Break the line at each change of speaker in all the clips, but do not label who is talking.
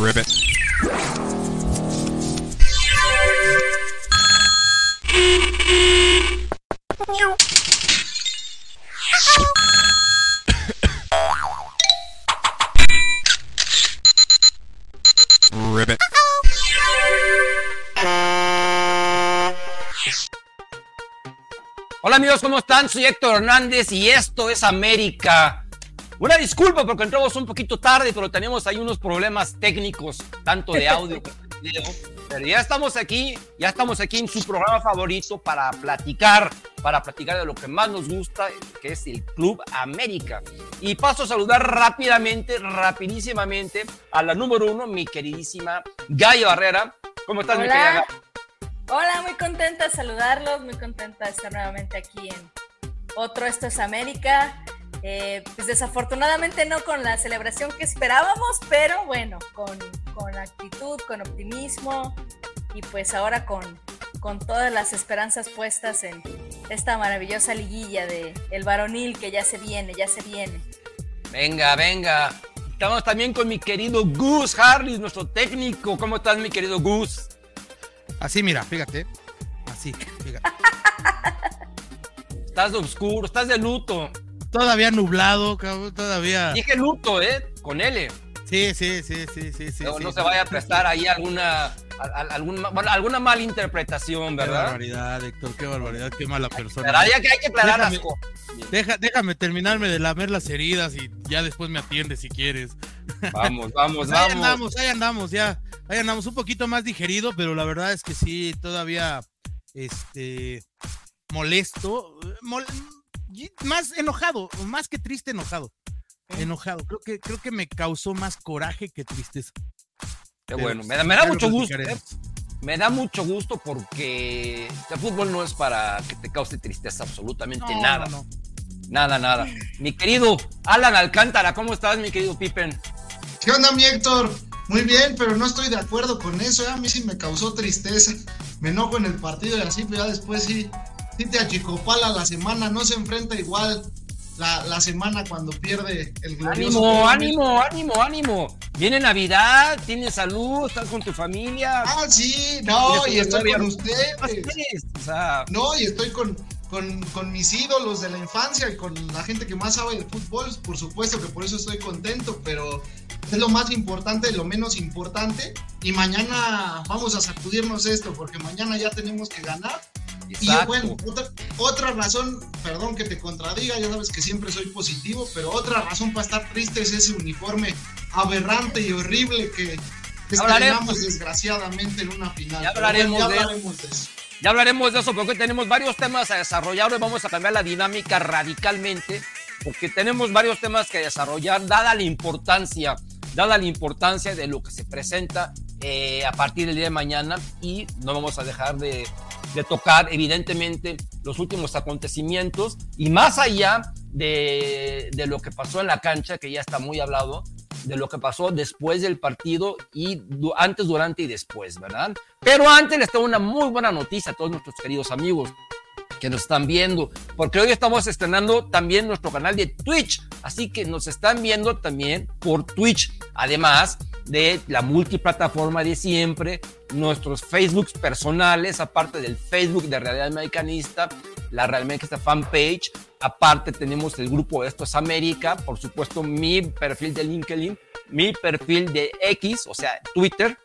Ribbit. Ribbit.
Hola amigos, ¿cómo están? Soy Héctor Hernández y esto es América. Una disculpa porque entramos un poquito tarde, pero tenemos ahí unos problemas técnicos, tanto de audio como de video. Pero ya estamos aquí, ya estamos aquí en su programa favorito para platicar, para platicar de lo que más nos gusta, que es el Club América. Y paso a saludar rápidamente, rapidísimamente a la número uno, mi queridísima Gaya Barrera. ¿Cómo estás, mi
Hola.
querida Gaya?
Hola, muy contenta de saludarlos, muy contenta de estar nuevamente aquí en otro Esto es América. Eh, pues desafortunadamente no con la celebración que esperábamos, pero bueno, con, con actitud, con optimismo y pues ahora con, con todas las esperanzas puestas en esta maravillosa liguilla de el varonil que ya se viene, ya se viene.
Venga, venga. Estamos también con mi querido Gus Harris, nuestro técnico. ¿Cómo estás, mi querido Gus?
Así, mira, fíjate. Así, fíjate.
Estás de oscuro, estás de luto.
Todavía nublado, cabrón, todavía.
Dije luto, ¿eh? Con L.
Sí, sí, sí, sí, sí, sí.
no, no
sí.
se vaya a prestar ahí alguna, a- a- algún- bueno, alguna mala interpretación,
Qué
¿verdad?
barbaridad, Héctor, qué barbaridad, qué mala persona.
Hay que, hay que aclarar las
Déjame-
cosas.
Deja, déjame terminarme de lamer las heridas y ya después me atiendes si quieres.
Vamos, vamos,
Pues ahí
vamos.
andamos, ahí andamos, ya. Ahí andamos un poquito más digerido, pero la verdad es que sí, todavía, este, molesto, eh, mol- más enojado, más que triste, enojado. Enojado. Creo que, creo que me causó más coraje que tristeza.
Qué
Pero,
bueno, me da, me mucho gusto, ¿eh? Me da mucho gusto porque el fútbol no es para que te cause tristeza absolutamente
No,
nada.
no, no.
Nada, nada. Mi querido Alan Alcántara, ¿cómo estás, mi querido Pippen?
¿Qué onda, mi Héctor? Muy bien, pero no estoy de acuerdo con eso. ¿eh? A mí sí me causó tristeza. Me enojo en el partido y así, pero ya después sí, sí te achicopala la semana. No se enfrenta igual la, la semana cuando pierde el glorioso.
Ánimo, ánimo, ánimo, ánimo. Viene Navidad, tienes salud, estás con tu familia.
Ah, sí, no, y estoy
una
con
novia. ¿Qué más
ustedes.
quieres? O sea,
No, y estoy con, con, con mis ídolos de la infancia y con la gente que más sabe de fútbol. Por supuesto que por eso estoy contento, pero es lo más importante, lo menos importante. Y mañana vamos a sacudirnos esto, porque mañana ya tenemos que ganar. Y
exacto.
bueno, otra, otra razón, perdón que te contradiga, ya sabes que siempre soy positivo, pero otra razón para estar triste es ese uniforme aberrante y horrible que, que
Hablaremos.
estrenamos desgraciadamente en una final.
Ya
Pero bueno,
hablaremos
ya
de-
hablaremos de eso.
Ya hablaremos de eso porque hoy tenemos varios temas a desarrollar. Hoy vamos a cambiar la dinámica radicalmente porque tenemos varios temas que desarrollar, dada la importancia, dada la importancia de lo que se presenta eh, a partir del día de mañana y no vamos a dejar de, de tocar, evidentemente, los últimos acontecimientos y más allá de, de lo que pasó en la cancha, que ya está muy hablado, de lo que pasó después del partido y antes, durante y después, ¿verdad? Pero antes les tengo una muy buena noticia a todos nuestros queridos amigos que nos están viendo, porque hoy estamos estrenando también nuestro canal de Twitch, así que nos están viendo también por Twitch, además de la multiplataforma de siempre, nuestros Facebooks personales, aparte del Facebook de Realidad Americanista, la Realidad Americanista fanpage, aparte tenemos el grupo Esto es América, por supuesto mi perfil de LinkedIn, mi perfil de X, o sea, Twitter,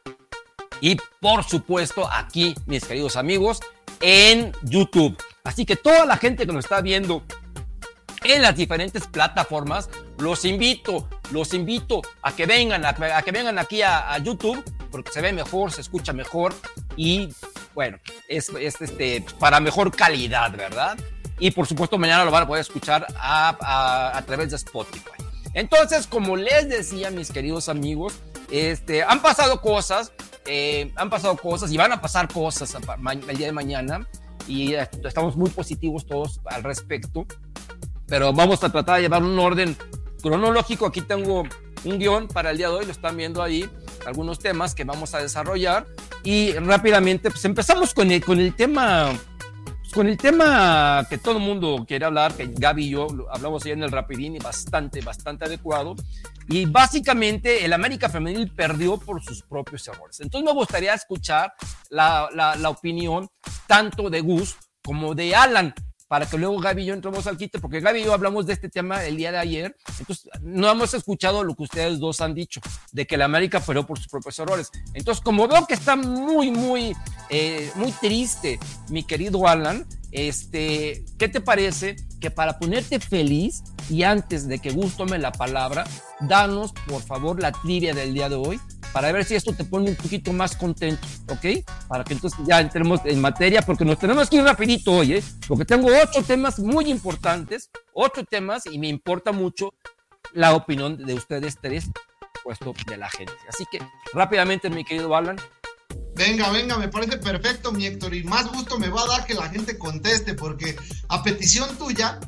y por supuesto aquí, mis queridos amigos, en YouTube. Así que toda la gente que nos está viendo en las diferentes plataformas, los invito, los invito a que vengan, a, que vengan aquí a YouTube, porque se ve mejor, se escucha mejor y bueno, es, es, este, para mejor calidad, ¿verdad? Y por supuesto mañana lo van a poder escuchar a, través de Spotify. Entonces, como les decía, mis queridos amigos, este, han pasado cosas, eh, han pasado cosas y van a pasar cosas el día de mañana y eh, estamos muy positivos todos al respecto, pero vamos a tratar de llevar un orden cronológico. Aquí tengo un guion para el día de hoy, lo están viendo ahí, algunos temas que vamos a desarrollar y rápidamente, pues empezamos con el, con el tema con el tema que todo el mundo quiere hablar, que Gaby y yo hablamos ayer en el Rapidín y bastante, bastante adecuado, y básicamente el América Femenil perdió por sus propios errores. Entonces me gustaría escuchar la, la, la opinión tanto de Gus como de Alan, para que luego Gaby y yo entremos al quite, porque Gaby y yo hablamos de este tema el día de ayer, entonces no hemos escuchado lo que ustedes dos han dicho, de que la América perdió por sus propios errores. Entonces, como veo que está muy, muy, eh, muy triste, mi querido Alan, este, ¿qué te parece que para ponerte feliz y antes de que Gus la palabra, danos por favor la trivia del día de hoy para ver si esto te pone un poquito más contento, ¿ok? Para que entonces ya entremos en materia, porque nos tenemos que ir rapidito hoy, ¿eh? Porque tengo ocho temas muy importantes, ocho temas, y me importa mucho la opinión de ustedes tres, puesto de la gente. Así que rápidamente, mi querido Alan.
Venga, venga, me parece perfecto, mi Héctor, y más gusto me va a dar que la gente conteste, porque a petición tuya,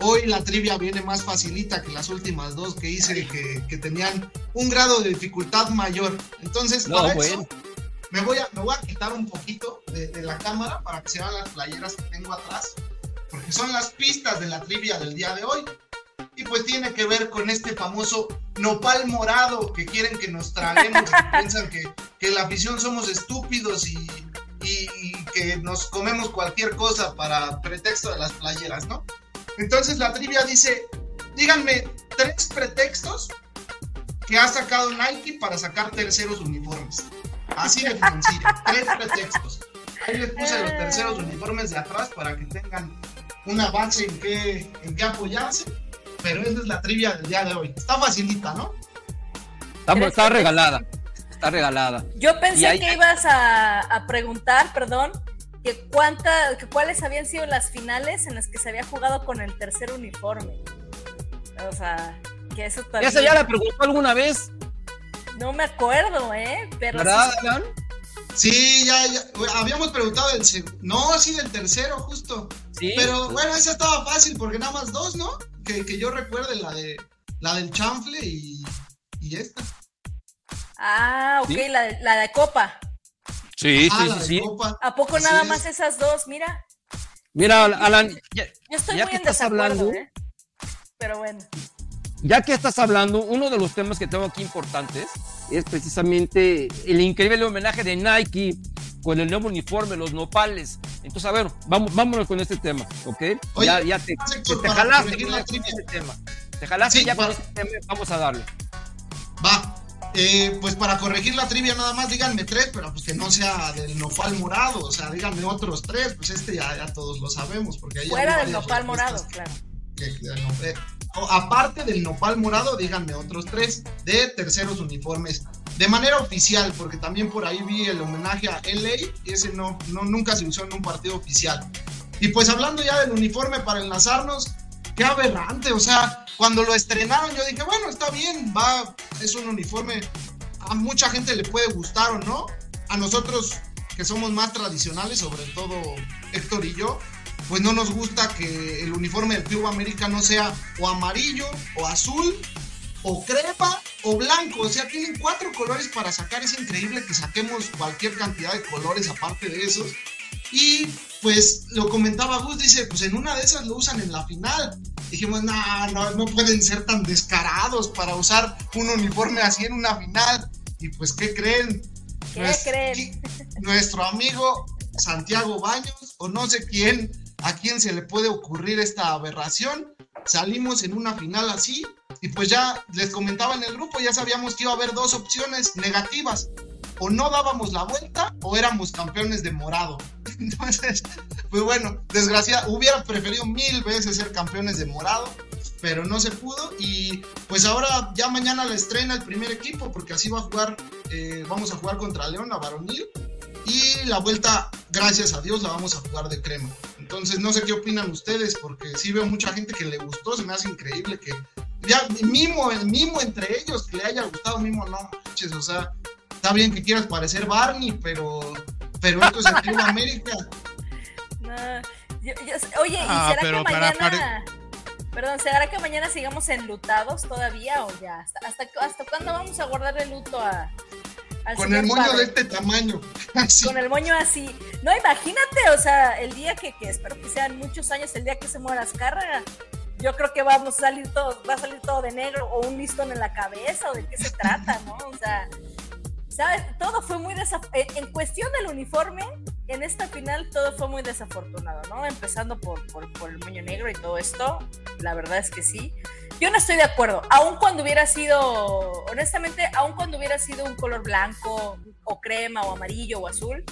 Hoy la trivia viene más facilita que las últimas dos que hice que, tenían un grado de dificultad mayor. Entonces, para eso, me voy, a, me voy a quitar un poquito de, la cámara para que se vean las playeras que tengo atrás, porque son las pistas de la trivia del día de hoy. Y pues tiene que ver con este famoso nopal morado que quieren que nos traguemos, que piensan que, que la afición somos estúpidos y, y que nos comemos cualquier cosa para pretexto de las playeras, ¿no? Entonces la trivia dice, díganme tres pretextos que ha sacado Nike para sacar terceros uniformes. Así de sencillo, tres pretextos. Ahí les puse los terceros uniformes de atrás para que tengan una base en que, en qué apoyarse. Pero esa es la trivia del día de hoy. Está facilita, ¿no?
Está, regalada. Está regalada.
Yo pensé que ibas a, a preguntar, perdón, que, cuánta, que cuáles habían sido las finales en las que se había jugado con el tercer uniforme. O sea, que eso también...
¿Esa ya la preguntó alguna vez?
No me acuerdo, ¿eh? Pero
¿Verdad,
sí, sí ya, ya, habíamos preguntado del no, sí, del tercero, justo. ¿Sí? Pero bueno, esa estaba fácil porque nada más dos, ¿no? Que, que yo recuerde la de la del chanfle y, y esta.
Ah, ok, la, de, la de copa.
Sí, sí, sí,
¿A poco nada más esas dos? Mira.
Mira, Alan, ya,
Yo estoy muy que estás hablando, ¿eh? pero bueno.
Ya que estás hablando, uno de los temas que tengo aquí importantes es precisamente el increíble homenaje de Nike con el nuevo uniforme, los nopales. Entonces, a ver, vamos, vámonos con este tema, ¿ok? ya, ya te, te, jalaste con este tema. Te jalaste ya con este tema, vamos a darle.
Va. Eh, pues para corregir la trivia nada más díganme tres, pero pues que no sea del nopal morado, o sea, díganme otros tres, pues este ya, ya todos lo sabemos. Porque
ahí Fuera del nopal morado, claro.
Eh, aparte del nopal morado, díganme otros tres de terceros uniformes. De manera oficial, porque también por ahí vi el homenaje a LA y ese no, no nunca se usó en un partido oficial. Y pues hablando ya del uniforme para enlazarnos, qué aberrante, o sea, cuando lo estrenaron yo dije, bueno, está bien, va, es un uniforme, a mucha gente le puede gustar o no, a nosotros que somos más tradicionales, sobre todo Héctor y yo, pues no nos gusta que el uniforme del Club América no sea o amarillo o azul o crema o blanco, o sea, tienen cuatro colores para sacar, es increíble que saquemos cualquier cantidad de colores aparte de esos. Y pues lo comentaba Gus, dice, pues en una de esas lo usan en la final. Dijimos, no, no, no pueden ser tan descarados para usar un uniforme así en una final. Y pues, ¿qué creen?
¿Qué creen?
Nuestro amigo Santiago Baños, o no sé quién, a quién se le puede ocurrir esta aberración. Salimos en una final así, y pues ya les comentaba en el grupo, ya sabíamos que iba a haber dos opciones negativas o no dábamos la vuelta o éramos campeones de morado. Entonces, pues bueno, desgraciada, hubiera preferido mil veces ser campeones de morado, pero no se pudo y pues ahora ya mañana la estrena el primer equipo porque así va a jugar, eh, vamos a jugar contra León, a Varonil y la vuelta, gracias a Dios, la vamos a jugar de crema. Entonces, no sé qué opinan ustedes, porque sí veo mucha gente que le gustó, se me hace increíble que ya mimo, mimo entre ellos, que le haya gustado, mimo no o sea, está bien que quieras parecer Barney, pero, pero esto es aquí en América.
oye, ¿y ah, será que mañana... Perdón, ¿será que mañana sigamos enlutados todavía o ya? ¿Hasta, hasta, cuándo vamos a guardar el luto a,
con el moño de este tamaño.
Con el moño así. No, imagínate, o sea, el día que, que, espero que sean muchos años, el día que se muera Azcárraga, yo creo que vamos a salir todo, va a salir todo de negro o un listón en la cabeza o de qué se trata, ¿no? O sea, ¿sabes? Todo fue muy desafortunado. En cuestión del uniforme, en esta final todo fue muy desafortunado, ¿no? Empezando por, por, por, el moño negro y todo esto, la verdad es que sí. Yo no estoy de acuerdo, aun cuando hubiera sido, honestamente, aun cuando hubiera sido un color blanco o crema o amarillo o azul,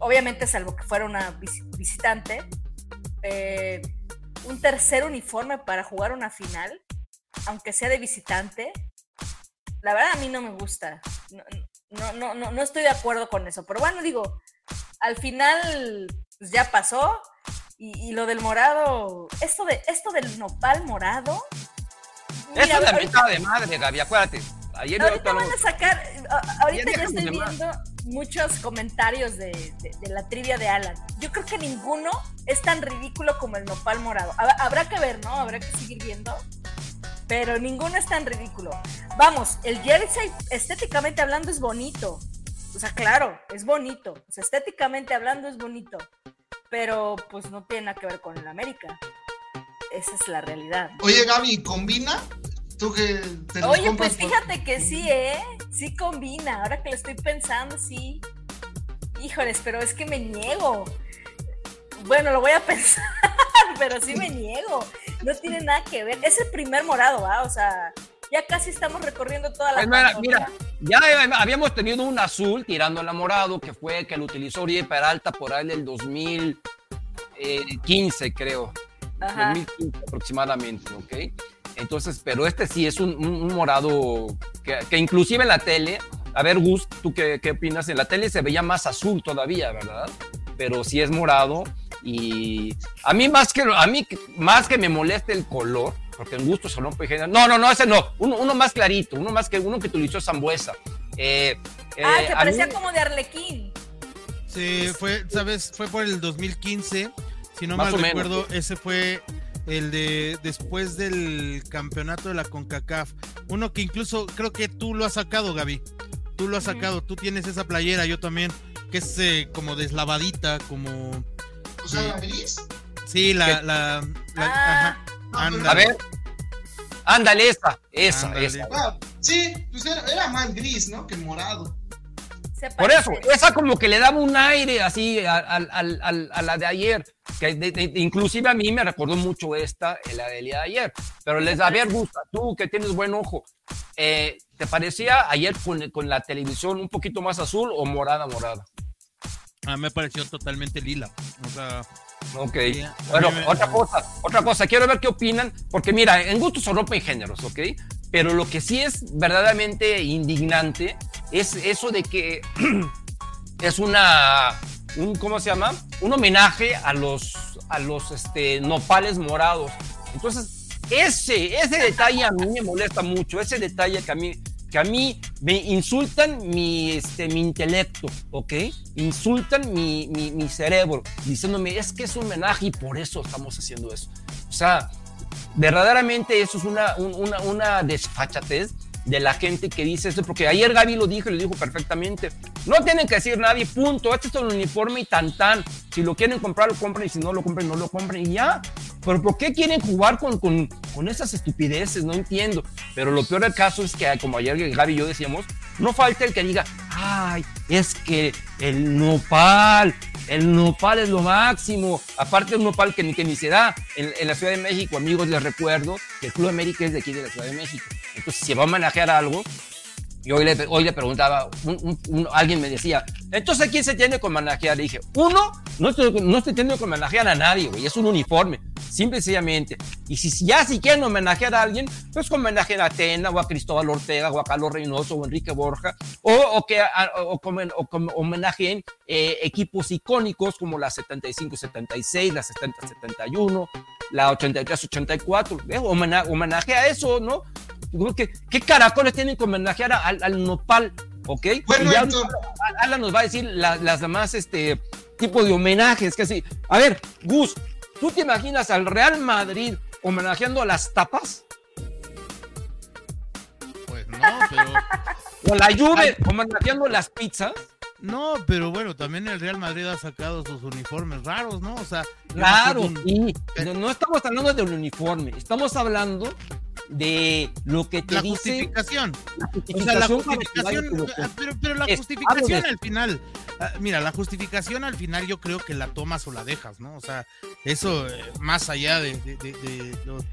obviamente salvo que fuera una visitante, eh, un tercer uniforme para jugar una final, aunque sea de visitante, la verdad a mí no me gusta. No, no, no, no estoy de acuerdo con eso. Pero bueno, digo, al final pues ya pasó. Y, y, lo del morado, esto, de, esto del nopal morado.
Mira, Eso es la mitad de madre, Gaby, acuérdate. Ayer
ahorita van a sacar, ahorita ya estoy viendo muchos comentarios de, de, de, la trivia de Alan. Yo creo que ninguno es tan ridículo como el nopal morado. Habrá que ver, ¿no? Habrá que seguir viendo. Pero ninguno es tan ridículo. Vamos, el jersey estéticamente hablando es bonito. O sea, claro, es bonito. O sea, estéticamente hablando es bonito. Pero pues no tiene nada que ver con el América. Esa es la realidad.
Oye, Gaby, ¿combina? ¿Tú que te
Oye, pues fíjate por... que sí, ¿eh? Sí combina. Ahora que lo estoy pensando, sí. Híjoles, pero es que me niego. Bueno, lo voy a pensar, pero sí me niego. No tiene nada que ver. Es el primer morado, ¿va? O sea, ya casi estamos recorriendo toda la.
Mira, mira, ya habíamos tenido un azul tirando el morado que fue que lo utilizó Uribe Peralta por ahí del 2015, creo. Ajá. 2015 aproximadamente, ¿ok? Entonces, pero este sí es un, un morado que, que, inclusive en la tele, a ver Gus, ¿tú qué, qué, opinas? En la tele se veía más azul todavía, ¿verdad? Pero sí es morado y a mí más que, a mí más que me moleste el color, porque en gusto sonó no, no, no, ese no, uno, uno, más clarito, uno más que uno que utilizó Zambuesa. Eh,
ah, que parecía mí, como de Arlequín.
Sí, fue, ¿sabes? Fue por el 2015, si no mal recuerdo, menos. ese fue el de después del campeonato de la CONCACAF. Uno que incluso creo que tú lo has sacado, Gaby. Tú lo has sacado, tú tienes esa playera, yo también, que es eh, como deslavadita, como...
Gris.
Sí, la... la, la
ah.
ajá,
no, a ver. Ándale, esa, esa,
Ándale.
esa.
Ah, sí, pues era, era, más gris, ¿no? Que morado.
Por eso, esa como que le daba un aire así a, a, a, a la de ayer, que de, de, inclusive a mí me recordó mucho esta, la del día de ayer, pero les a ver, gusta, tú que tienes buen ojo, eh, ¿te parecía ayer con, con, la televisión un poquito más azul o morada, morada?
A mí me pareció totalmente lila, o sea...
Ok, bueno, me... otra cosa, otra cosa, quiero ver qué opinan, porque mira, en gustos se rompen géneros, ¿ok? Pero lo que sí es verdaderamente indignante es eso de que es una, un, ¿cómo se llama? Un homenaje a los, a los este, nopales morados. Entonces, ese, ese detalle a mí me molesta mucho, ese detalle que a mí, que a mí me insultan mi, este, mi intelecto, ¿ok? Insultan mi, mi, cerebro, diciéndome, es que es un homenaje y por eso estamos haciendo eso. O sea, verdaderamente eso es una, una, una desfachatez de la gente que dice eso, porque ayer Gaby lo dijo y lo dijo perfectamente. No tienen que decir nadie, punto. Este es un uniforme y tan tan. Si lo quieren comprar, lo compren y si no lo compren, no lo compren y ya. Pero ¿por qué quieren jugar con, con, con esas estupideces? No entiendo. Pero lo peor del caso es que, como ayer Gaby y yo decíamos, no falta el que diga, ay, es que el nopal, el nopal es lo máximo. Aparte un nopal que ni, que ni se da en, en, la Ciudad de México, amigos, les recuerdo que el Club América es de aquí de la Ciudad de México. Entonces, si va a homenajear algo, y hoy le, hoy le preguntaba, un, un, un, alguien me decía, entonces ¿quién se tiene que homenajear? Le dije, uno, no estoy, no estoy teniendo que homenajear a nadie, güey, es un uniforme, simple y sencillamente. Y si ya si quieren homenajear a alguien, pues homenajeen a Atena, o a Cristóbal Ortega, o a Carlos Reynoso, o Enrique Borja, o, o que a, o, o homenajeen eh, equipos icónicos como la 75-76, la 70-71, la 83-84, ¿eh? homenaje, homenaje a eso, ¿no? ¿Qué, ¿Qué, caracoles tienen que homenajear al, al nopal? ¿Ok?
Bueno,
ya,
entonces...
Alan nos va a decir la, las demás este, tipo de homenajes que sí. A ver, Gus, ¿tú te imaginas al Real Madrid homenajeando a las tapas?
Pues no, pero.
Con la Juve, homenajeando las pizzas.
No, pero bueno, también el Real Madrid ha sacado sus uniformes raros, ¿no? O sea,
Claro,
un-
sí. No, no estamos hablando del uniforme, estamos hablando de lo que te
la
dice
justificación.
la
O sea, la
justificación
justificación, ah, pero, pero la justificación al final, ah, mira, la justificación al final yo creo que la tomas o la dejas, ¿no? O sea, eso eh, más allá de, de- de- de lo-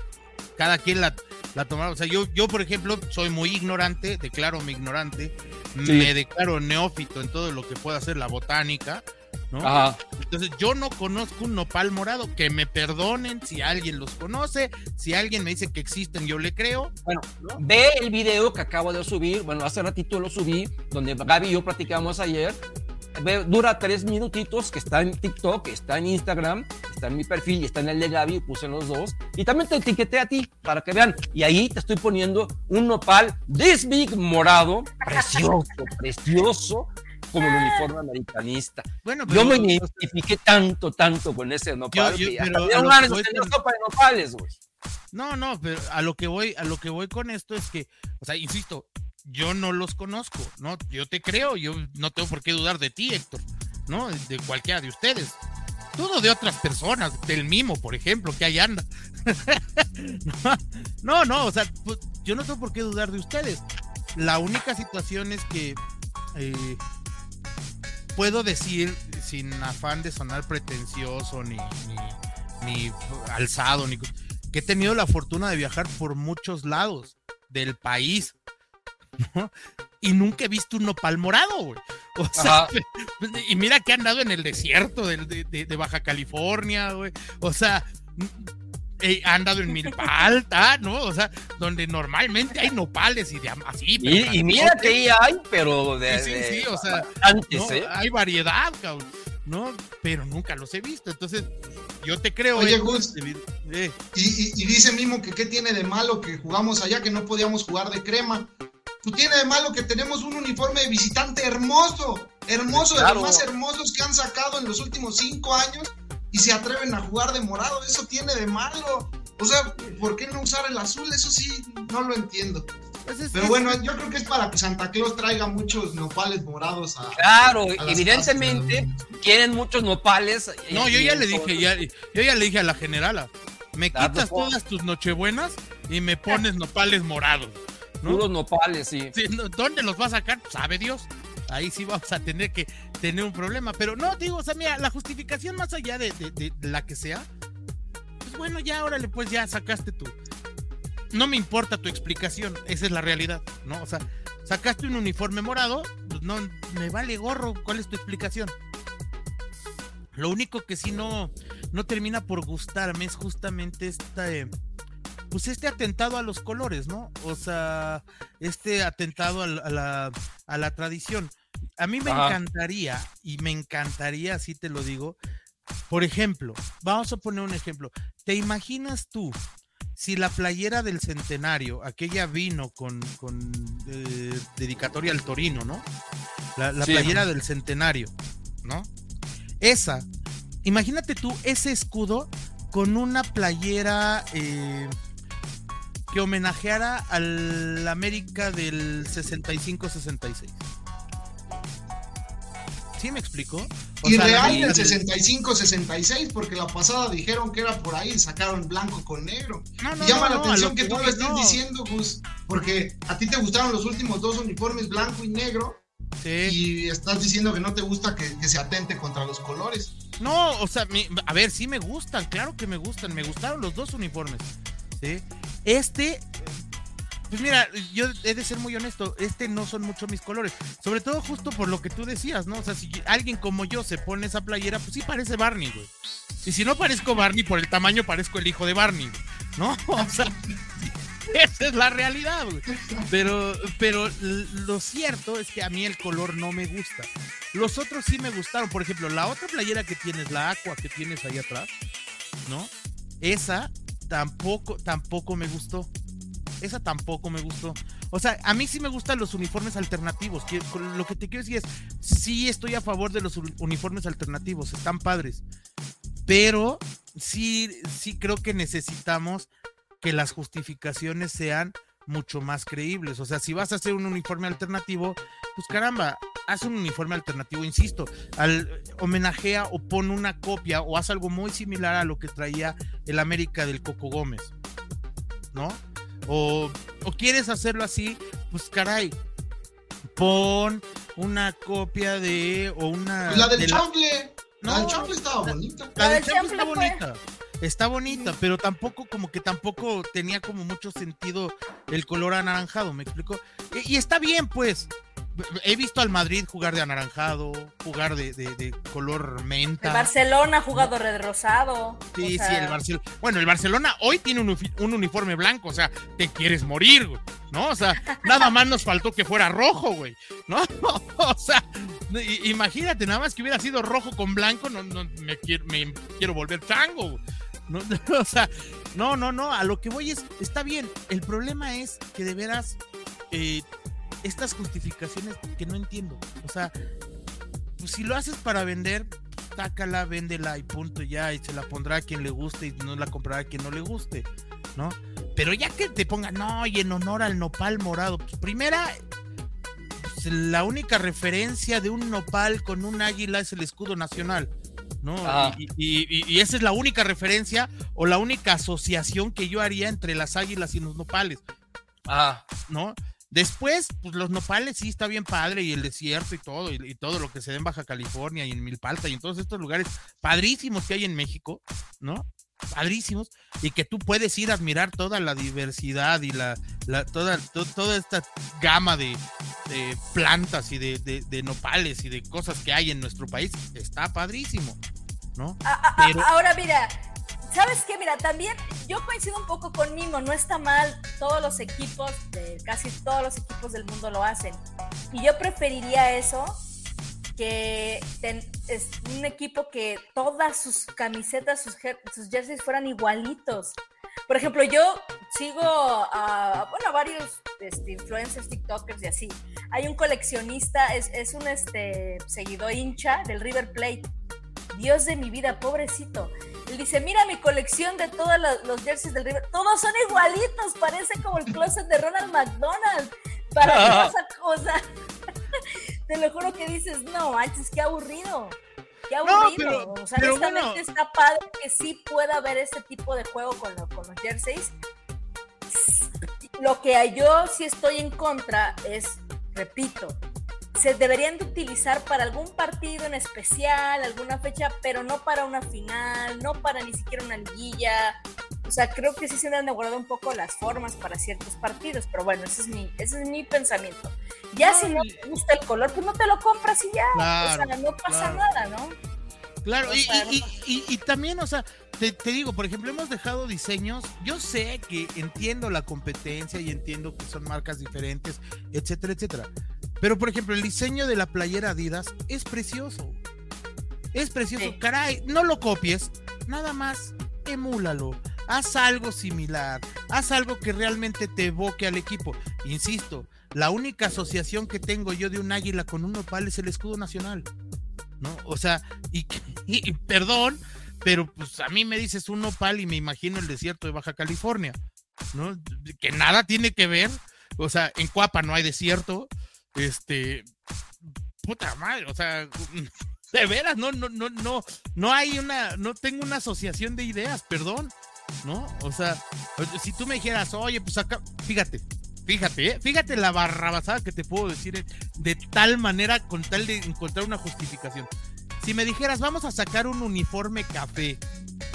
cada quien la, la toma. O sea, yo, yo, por ejemplo, soy muy ignorante, declaro mi ignorante, me declaro neófito en todo lo que pueda hacer la botánica, ¿no?
Ajá.
Entonces, yo no conozco un nopal morado, que me perdonen si alguien los conoce, si alguien me dice que existen, yo le creo.
Bueno, ve el video que acabo de subir, bueno, hace ratito lo subí, donde Gaby y yo platicamos ayer. Dura tres minutitos, que está en TikTok, está en Instagram, está en mi perfil y está en el de Gaby, puse en los dos. Y también te etiqueté a ti para que vean. Y ahí te estoy poniendo un nopal this big morado, precioso, precioso, como el uniforme americanista.
Bueno,
Yo me
pero-
identifiqué tanto, tanto con ese nopal.
yo- pero
ganas de tener sopa de nopales, güey.
No, no, pero a lo que voy, a lo que voy con esto es que, o sea, insisto, yo no los conozco, ¿no? Yo te creo, yo no tengo por qué dudar de ti, Héctor, ¿no? De cualquiera de ustedes. Todo de otras personas, del mimo, por ejemplo, que ahí anda. no, no, o sea, pues, yo no tengo por qué dudar de ustedes. La única situación es que eh, puedo decir, sin afán de sonar pretencioso ni, ni, ni alzado, ni, que he tenido la fortuna de viajar por muchos lados del país. ¿No? Y nunca he visto un nopal morado, güey. O sea, y mira que he andado en el desierto de, de- de Baja California, güey. O sea, he andado en Milpalta, ¿no? O sea, donde normalmente hay nopales y de así. pero
Y, y mira que ahí hay, pero de,
Sí, sí,
de
sí, o sea,
antes,
¿no?
¿eh?
Hay variedad, cabrón, ¿no? Pero nunca los he visto. Entonces, yo te creo.
Oye,
Héctor,
Gus.
eh,
Y, y- y dice Mimo que qué tiene de malo que jugamos allá, que no podíamos jugar de crema. Tú tiene de malo que tenemos un uniforme de visitante hermoso, hermoso, de los más hermosos que han sacado en los últimos cinco años y se atreven a jugar de morado. Eso tiene de malo. O sea, ¿por qué no usar el azul? Eso sí, no lo entiendo.
pues es-
Pero bueno, yo creo que es para que Santa Claus traiga muchos nopales morados a.
Claro,
a
evidentemente
casas.
quieren muchos nopales.
No, yo ya le dije, ya, yo ya le dije a la generala, me
Ah,
quitas
pues,
todas tus nochebuenas y me pones nopales morados. ¿No?
Puros nopales, sí.
¿Dónde los va a sacar? Sabe Dios. Ahí sí vamos a tener que tener un problema. Pero no, digo, o sea, mira, la justificación más allá de, de- de- de la que sea, pues bueno, ya órale, pues ya sacaste tú. No me importa tu explicación, esa es la realidad, ¿no? O sea, sacaste un uniforme morado, pues no, me vale gorro, ¿cuál es tu explicación? Lo único que sí no, no termina por gustarme es justamente esta, eh, pues este atentado a los colores, ¿no? O sea, este atentado a, la, a la tradición. A mí me
Ajá.
encantaría, y me encantaría, así te lo digo, por ejemplo, vamos a poner un ejemplo. ¿Te imaginas tú si la playera del centenario, aquella vino con, con eh, dedicatoria al Torino, ¿no? La, la
Sí.
playera del centenario, ¿no? Esa, imagínate tú ese escudo con una playera eh, que homenajeara al América del 65-66. ¿Sí me explicó? O
Y
sea,
real del
del-
65-66, porque la pasada dijeron que era por ahí, sacaron blanco con negro.
No, no,
Y llama
no,
la atención que, tú lo estés diciendo, Gus, porque a ti te gustaron los últimos dos uniformes blanco y negro,
Sí.
y estás diciendo que no te gusta que, que se atente contra los colores.
No, o sea, mi- a ver, sí me gustan, claro que me gustan, me gustaron los dos uniformes. ¿Sí? Este, pues mira, yo he de ser muy honesto, este no son mucho mis colores, sobre todo justo por lo que tú decías, ¿no? O sea, si alguien como yo se pone esa playera, pues sí parece Barney, güey. Y si no parezco Barney por el tamaño, parezco el hijo de Barney, ¿no? O sea, esa es la realidad, güey. Pero, pero lo cierto es que a mí el color no me gusta. Los otros sí me gustaron. Por ejemplo, la otra playera que tienes, la aqua que tienes ahí atrás, ¿no? Esa tampoco, tampoco me gustó. Esa tampoco me gustó. O sea, a mí sí me gustan los uniformes alternativos. Lo que te quiero decir es, sí estoy a favor de los uni- uniformes alternativos, están padres. Pero sí, sí creo que necesitamos que las justificaciones sean mucho más creíbles. O sea, si vas a hacer un uniforme alternativo, pues caramba, haz un uniforme alternativo, insisto, al homenajea o pon una copia o haz algo muy similar a lo que traía el América del Coco Gómez, ¿no? O, o quieres hacerlo así, pues caray, pon una copia de o una
La del
de.
La del
No.
chanfle estaba bonita.
la
La
del
del
Champions está
fue-
bonita. Está bonita, pero tampoco, como que tampoco tenía como mucho sentido el color anaranjado, ¿me explico? Y, y está bien, pues. He visto al Madrid jugar de anaranjado, jugar de, de- de color
El
menta.
Barcelona ha jugado red rosado.
Sí,
o sea,
sí, el Barcelona. Bueno, el Barcelona hoy tiene un, un uniforme blanco, o sea, te quieres morir, güey, ¿no? O sea, nada más nos faltó que fuera rojo, güey, ¿no? O sea, imagínate, nada más que hubiera sido rojo con blanco, no, no me, quiero, me quiero volver chango, güey. No, o sea, no, no, no, a lo que voy es, está bien, el problema es que de veras, eh, estas justificaciones que no entiendo, o sea, pues si lo haces para vender, sácala, véndela y punto ya, y se la pondrá a quien le guste y no la comprará a quien no le guste, ¿no? Pero ya que te pongan, no, y en honor al nopal morado, pues primera, pues, la única referencia de un nopal con un águila es el escudo nacional, ¿no?
Ah.
Y, y- y- y esa es la única referencia o la única asociación que yo haría entre las águilas y los nopales,
Ah,
¿no? Después, pues los nopales sí está bien padre y el desierto y todo, y, y todo lo que se da en Baja California y en Milpalta y en todos estos lugares padrísimos que hay en México, ¿no? Padrísimos, y que tú puedes ir a admirar toda la diversidad y la, la- toda, to- toda esta gama de, de plantas y de, de- de nopales y de cosas que hay en nuestro país, está padrísimo, ¿no?
a- a- a-
Pero-
Ahora, mira, ¿sabes qué? Mira, también yo coincido un poco con Mimo, no está mal, todos los equipos, de, casi todos los equipos del mundo lo hacen. Y yo preferiría eso que ten- es un equipo que todas sus camisetas, sus, jer- sus jerseys fueran igualitos. Por ejemplo, yo sigo a, bueno, a varios este, influencers, TikTokers y así. Hay un coleccionista, es, es un este, seguidor hincha del River Plate. Dios de mi vida, pobrecito. Él dice, mira mi colección de todos los, jerseys del River. Todos son igualitos, parece como el closet de Ronald McDonald. Para qué esa cosa. Te lo juro que dices, no manches, qué aburrido. Qué
No,
aburrido.
pero-
o sea,
pero
honestamente
bueno.
está padre que sí pueda haber este tipo de juego con, lo- con los jerseys. Lo que yo sí estoy en contra es, repito, se deberían de utilizar para algún partido en especial, alguna fecha, pero no para una final, no para ni siquiera una liguilla. O sea, creo que sí se de guardar un poco las formas para ciertos partidos, pero bueno, ese es mi, ese es mi pensamiento. Ya
No,
si no te gusta el color, pues no te lo compras y ya.
Claro,
o sea, no pasa
claro.
nada, ¿no?
Claro, y, y- y- y- y también, o sea, te, te digo, por ejemplo, hemos dejado diseños, yo sé que entiendo la competencia y entiendo que son marcas diferentes, etcétera, etcétera. Pero, por ejemplo, el diseño de la playera Adidas es precioso. Es precioso.
Sí.
Caray, no lo copies, nada más emúlalo. Haz algo similar, haz algo que realmente te evoque al equipo. Insisto, la única asociación que tengo yo de un águila con un nopal es el escudo nacional. ¿no? O sea, y, perdón, pero pues a mí me dices un nopal y me imagino el desierto de Baja California, ¿no? Que nada tiene que ver, o sea, en Cuapa no hay desierto, este, puta madre, o sea, de veras, no, no, no, no, no hay una, no tengo una asociación de ideas, perdón, ¿no? O sea, si tú me dijeras, oye, pues acá, fíjate, fíjate, ¿eh? fíjate la barrabasada que te puedo decir eh, de tal manera con tal de encontrar una justificación. Si me dijeras, vamos a sacar un uniforme café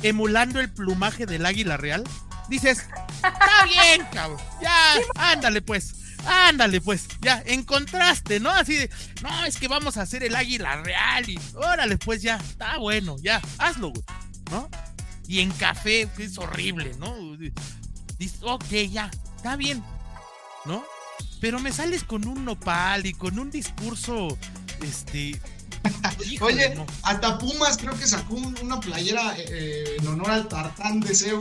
emulando el plumaje del águila real, dices, está bien, cabrón, ya, ándale pues. Ándale, pues, ya, en contraste, ¿no? Así de, no, es que vamos a hacer el águila real y órale, pues ya, está bueno, ya, hazlo, güey, ¿no? Y en café, que es horrible, ¿no? Dices, ok, ya, está bien, ¿no? Pero me sales con un nopal y con un discurso, este... híjole,
Oye,
no.
hasta Pumas creo que sacó un- una playera eh, en honor al tartán de. Él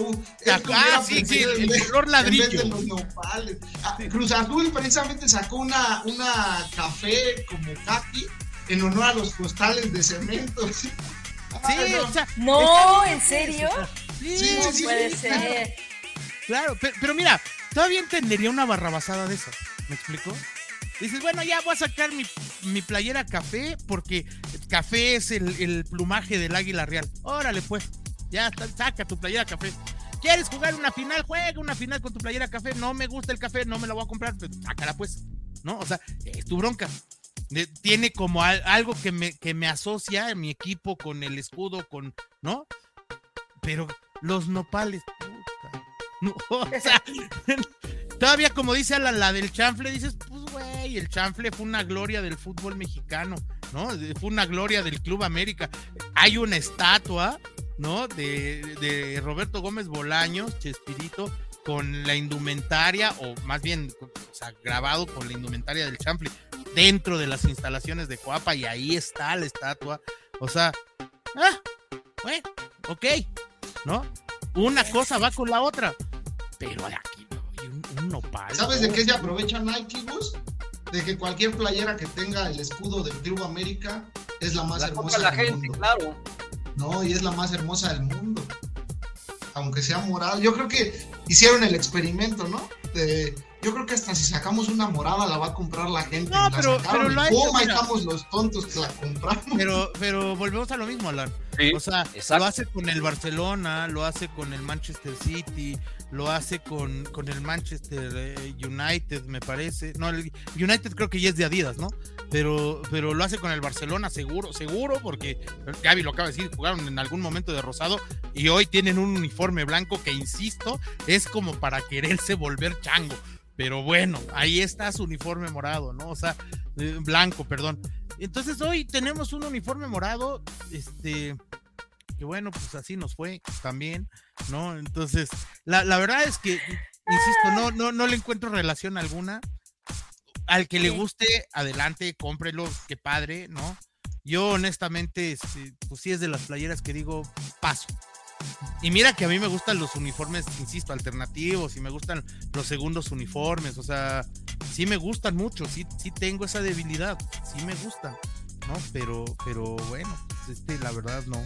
Ah,
hubiera
sí, sí, el
vez-
color
en vez
ladrillo.
de los nopales. Ah, Cruz Azul precisamente sacó una, una café como kaki en honor a los costales de cemento. Sí,
o sea,
No, ¿en serio?
sí,
Sí,
No
sí,
puede
sí,
ser.
Claro, pero, pero mira, todavía entendería una barrabasada de eso. ¿Me explico? Dices, bueno, ya voy a sacar mi, mi playera café porque café es el, el, plumaje del águila real. Órale, pues, ya saca tu playera café. ¿Quieres jugar una final? Juega una final con tu playera café. No me gusta el café, no me la voy a comprar, pero sácala pues. ¿No? O sea, es tu bronca. Tiene como algo que me, que me asocia mi equipo con el escudo, con, ¿no? Pero los nopales, puta. No, o sea, todavía como dice a la, del chanfle, dices, pues güey, el chanfle fue una gloria del fútbol mexicano, ¿no? Fue una gloria del Club América. Hay una estatua ¿no? De, de Roberto Gómez Bolaños, Chespirito, con la indumentaria, o más bien, o sea, grabado con la indumentaria del Chample, dentro de las instalaciones de Coapa, y ahí está la estatua. O sea, ah, bueno, ok, ¿no? Una cosa va con la otra, pero aquí un, un nopal.
¿Sabes de qué se aprovecha Nike, Gus? De que cualquier playera que tenga el escudo del Club América es la más
la
hermosa.
la
del
gente,
mundo.
claro.
No, y es la más hermosa del mundo. Aunque sea morada. Yo creo que hicieron el experimento, ¿no? De, yo creo que hasta si sacamos una morada la va a comprar la gente.
No,
la
pero- pero lo mira.
estamos los tontos que la compramos.
Pero, pero volvemos a lo mismo, Alan.
Sí,
O sea,
exacto.
lo hace con el Barcelona, lo hace con el Manchester City, lo hace con, con el Manchester eh, United, me parece. No, el United creo que ya es de Adidas, ¿no? Pero, pero lo hace con el Barcelona, seguro, seguro, porque Gaby lo acaba de decir, jugaron en algún momento de rosado y hoy tienen un uniforme blanco que, insisto, es como para quererse volver chango. Pero bueno, ahí está su uniforme morado, ¿no? O sea, eh, blanco, perdón. Entonces hoy tenemos un uniforme morado, este, que bueno, pues así nos fue también, ¿no? Entonces, la, la verdad es que, insisto, no, no, no le encuentro relación alguna. Al que le guste, adelante, cómprelo, qué padre, ¿no? Yo honestamente, este, pues sí es de las playeras que digo, paso. Y mira que a mí me gustan los uniformes, insisto, alternativos, y me gustan los segundos uniformes, o sea, sí me gustan mucho, sí, sí tengo esa debilidad, sí me gustan, ¿no? Pero, pero bueno, pues, este, la verdad no.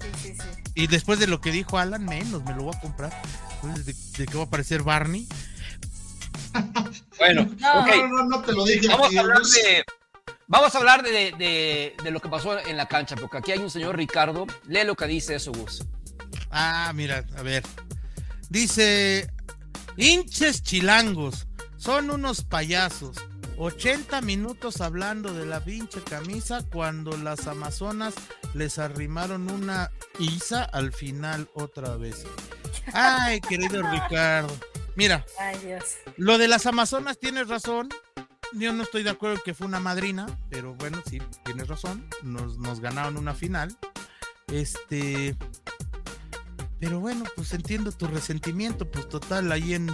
Sí, sí, sí.
Y después de lo que dijo Alan, menos me lo voy a comprar. Entonces, ¿De, de qué va a aparecer Barney?
Bueno,
No.
No, no, no te lo dije.
Vamos a hablar de. Vamos a hablar de, de- de lo que pasó en la cancha, porque aquí hay un señor Ricardo. Lee lo que dice eso, Gus.
Ah, mira, a ver. Dice, hinches chilangos, son unos payasos. 80 minutos hablando de la pinche camisa cuando las amazonas les arrimaron una isa al final otra vez. Ay, querido Ricardo. Mira,
Ay, Dios.
lo de las amazonas tienes razón. Yo no estoy de acuerdo en que fue una madrina, pero bueno, sí, tienes razón. Nos, nos ganaron una final. Este. Pero bueno, pues entiendo tu resentimiento. Pues total, ahí en,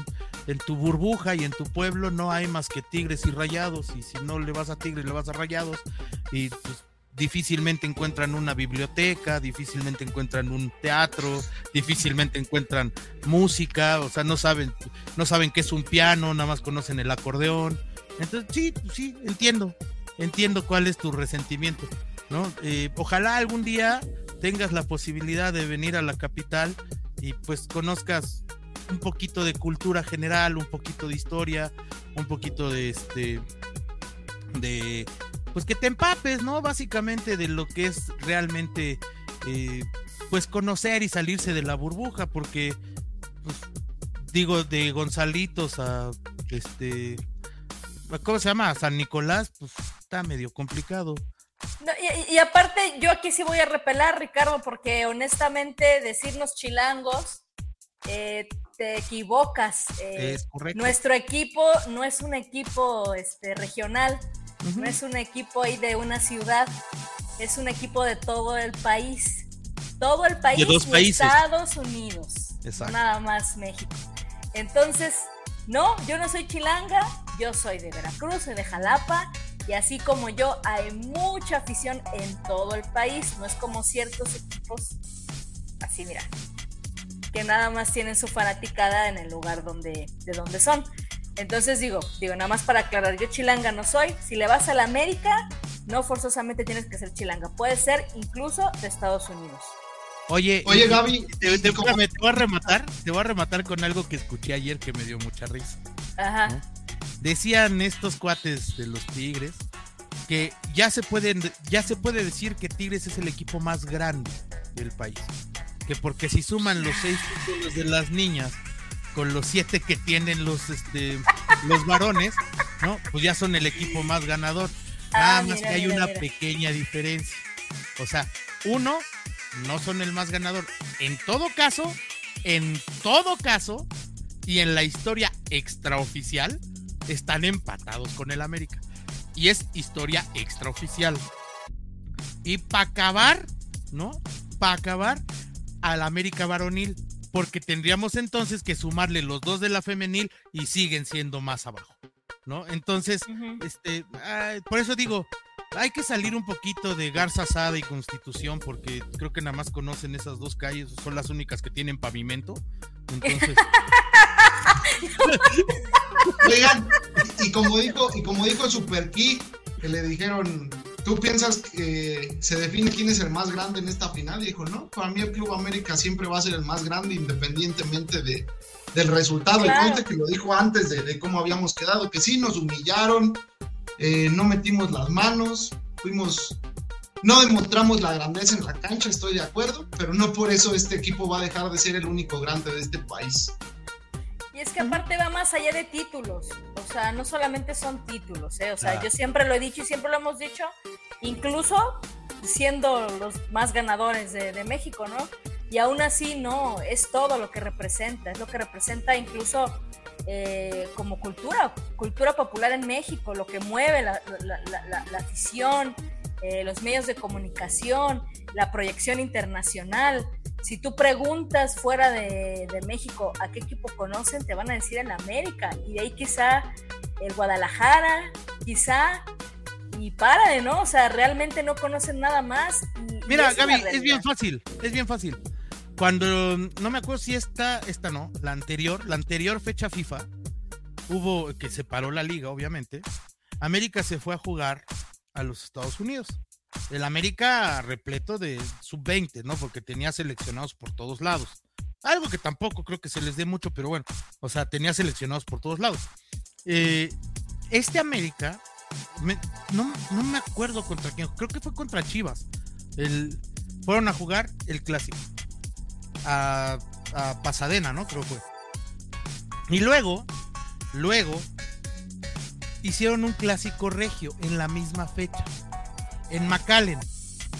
en tu burbuja y en tu pueblo no hay más que tigres y rayados. Y si no le vas a tigres, le vas a rayados. Y pues difícilmente encuentran una biblioteca, difícilmente encuentran un teatro, difícilmente encuentran música, o sea, no saben, no saben qué es un piano, nada más conocen el acordeón. Entonces, sí, sí, entiendo, entiendo cuál es tu resentimiento, ¿no? Eh, ojalá algún día tengas la posibilidad de venir a la capital y pues conozcas un poquito de cultura general, un poquito de historia, un poquito de este, de, pues que te empapes, ¿no? Básicamente de lo que es realmente, eh, pues conocer y salirse de la burbuja, porque, pues, digo, de Gonzalitos a, este, ¿cómo se llama? San Nicolás, pues está medio complicado.
No, y, y aparte, yo aquí sí voy a repelar, Ricardo, porque honestamente decirnos chilangos, eh, te equivocas. eh,
es correcto.
nuestro equipo no es un equipo este, regional, no es un equipo ahí de una ciudad, es un equipo de todo el país. Todo el país
dos países.
Estados Unidos,
Exacto.
nada más México. Entonces, no, yo no soy chilanga, yo soy de Veracruz, soy de Jalapa, y así como yo, hay mucha afición en todo el país, no es como ciertos equipos, así mira, que nada más tienen su fanaticada en el lugar donde, de donde son. Entonces digo, digo, nada más para aclarar, yo chilanga no soy. Si le vas a la América, no forzosamente tienes que ser chilanga. Puede ser incluso de Estados Unidos.
Oye,
Oye, Gaby,
te, te voy a rematar, te voy a rematar con algo que escuché ayer que me dio mucha risa.
Ajá.
Decían estos cuates de los Tigres que ya se pueden, ya se puede decir que Tigres es el equipo más grande del país. Que porque si suman los seis títulos de las niñas con los siete que tienen los este los varones, ¿no? Pues ya son el equipo más ganador. Nada
Ah,
más
mira,
que hay
mira,
una
mira.
pequeña diferencia. O sea, uno, no son el más ganador. En todo caso, en todo caso, y en la historia extraoficial, están empatados con el América. Y es historia extraoficial. Y para acabar, ¿no? Para acabar al América varonil. Porque tendríamos entonces que sumarle los dos de la femenil y siguen siendo más abajo. ¿No? Entonces, este, ay, por eso digo, hay que salir un poquito de Garza Sada y Constitución, porque creo que nada más conocen esas dos calles, son las únicas que tienen pavimento. Entonces,
Oigan, y, como dijo, y como dijo el Super Key, que le dijeron, ¿tú piensas que se define quién es el más grande en esta final? Y dijo, no, para mí el Club América siempre va a ser el más grande independientemente de, del resultado.
Claro.
Y conste que lo dijo antes de, de cómo habíamos quedado, que sí nos humillaron, eh, no metimos las manos, fuimos... No demostramos la grandeza en la cancha, estoy de acuerdo, pero no por eso este equipo va a dejar de ser el único grande de este país.
Y es que aparte va más allá de títulos, o sea, no solamente son títulos, ¿eh? o sea,
Ah.
yo siempre lo he dicho y siempre lo hemos dicho, incluso siendo los más ganadores de, de México, ¿no? Y aún así no, es todo lo que representa, es lo que representa incluso eh, como cultura, cultura popular en México, lo que mueve la, la- la- la- afición, eh, los medios de comunicación, la proyección internacional. Si tú preguntas fuera de, de México a qué equipo conocen, te van a decir el América. Y de ahí quizá el Guadalajara, quizá, y para ¿no? O sea, realmente no conocen nada más. y- y
mira,
una
Gaby, es bien fácil, es bien fácil. Cuando, no me acuerdo si esta, esta no, la anterior, la anterior fecha FIFA, hubo, que se paró la liga, obviamente, América se fue a jugar a los Estados Unidos. El América repleto de sub-20, ¿no? Porque tenía seleccionados por todos lados. Algo que tampoco creo que se les dé mucho, pero bueno, o sea, tenía seleccionados por todos lados. Eh, este América, me- no, no me acuerdo contra quién, creo que fue contra Chivas. El, fueron a jugar el clásico. A, a Pasadena, ¿no? Creo fue. Y luego, luego, hicieron un clásico regio en la misma fecha. En McAllen,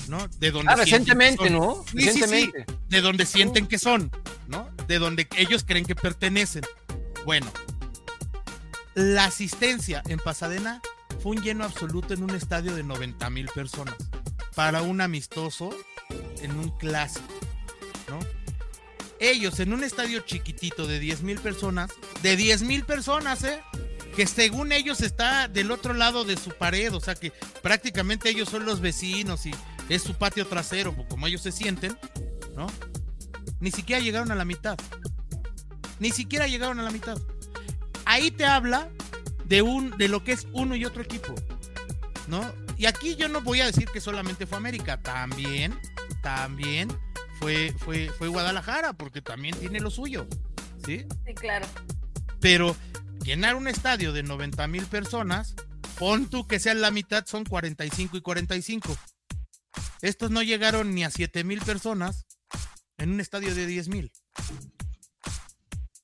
¿no? De donde
Ah, recientemente. ¿no?
Sí, sí, sí.
Recientemente.
De donde sienten que son, ¿no? De donde ellos creen que pertenecen. Bueno, la asistencia en Pasadena fue un lleno absoluto en un estadio de 90 mil personas para un amistoso en un clásico. Ellos en un estadio chiquitito de 10 mil personas, de 10 mil personas, ¿eh? Que según ellos está del otro lado de su pared, o sea que prácticamente ellos son los vecinos y es su patio trasero, pues, como ellos se sienten, ¿no? Ni siquiera llegaron a la mitad. Ni siquiera llegaron a la mitad. Ahí te habla de un de lo que es uno y otro equipo, ¿no? Y aquí yo no voy a decir que solamente fue América, también, también fue fue fue Guadalajara porque también tiene lo suyo, ¿sí?
Sí, claro.
Pero llenar un estadio de 90 mil personas, pon tú que sean la mitad, son 45 y 45. Estos no llegaron ni a 7 mil personas en un estadio de 10 mil.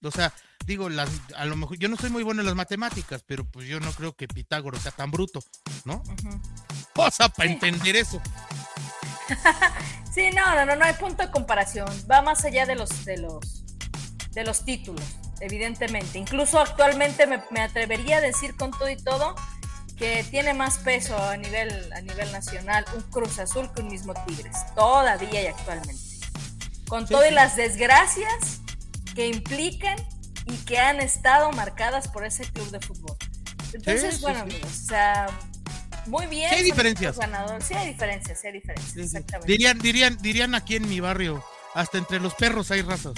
O sea, digo, las, a lo mejor yo no soy muy bueno en las matemáticas, pero pues yo no creo que Pitágoras sea tan bruto, ¿no? Sea, para entender eso.
Sí, no, no, no, no hay punto de comparación. Va más allá de los, de los, de los títulos, evidentemente. Incluso actualmente me, me atrevería a decir con todo y todo que tiene más peso a nivel, a nivel nacional un Cruz Azul que un mismo Tigres, todavía y actualmente. Con
Sí,
todas
sí.
las desgracias que implican y que han estado marcadas por ese club de fútbol. Entonces,
sí,
bueno, amigos, o sea, muy bien.
Sí hay diferencias.
los ganadores. Sí hay diferencias, sí hay diferencias,
Sí, sí.
exactamente.
Dirían, dirían, dirían aquí en mi barrio, hasta entre los perros hay razas.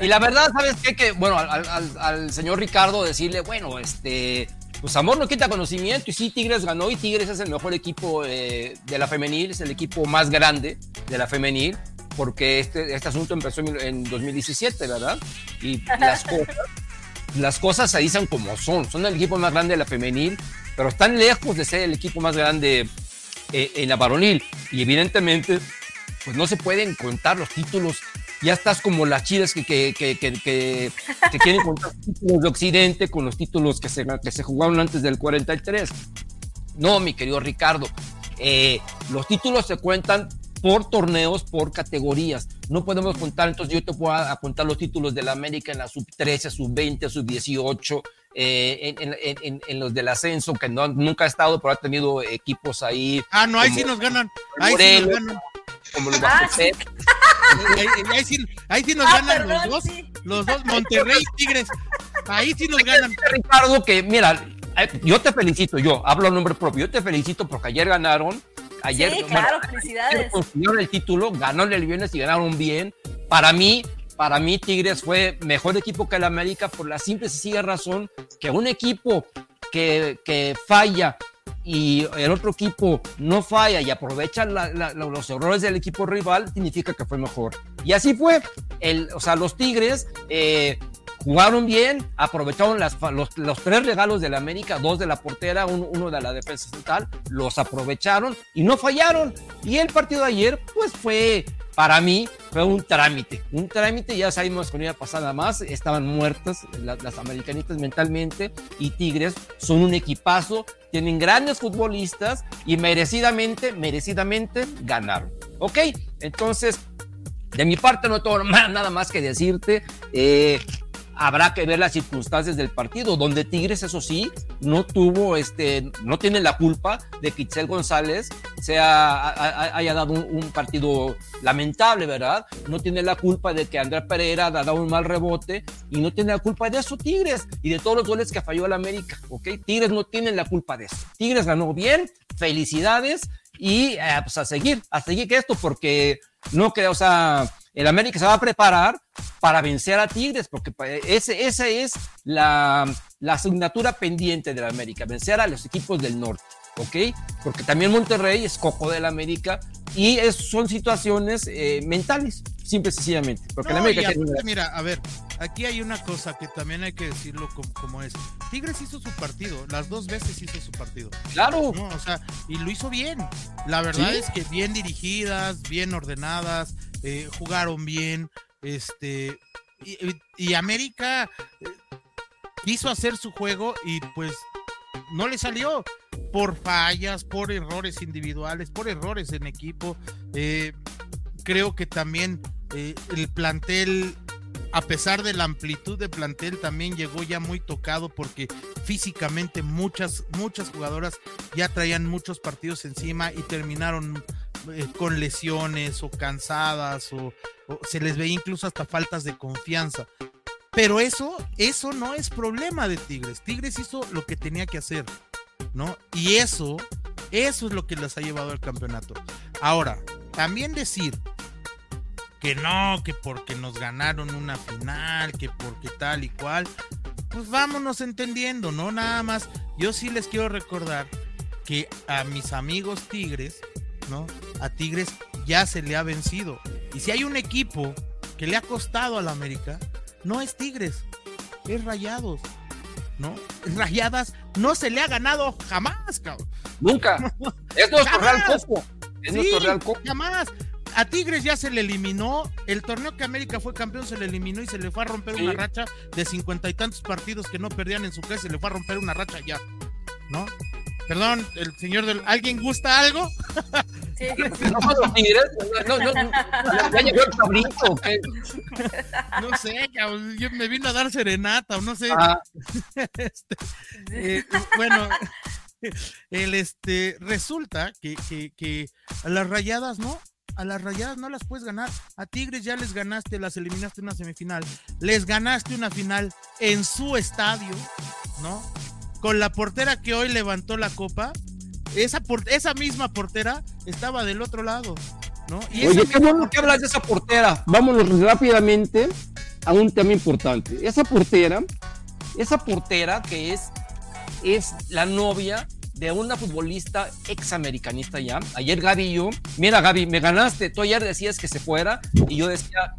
Y la verdad, ¿sabes qué? Que, bueno, al, al- al señor Ricardo decirle, bueno, este, pues amor no quita conocimiento y sí, Tigres ganó y Tigres es el mejor equipo eh, de la femenil, es el equipo más grande de la femenil. porque este, este asunto empezó en, en 2017, ¿verdad? Y las cosas, las cosas se dicen como son. Son el equipo más grande de la femenil, pero están lejos de ser el equipo más grande eh, en la varonil. Y evidentemente, pues no se pueden contar los títulos. Ya estás como las chidas que, que, que, que, quieren contar los títulos de Occidente con los títulos que se, que se jugaron antes del 43. No, mi querido Ricardo. Eh, los títulos se cuentan por torneos, por categorías. No podemos contar, entonces yo te puedo a, a contar los títulos de la América en la sub 13, sub 20, sub 18, eh, en, en- en- en los del ascenso, que no, nunca ha estado, pero ha tenido equipos ahí
Ah, no, ahí
Como-
sí nos ganan. Ahí sí nos ganan.
como los
Ah,
Bajotep.
Ahí, ahí- sí, ahí sí nos
Ah,
ganan
perdón,
los dos.
sí.
Los dos, Monterrey y Tigres. Ahí sí nos ganan.
Ricardo, que mira, eh, yo te felicito, yo hablo a nombre propio, yo te felicito porque ayer ganaron. Ayer,
Sí,
bueno,
claro,
ayer
felicidades.
consiguieron el título, ganaron el viernes y ganaron bien. Para mí, para mí Tigres fue mejor equipo que el América por la simple y sencilla razón que un equipo que, que falla y el otro equipo no falla y aprovecha los errores del equipo rival, significa que fue mejor. Y así fue. El, o sea, los Tigres eh, jugaron bien, aprovecharon los, tres regalos de la América, dos de la portera, un- uno de la defensa central, los aprovecharon y no fallaron. Y el partido de ayer, pues fue, para mí, fue un trámite. Un trámite, ya sabemos que no iba a pasar nada más, estaban muertas la- las americanitas mentalmente y Tigres son un equipazo, tienen grandes futbolistas y merecidamente, merecidamente ganaron. ¿Ok? Entonces, de mi parte no tengo nada más que decirte. Eh, habrá que ver las circunstancias del partido, donde Tigres, eso sí, no tuvo, este, no tiene la culpa de que Itzel González sea, haya dado un, partido lamentable, ¿verdad? No tiene la culpa de que Andrés Pereira haya dado un mal rebote y no tiene la culpa de eso Tigres y de todos los goles que falló el América, ¿ok? Tigres no tiene la culpa de eso. Tigres ganó bien, felicidades y eh, pues a seguir, a seguir que esto porque no que, o sea, el América se va a preparar para vencer a Tigres, porque pa- ese, esa es la, la asignatura pendiente del América, vencer a los equipos del norte, ¿ok? Porque también Monterrey es cojo del América y es- son situaciones eh, mentales, simple y sencillamente. Porque el América
y
tiene
aparte, mira, a ver, aquí hay una cosa que también hay que decirlo como, como es. Tigres hizo su partido, las dos veces hizo su partido.
Claro,
¿no? O sea, y lo hizo bien. La verdad
Sí.
es que bien dirigidas, bien ordenadas, eh, jugaron bien, este, y, América eh, quiso hacer su juego y pues no le salió por fallas, por errores individuales, por errores en equipo. Eh, creo que también eh, el plantel, a pesar de la amplitud de plantel, también llegó ya muy tocado porque físicamente muchas, muchas jugadoras ya traían muchos partidos encima y terminaron eh, con lesiones o cansadas o, se les veía incluso hasta faltas de confianza. Pero eso, eso no es problema de Tigres. Tigres hizo lo que tenía que hacer, ¿no? Y eso, eso es lo que les ha llevado al campeonato. Ahora, también decir que no, que porque nos ganaron una final, que porque tal y cual, pues vámonos entendiendo, ¿no? Nada más, yo sí les quiero recordar que a mis amigos Tigres, ¿no? A Tigres ya se le ha vencido. Y si hay un equipo que le ha costado a la América, no es Tigres, es Rayados, ¿no? Rayadas no se le ha ganado jamás, cabrón.
nunca. Es nuestro Real. Coco. Es
Sí,
nuestro Real Coco.
jamás. A Tigres ya se le eliminó. El torneo que América fue campeón se le eliminó y se le fue a romper
Sí.
una racha de cincuenta y tantos partidos que no perdían en su casa. Se le fue a romper una racha ya. ¿No? Perdón, el señor del. ¿Alguien gusta algo?
Sí.
No son los Tigres. No, no, no, ya llegó el cabrito. ¿o qué?
No sé, cabrón, yo me vino a dar serenata o no sé.
Ah,
Este, eh, bueno, el este resulta que, que, que a las rayadas no, a las rayadas no las puedes ganar. A Tigres ya les ganaste, las eliminaste en una semifinal, les ganaste una final en su estadio, ¿no? Con la portera que hoy levantó la copa, esa, por- esa misma portera estaba del otro lado, ¿no? Y
Oye, qué bueno que hablas de esa portera. Vámonos rápidamente a un tema importante. Esa portera, esa portera que es, es la novia de una futbolista examericanista ya. Ayer Gaby y yo, mira Gaby, me ganaste. Tú ayer decías que se fuera y yo decía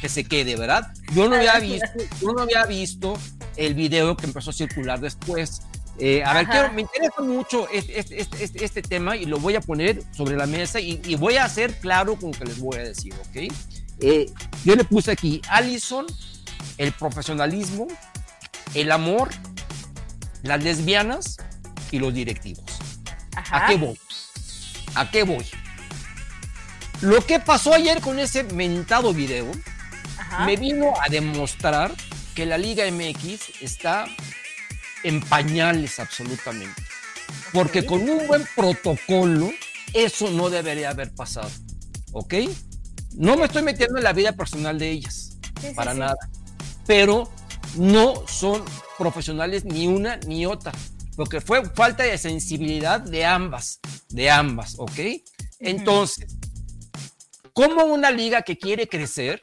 que se quede, ¿verdad? Yo no había visto, yo no había visto el video que empezó a circular después. Eh, a ver, quiero, me interesa mucho este, este, este, este, tema y lo voy a poner sobre la mesa y, y, voy a ser claro con lo que les voy a decir, ¿ok? Eh, yo le puse aquí, Allison, el profesionalismo, el amor, las lesbianas y los directivos.
Ajá.
¿A qué voy? ¿A qué voy? Lo que pasó ayer con ese mentado video
Ajá.
me vino a demostrar que la Liga MX está en pañales absolutamente. Porque con un buen protocolo, eso no debería haber pasado. ¿Ok? No me estoy metiendo en la vida personal de ellas,
Sí,
para
sí.
nada. Pero no son profesionales ni una ni otra. Porque fue falta de sensibilidad de ambas, de ambas, ¿ok? Entonces, ¿cómo una liga que quiere crecer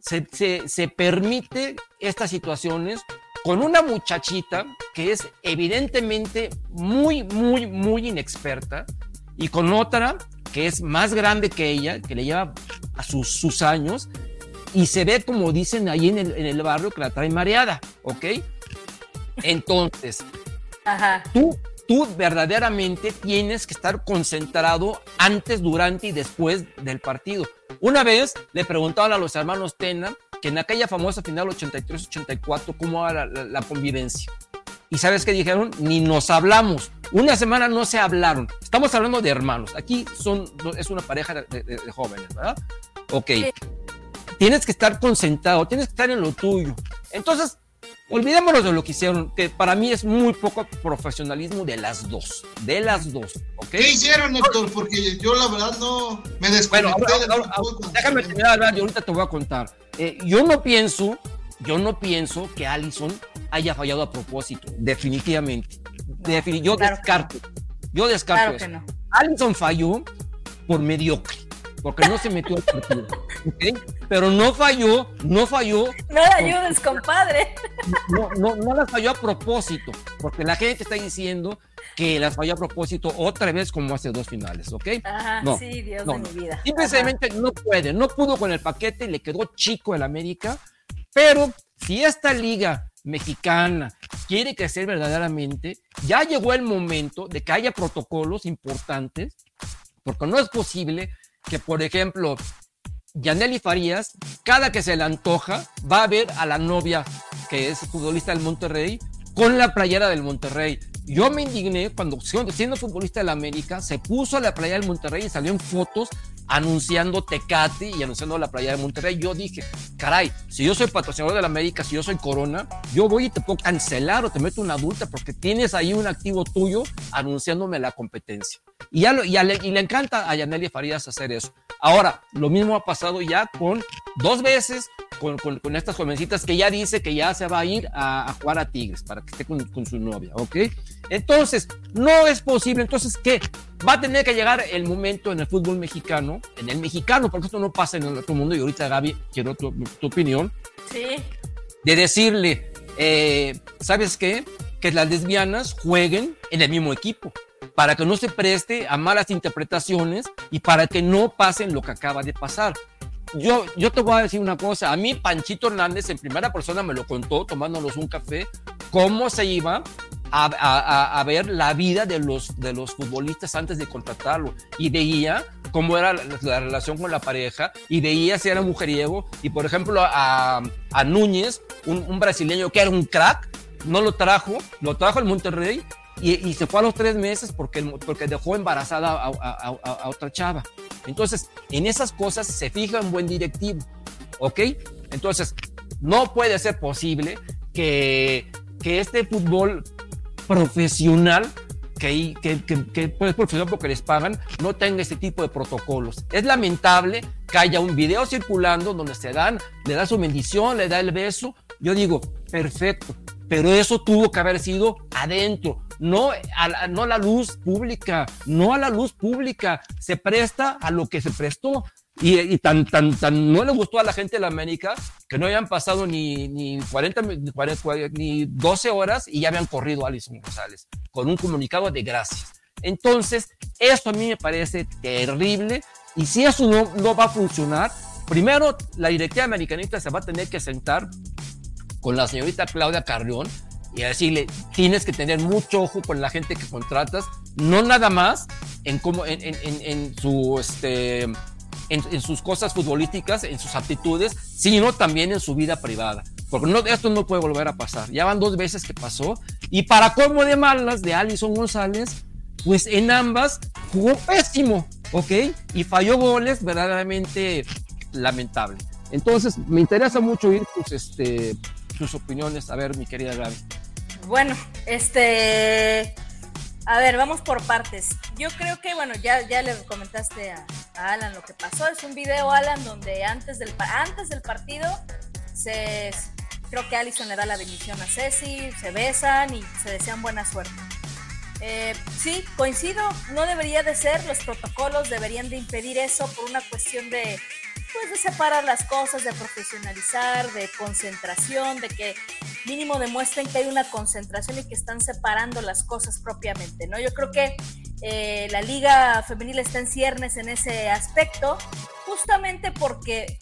se, se- se permite estas situaciones con una muchachita que es evidentemente muy, muy, muy inexperta y con otra que es más grande que ella, que le lleva a sus, sus años y se ve como dicen ahí en el, en el barrio que la trae mareada, ¿ok? Entonces,
Ajá.
tú, tú verdaderamente tienes que estar concentrado antes, durante y después del partido. Una vez le preguntaban a los hermanos Tena que en aquella famosa final 83-84, ¿cómo era la, la- la convivencia? Y sabes qué dijeron? Ni nos hablamos. Una semana no se hablaron. Estamos hablando de hermanos. Aquí son, es una pareja de, de- de jóvenes, ¿verdad? Ok.
Sí.
Tienes que estar concentrado, tienes que estar en lo tuyo. Entonces, olvidémonos de lo que hicieron, que para mí es muy poco profesionalismo de las dos. De las dos, ¿ok?
¿Qué hicieron, Héctor? Porque yo la verdad no me
Bueno,
desconecté
ahora-
del
ahora-
fútbol cuando
déjame terminar de hablar y ahorita te voy a contar. Eh, yo no pienso, yo no pienso que Allison haya fallado a propósito, definitivamente. Defini- yo
Claro
descarto, yo descarto
Claro
eso.
que no.
Allison falló por mediocre, porque no se metió al partido, ¿ok? Pero no falló, no falló
No la ayudes, compadre.
no, no, no las falló a propósito, porque la gente está diciendo que las falló a propósito otra vez como hace dos finales, ¿ok?
Ajá,
No,
sí, Dios
no,
de mi vida.
Simplemente no puede, no pudo con el paquete, le quedó chico el América, pero si esta liga mexicana quiere crecer verdaderamente, ya llegó el momento de que haya protocolos importantes, porque no es posible que, por ejemplo, Yaneli Farías, cada que se le antoja, va a ver a la novia que es futbolista del Monterrey con la playera del Monterrey. Yo me indigné cuando, siendo futbolista del América, se puso la playera del Monterrey y salió en fotos anunciando Tecate y anunciando la playera del Monterrey. Yo dije, caray, si yo soy patrocinador del América, si yo soy Corona, yo voy y te puedo cancelar o te meto una adulta porque tienes ahí un activo tuyo anunciándome la competencia. Y, ya lo- y, a y le encanta a Yaneli Farías hacer eso. Ahora, lo mismo ha pasado ya con dos veces con, con- con estas jovencitas que ya dice que ya se va a ir a, a jugar a Tigres para que esté con, con su novia, ¿ok? Entonces, no es posible. Entonces, ¿qué? Va a tener que llegar el momento en el fútbol mexicano, en el mexicano, porque esto no pasa en el otro mundo, y ahorita Gaby, quiero tu, tu opinión,
Sí.
de decirle, eh, ¿sabes qué? Que las lesbianas jueguen en el mismo equipo, para que no se preste a malas interpretaciones y para que no pasen lo que acaba de pasar. Yo, yo te voy a decir una cosa, a mí Panchito Hernández en primera persona me lo contó tomándonos un café, cómo se iba a, ver la vida de los, de los futbolistas antes de contratarlo y veía cómo era la, la relación con la pareja y veía si era mujeriego y por ejemplo a, a Núñez, un, brasileño que era un crack, no lo trajo, lo trajo al Monterrey y, se fue a los tres meses porque, el- porque dejó embarazada a otra chava. Entonces, en esas cosas se fija un buen directivo, ¿ok? Entonces, no puede ser posible que, que este fútbol profesional, que, que, es profesional porque les pagan, no tenga este tipo de protocolos. Es lamentable que haya un video circulando donde se dan, le da su bendición, le da el beso. Yo digo, perfecto, pero eso tuvo que haber sido adentro, no a la, no a la luz pública, no a la luz pública, se presta a lo que se prestó. Y, tan, tan, tan no le gustó a la gente de la América que no habían pasado ni, ni, 40, ni, 40, ni 12 horas y ya habían corrido a Alison González con un comunicado de gracias. Entonces, esto a mí me parece terrible y si eso no, no va a funcionar, primero la directiva americanista se va a tener que sentar con la señorita Claudia Carrión y decirle, tienes que tener mucho ojo con la gente que contratas, no nada más en, cómo, en, en, en su, este, en, sus cosas futbolísticas, en sus aptitudes, sino también en su vida privada. Porque no, esto no puede volver a pasar. Ya van dos veces que pasó. Y para cómo de malas de Alison González, pues en ambas jugó pésimo, ¿ok? Y falló goles verdaderamente lamentable. Entonces, me interesa mucho ir tus, este, sus opiniones. A ver, mi querida Gaby.
Bueno, este. A ver, vamos por partes. Yo creo que, bueno, ya, ya le comentaste a, Alan lo que pasó. Es un video, Alan, donde antes del, antes del partido se, creo que Allison le da la bendición a Ceci, se besan y se desean buena suerte. Eh, sí, coincido, no debería de ser, los protocolos deberían de impedir eso por una cuestión de, pues, de separar las cosas, de profesionalizar, de concentración, de que mínimo demuestren que hay una concentración y que están separando las cosas propiamente, ¿no? Yo creo que eh, la liga femenil está en ciernes en ese aspecto, justamente porque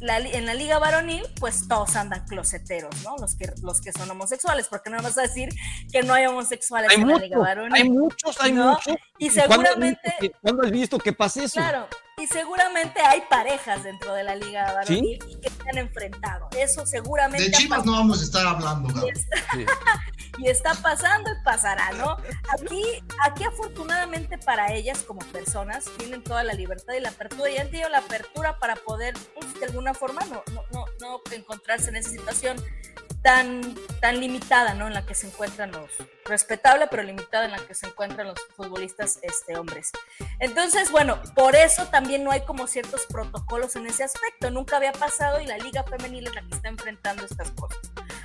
en la liga varonil, pues todos andan closeteros, ¿no? Los que, los que son homosexuales, porque no vas a decir que no hay homosexuales en la liga varonil.
Hay muchos, hay muchos.
Y seguramente.
¿Cuándo has visto que pase eso?
Claro, y seguramente hay parejas dentro de la liga varonil que se han enfrentado. Eso seguramente.
De Chivas no vamos a estar hablando,
y está, y está, pasando y pasará, ¿no? Aquí, aquí afortunadamente para ellas como personas tienen toda la libertad y la apertura y han tenido la apertura para poder, pues, de alguna forma, no, no, no, no encontrarse en esa situación tan, tan limitada, ¿no? En la que se encuentran los, respetable, pero limitada en la que se encuentran los futbolistas este, hombres. Entonces, bueno, por eso también no hay como ciertos protocolos en ese aspecto. Nunca había pasado y la liga femenil es la que está enfrentando estas cosas.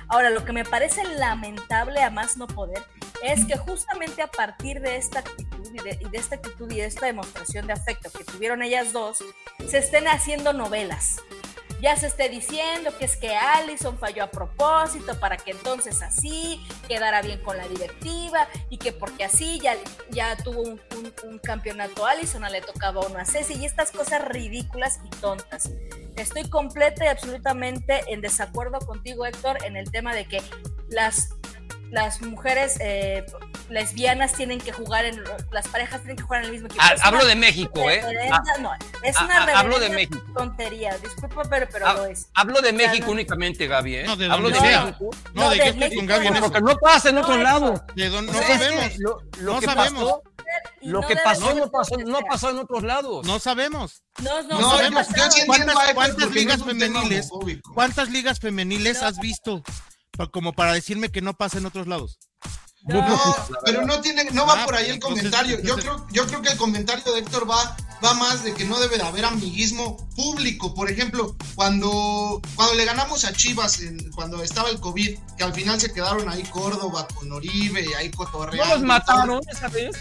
Ahora, lo que me parece lamentable a más no poder es que justamente a partir de esta actitud y de, y de esta actitud y de esta demostración de afecto que tuvieron ellas dos, se estén haciendo novelas ya se esté diciendo que es que Allison falló a propósito para que entonces así quedara bien con la directiva y que porque así ya, ya tuvo un, campeonato Allison, le tocaba uno a Ceci y estas cosas ridículas y tontas. Estoy completa y absolutamente en desacuerdo contigo, Héctor, en el tema de que las las mujeres eh, lesbianas tienen que jugar en las parejas tienen que jugar en el mismo equipo.
Ah, hablo de México, ¿eh?
Ah, no, es ah, una hablo de México. tontería, disculpa, pero, pero lo es.
Hablo de México únicamente, Gaby, ¿eh?
No, de
hablo
de México. No, de, qué estoy con Gaby en eso.
No pasa en otro lado.
De no sabemos.
Lo, lo no que sabemos. Pasó, lo que pasó no pasó, no pasó en otros lados.
No sabemos.
No, no,
no sabemos. ¿Cuántas, cuántas ligas femeniles? ¿Cuántas ligas femeniles has visto? Como para decirme que no pasa en otros lados.
No, pero no tiene, no va ah, por ahí el comentario. Yo creo, yo creo que el comentario de Héctor va, va más de que no debe de haber amiguismo público. Por ejemplo, cuando, cuando le ganamos a Chivas, cuando estaba el COVID, que al final se quedaron ahí Córdoba con Oribe, ahí cotorreando.
¿No los mataron esa vez?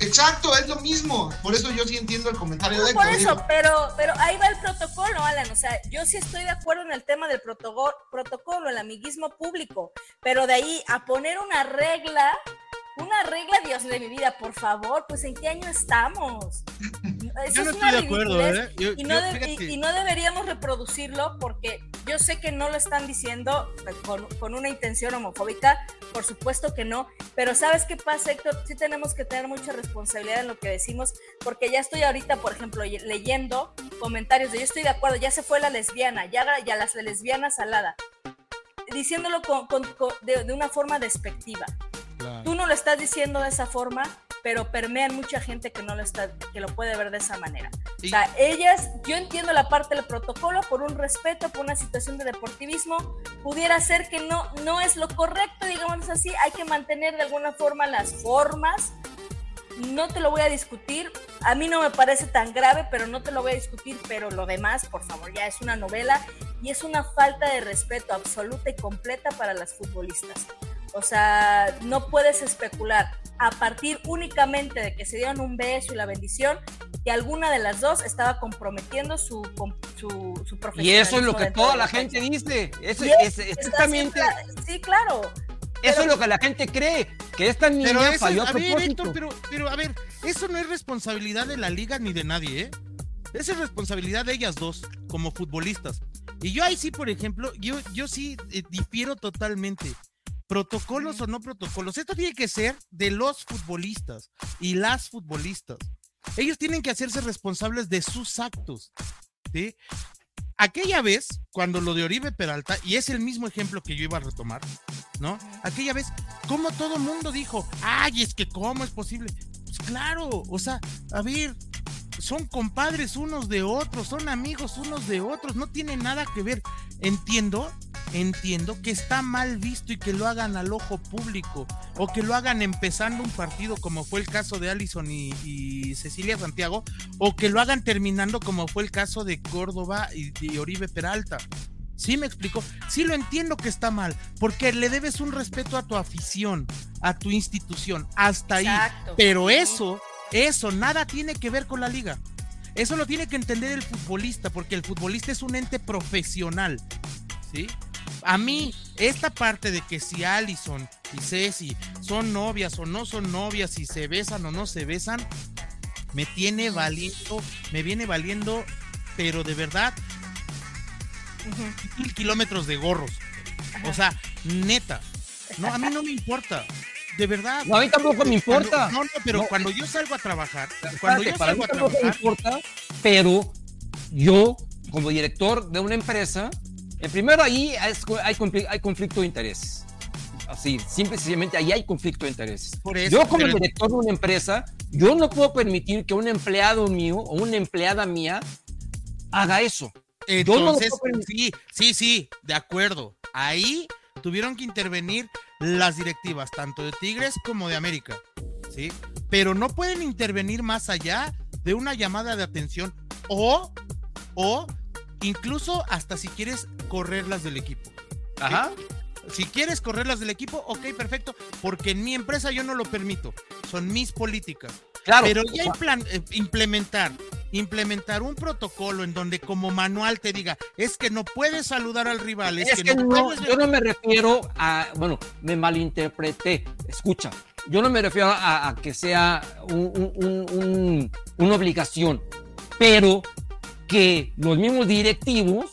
Exacto, es lo mismo. Por eso yo sí entiendo el comentario de
Por eso, pero, pero ahí va el protocolo, Alan. O sea, yo sí estoy de acuerdo en el tema del protocolo, protocolo, el amiguismo público, pero de ahí a poner una regla una regla, Dios de mi vida, por favor, pues ¿en qué año estamos?
Eso no es estoy de acuerdo, ¿eh?
y, no deberíamos reproducirlo porque yo sé que no lo están diciendo con, con, una intención homofóbica, por supuesto que no, pero ¿sabes qué pasa, Héctor? Sí tenemos que tener mucha responsabilidad en lo que decimos, porque ya estoy ahorita, por ejemplo, leyendo comentarios de yo estoy de acuerdo, ya se fue la lesbiana, ya, ya las lesbianas salada, diciéndolo con, de, de una forma despectiva. Tú no lo estás diciendo de esa forma, pero permean mucha gente que no lo está, que lo puede ver de esa manera. O sea, ellas, yo entiendo la parte del protocolo por un respeto, por una situación de deportivismo, pudiera ser que no, no es lo correcto, digamos así, hay que mantener de alguna forma las formas. No te lo voy a discutir, a mí no me parece tan grave, pero no te lo voy a discutir, pero lo demás, por favor, ya es una novela y es una falta de respeto absoluta y completa para las futbolistas. O sea, no puedes especular a partir únicamente de que se dieron un beso y la bendición, que alguna de las dos estaba comprometiendo su, com- su, su
Y eso es lo que toda la gente dice. Eso es,
está
exactamente.
siempre- Sí, claro.
Eso
pero-
es lo que la gente cree. Que esta niña
Pero eso,
falló a
a ver. Héctor, pero, pero a ver, eso no es responsabilidad de la liga ni de nadie, ¿eh? Esa es responsabilidad de ellas dos, como futbolistas. Y yo ahí sí, por ejemplo, yo, yo sí eh, difiero totalmente. Protocolos o no protocolos. Esto tiene que ser de los futbolistas y las futbolistas. Ellos tienen que hacerse responsables de sus actos. ¿sí? Aquella vez, cuando lo de Oribe Peralta, y es el mismo ejemplo que yo iba a retomar, ¿no? Aquella vez, como todo mundo dijo, ay, es que cómo es posible. Pues claro, o sea, a ver, son compadres unos de otros, son amigos unos de otros, no tiene nada que ver. Entiendo, entiendo que está mal visto y que lo hagan al ojo público o que lo hagan empezando un partido como fue el caso de Allison y, y Cecilia Santiago o que lo hagan terminando como fue el caso de Córdoba y, y Oribe Peralta. Sí me explico, sí lo entiendo que está mal, porque le debes un respeto a tu afición, a tu institución, hasta ahí. Pero eso, eso nada tiene que ver con la liga. Eso lo tiene que entender el futbolista, porque el futbolista es un ente profesional. ¿Sí? A mí, esta parte de que si Allison y Ceci son novias o no son novias, si se besan o no se besan, me tiene valiendo, me viene valiendo, pero de verdad, mil kilómetros de gorros. O sea, neta. No, a mí no me importa. De verdad.
No, a mí tampoco me
Cuando-
importa.
no, no, pero
No.
cuando yo salgo a trabajar, cuando
Espérate,
yo
para mí
salgo a
tampoco me
trabajar,
importa, pero yo, como director de una empresa, el primero ahí hay, confli- hay conflicto de intereses. Así, simple y sencillamente ahí hay conflicto de intereses.
por eso,
Yo como
pero-
director de una empresa, yo no puedo permitir que un empleado mío o una empleada mía haga eso. Yo no lo
Entonces, sí, sí, sí, de acuerdo. Ahí tuvieron que intervenir las directivas, tanto de Tigres como de América, ¿sí? Pero no pueden intervenir más allá de una llamada de atención o, o incluso hasta si quieres correrlas del equipo.
Ajá.
Si quieres correrlas del equipo, ok, perfecto, porque en mi empresa yo no lo permito, son mis políticas.
Claro.
Pero ya implan- eh, implementar, implementar un protocolo en donde como manual te diga, es que no puedes saludar al rival, es,
Es
que,
que
no,
no,
puedes...
yo no me refiero a, bueno, me malinterpreté. Escucha, yo no me refiero a, a que sea un- un- un- un- una obligación, pero que los mismos directivos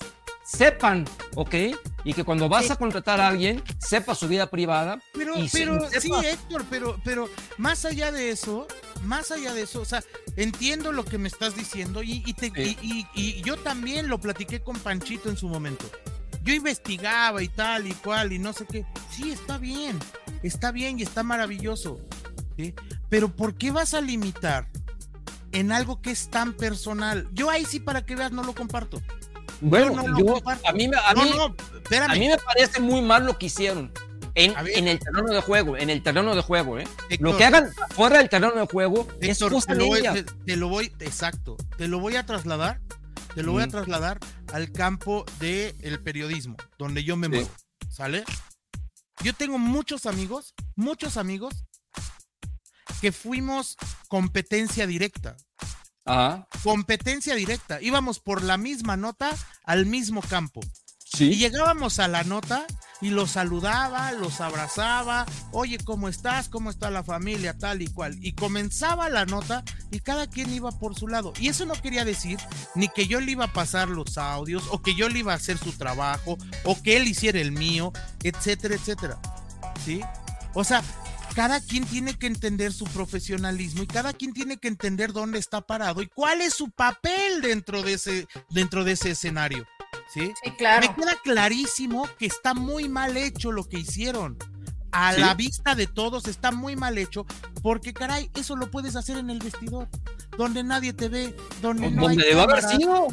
sepan, ¿ok? Y que cuando vas a contratar a alguien, sepa su vida privada.
Pero,
y
pero sí, Héctor, pero, pero más allá de eso, más allá de eso, o sea, entiendo lo que me estás diciendo y, y te-
Sí.
y- y- y yo también lo platiqué con Panchito en su momento. Yo investigaba y tal y cual y no sé qué. Sí, está bien, está bien y está maravilloso. ¿sí? Pero ¿por qué vas a limitar en algo que es tan personal? Yo ahí sí, para que veas, no lo comparto.
Bueno,
no lo
yo,
comparto.
a mí, me- a
no,
mí,
no, espérame.
a mí me parece muy mal lo que hicieron. En, el terreno de juego, en el terreno de juego, ¿eh?
Héctor,
Lo que hagan fuera del terreno de juego es cosa
te lo, voy, te, te lo voy, exacto, te lo voy a trasladar, te lo voy a trasladar al campo del el periodismo, donde yo me
Sí.
muevo, ¿sale? Yo tengo muchos amigos, muchos amigos que fuimos competencia directa,
Ajá.
competencia directa, íbamos por la misma nota al mismo campo. Y
Sí.
llegábamos a la nota y los saludaba, los abrazaba, oye, ¿cómo estás? ¿Cómo está la familia? Tal y cual. Y comenzaba la nota y cada quien iba por su lado. Y eso no quería decir ni que yo le iba a pasar los audios o que yo le iba a hacer su trabajo o que él hiciera el mío, etcétera, etcétera. ¿Sí? O sea, cada quien tiene que entender su profesionalismo y cada quien tiene que entender dónde está parado y cuál es su papel dentro de ese, dentro de ese escenario. ¿Sí?
Sí, claro.
Me queda clarísimo que está muy mal hecho lo que hicieron. A
Sí.
la vista de todos está muy mal hecho, porque caray, eso lo puedes hacer en el vestidor, donde nadie te ve, donde no hay
Donde debe haber sido.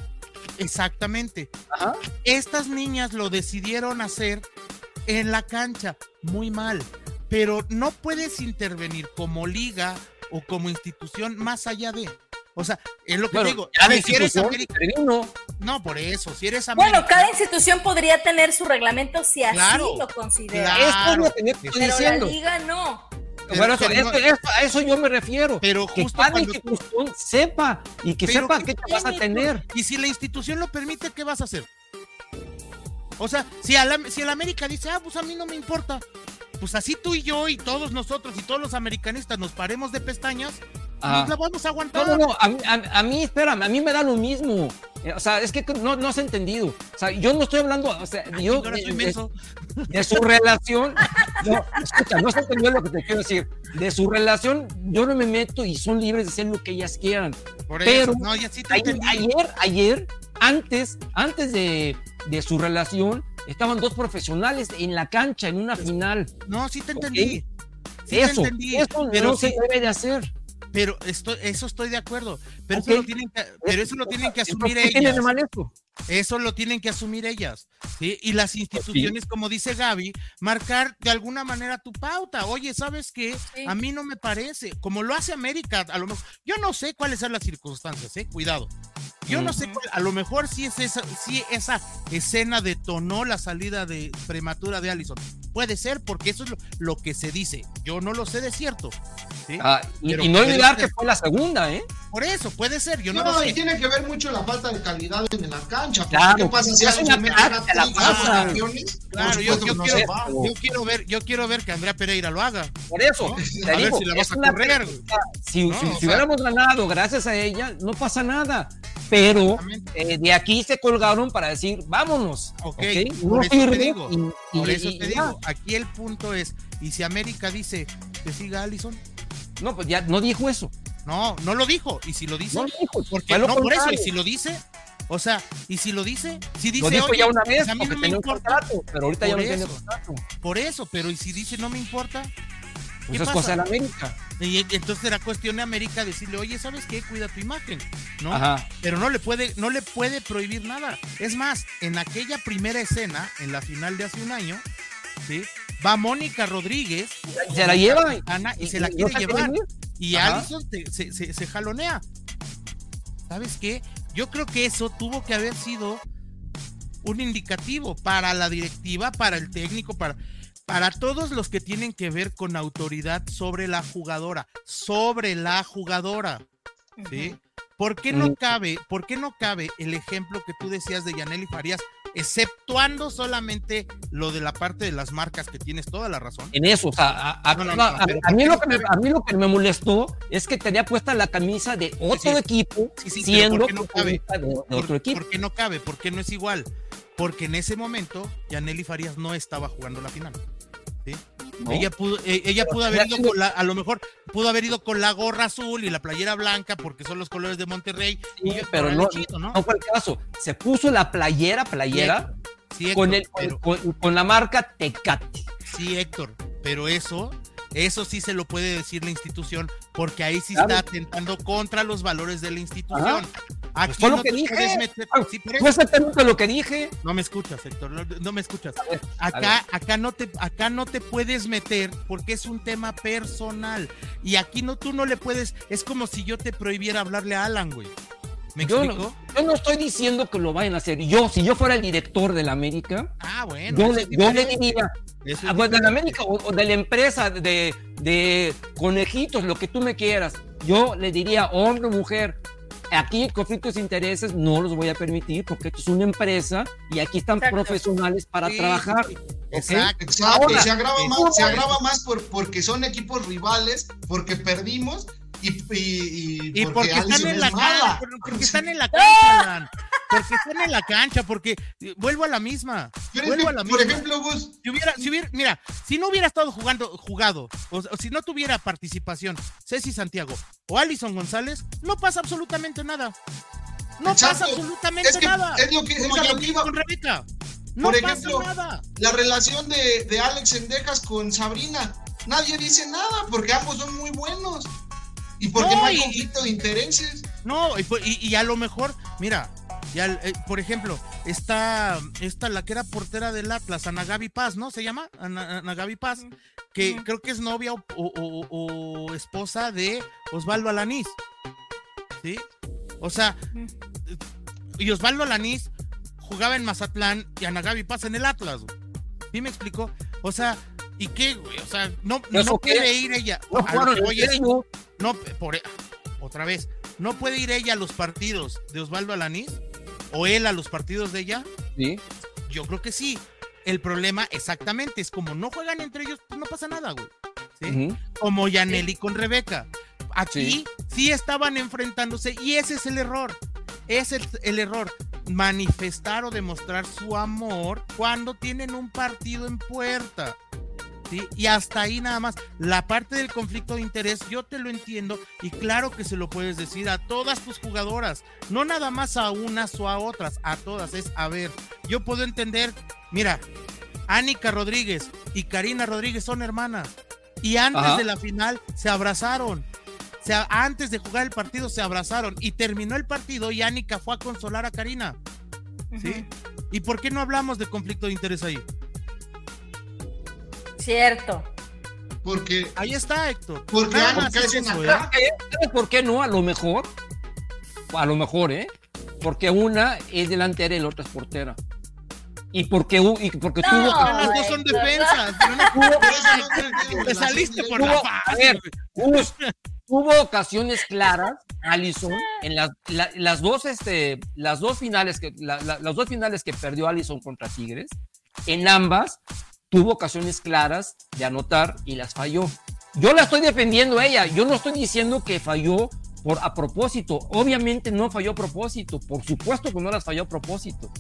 Exactamente.
Ajá.
Estas niñas lo decidieron hacer en la cancha, muy mal, pero no puedes intervenir como liga o como institución más allá de. O sea, es lo que
Bueno,
digo. a ver, si eres
intervino.
no, por eso, si eres América.
Bueno, cada institución podría tener su reglamento si así
Claro,
lo considera.
claro.
Esto es lo que yo estoy
Pero
diciendo.
la liga no.
Pero-
Bueno, eso,
no-
a eso yo me refiero.
Pero
que
justo
cada institución sepa y que sepa
¿qué
qué te vas a tener.
Y si la institución lo permite, ¿qué vas a hacer? O sea, si, a la- si el América dice, ah, pues a mí no me importa, pues así tú y yo y todos nosotros y todos los americanistas nos paremos de pestañas,
Ajá.
nos la vamos a
No,
aguantar.
no, no, a, mí- a- a mí, espérame, a mí me da lo mismo. Eh, O sea, es que no, no has entendido. O sea, yo no estoy hablando, o sea,
Ay,
yo de, de- de su relación, no, escucha, no se entendió lo que te quiero decir. De su relación, yo no me meto y son libres de hacer lo que ellas quieran.
Por
pero-
eso, no, ya sí te
Ayer, ayer, ayer, antes, antes de, de su relación, estaban dos profesionales en la cancha en una final.
No, sí te entendí. Sí
eso,
te entendí.
eso
pero
no
sí,
se debe de hacer.
pero estoy, eso estoy de acuerdo. Pero, eso, lo tienen que, pero eso lo tienen que asumir
Entonces, ¿qué tiene de
ellas.
mal eso?
Lo tienen que asumir ellas. ¿sí? Y las instituciones, como dice Gaby, marcar de alguna manera tu pauta. Oye, ¿sabes qué?
Sí.
A mí no me parece. Como lo hace América, a lo mejor. Yo no sé cuáles son las circunstancias, ¿eh? Cuidado. Yo no sé cuál, a lo mejor sí es esa, sí esa escena detonó la salida de prematura de Allison. Puede ser, porque eso es lo, lo que se dice. Yo no lo sé de cierto. ¿sí?
Ah, y, no olvidar que fue la segunda, ¿eh?
Por eso, puede ser, yo no,
No,
lo
y tiene que ver mucho la falta de calidad en la
Claro,
yo- quiero-. Yo ver, yo quiero ver que Andrea Pereira lo haga.
Por eso,
¿no?
te
A ver si la
es
vas a
una
correr.
práctica. Si,
No,
si-
o
si
sea-
hubiéramos ganado gracias a ella, no pasa nada. Pero eh, de aquí se colgaron para decir, vámonos.
Ok,
¿ok?
por eso te digo,
y- y-
Por eso
y-
te
y ya.
digo, aquí el punto es, y si América dice que siga Allison,
No, pues ya no dijo eso.
no, no lo dijo, y si lo dice,
No lo dijo.
porque no por eso, y si lo dice, o sea, y si lo dice, si dice,
Lo dijo
"Oye,
ya una
pues
vez
a mí
porque
no me importa,
contrato, pero ahorita ya no tiene contrato.
por eso, pero y si dice no me importa,
Pues
¿Qué
es cosa de
pasa?
la América.
y entonces será cuestión de América decirle, oye, ¿sabes qué? Cuida tu imagen, ¿no?
Ajá.
pero no le puede no le puede prohibir nada. Es más, en aquella primera escena, en la final de hace un año, ¿sí? va Mónica Rodríguez
Se la lleva y,
Ana, y se la quiere llevar y
Ajá.
Allison te- se, se- se jalonea. ¿Sabes qué? Yo creo que eso tuvo que haber sido un indicativo para la directiva, para el técnico, para, para todos los que tienen que ver con autoridad sobre la jugadora, sobre la jugadora. ¿sí? ¿Por qué no
Mm.
cabe, por qué no cabe el ejemplo que tú decías de Yaneli Farías, exceptuando solamente lo de la parte de las marcas que tienes toda la razón?
En eso, o sea, a, mí
¿por
lo que me, molestó es que tenía puesta la camisa de otro
sí.
equipo,
Sí, sí, pero
siendo
¿por qué no cabe?
futbolista de, de
¿Por,
otro equipo.
por qué no cabe? ¿Por qué no es igual? Porque en ese momento Yaneli Farías no estaba jugando la final. Ella pudo, eh, ella pudo haber ido con la, a lo mejor pudo haber ido con la gorra azul y la playera blanca porque son los colores de Monterrey.
Sí,
y
pero no,
chido, ¿no?
no fue el caso. Se puso la playera, playera,
Sí,
con,
Héctor,
el,
pero-
con, con la marca Tecate.
sí, Héctor, pero eso, eso sí se lo puede decir la institución porque ahí sí
Claro.
está atentando contra los valores de la institución. Aquí
Pues fue lo
no
que
te
dije.
puedes meter-
Ah,
sí, por eso.
Fue exactamente lo que dije.
No me escuchas, Héctor, no, no me escuchas.
Ver,
Acá, acá no te, acá no te puedes meter porque es un tema personal. Y aquí no, tú no le puedes, es como si yo te prohibiera hablarle a Alan, güey. ¿Me
Yo
explico?
no, yo no estoy diciendo que lo vayan a hacer. Yo, si yo fuera el director de la América,
Ah, bueno.
yo, le, yo diría,
es
ah, pues, de la. América o, o de la empresa de, de conejitos, lo que tú me quieras, yo le diría, hombre o mujer, aquí conflictos de intereses no los voy a permitir porque esto es una empresa y aquí están
Exacto.
profesionales para
Sí,
trabajar.
sí, sí.
¿ok?
Exacto.
Exacto,
Ahora,
y se agrava
eh,
más, se agrava más por, porque son equipos rivales, porque perdimos y, y,
Y porque están en
es
la
mala.
cancha, por- porque están en la cancha. Porque están en la cancha, porque eh, vuelvo a la misma.
Pero es
Vuelvo
que,
a la
por
misma.
ejemplo, Gus,
Si hubiera, si hubiera, mira, si no hubiera estado jugando, jugado, o, o si no tuviera participación, Ceci Santiago o Alison González, no pasa absolutamente nada. No
Exacto.
pasa absolutamente
es que
nada.
es lo que, es lo
Yanni
que iba.
con Rebeca. No
Por
pasa
ejemplo,
nada.
La relación de, de Alex Endejas con Sabrina, nadie dice nada porque ambos son muy buenos. Y porque no,
No,
hay
y-
conflicto de intereses.
No, y, y- y a lo mejor, mira, ya, eh, por ejemplo, está esta la que era portera del Atlas, Ana Gaby Paz, ¿no? Se llama Ana, Ana Gaby Paz, que creo que es novia o, o- o- o esposa de Osvaldo Alanís. ¿Sí? O sea, y Osvaldo Alanís jugaba en Mazatlán y Ana Gaby Paz en el Atlas. güey. ¿Sí me explicó? O sea, ¿Y qué, güey? O sea, no,
¿Eso
no puede ir ella.
No
a lo
jugaron
que
en
voy es-
serio.
no, por, otra vez, no puede ir ella a los partidos de Osvaldo Alanís o él a los partidos de ella.
Sí.
Yo creo que sí. El problema exactamente es como no juegan entre ellos, pues no pasa nada, güey. ¿Sí? Como Yaneli con Rebeca. Aquí sí. estaban enfrentándose y ese es el error. Es el error. Manifestar o demostrar su amor cuando tienen un partido en puerta. ¿sí? Y hasta ahí nada más. La parte del conflicto de interés, yo te lo entiendo y claro que se lo puedes decir a todas tus jugadoras, no nada más a unas o a otras, a todas. Es, a ver, yo puedo entender, mira, Anika Rodríguez y Karina Rodríguez son hermanas y antes
Ajá.
de la final se abrazaron. O sea, antes de jugar el partido se abrazaron y terminó el partido y Anika fue a consolar a Karina. ¿Sí? ¿Y por qué no hablamos de conflicto de interés ahí?
Cierto.
Porque,
Ahí está, Héctor.
porque es
eso, ¿eh?
crack.
¿Sabes por qué no? A lo mejor. A lo mejor, ¿eh? Porque una es delantera y la otra es portera. Y porque, y porque
No.
tuvo
Pero las dos son defensas. pero no- Te saliste por la
ver, hubo, ocasiones claras, Alison, en las, la- las dos, este, las dos finales que, la- la- las dos finales que perdió Alison contra Tigres, en ambas tuvo ocasiones claras de anotar y las falló. Yo la estoy defendiendo a ella, yo no estoy diciendo que falló por a propósito, obviamente no falló a propósito, por supuesto que no las falló a propósito.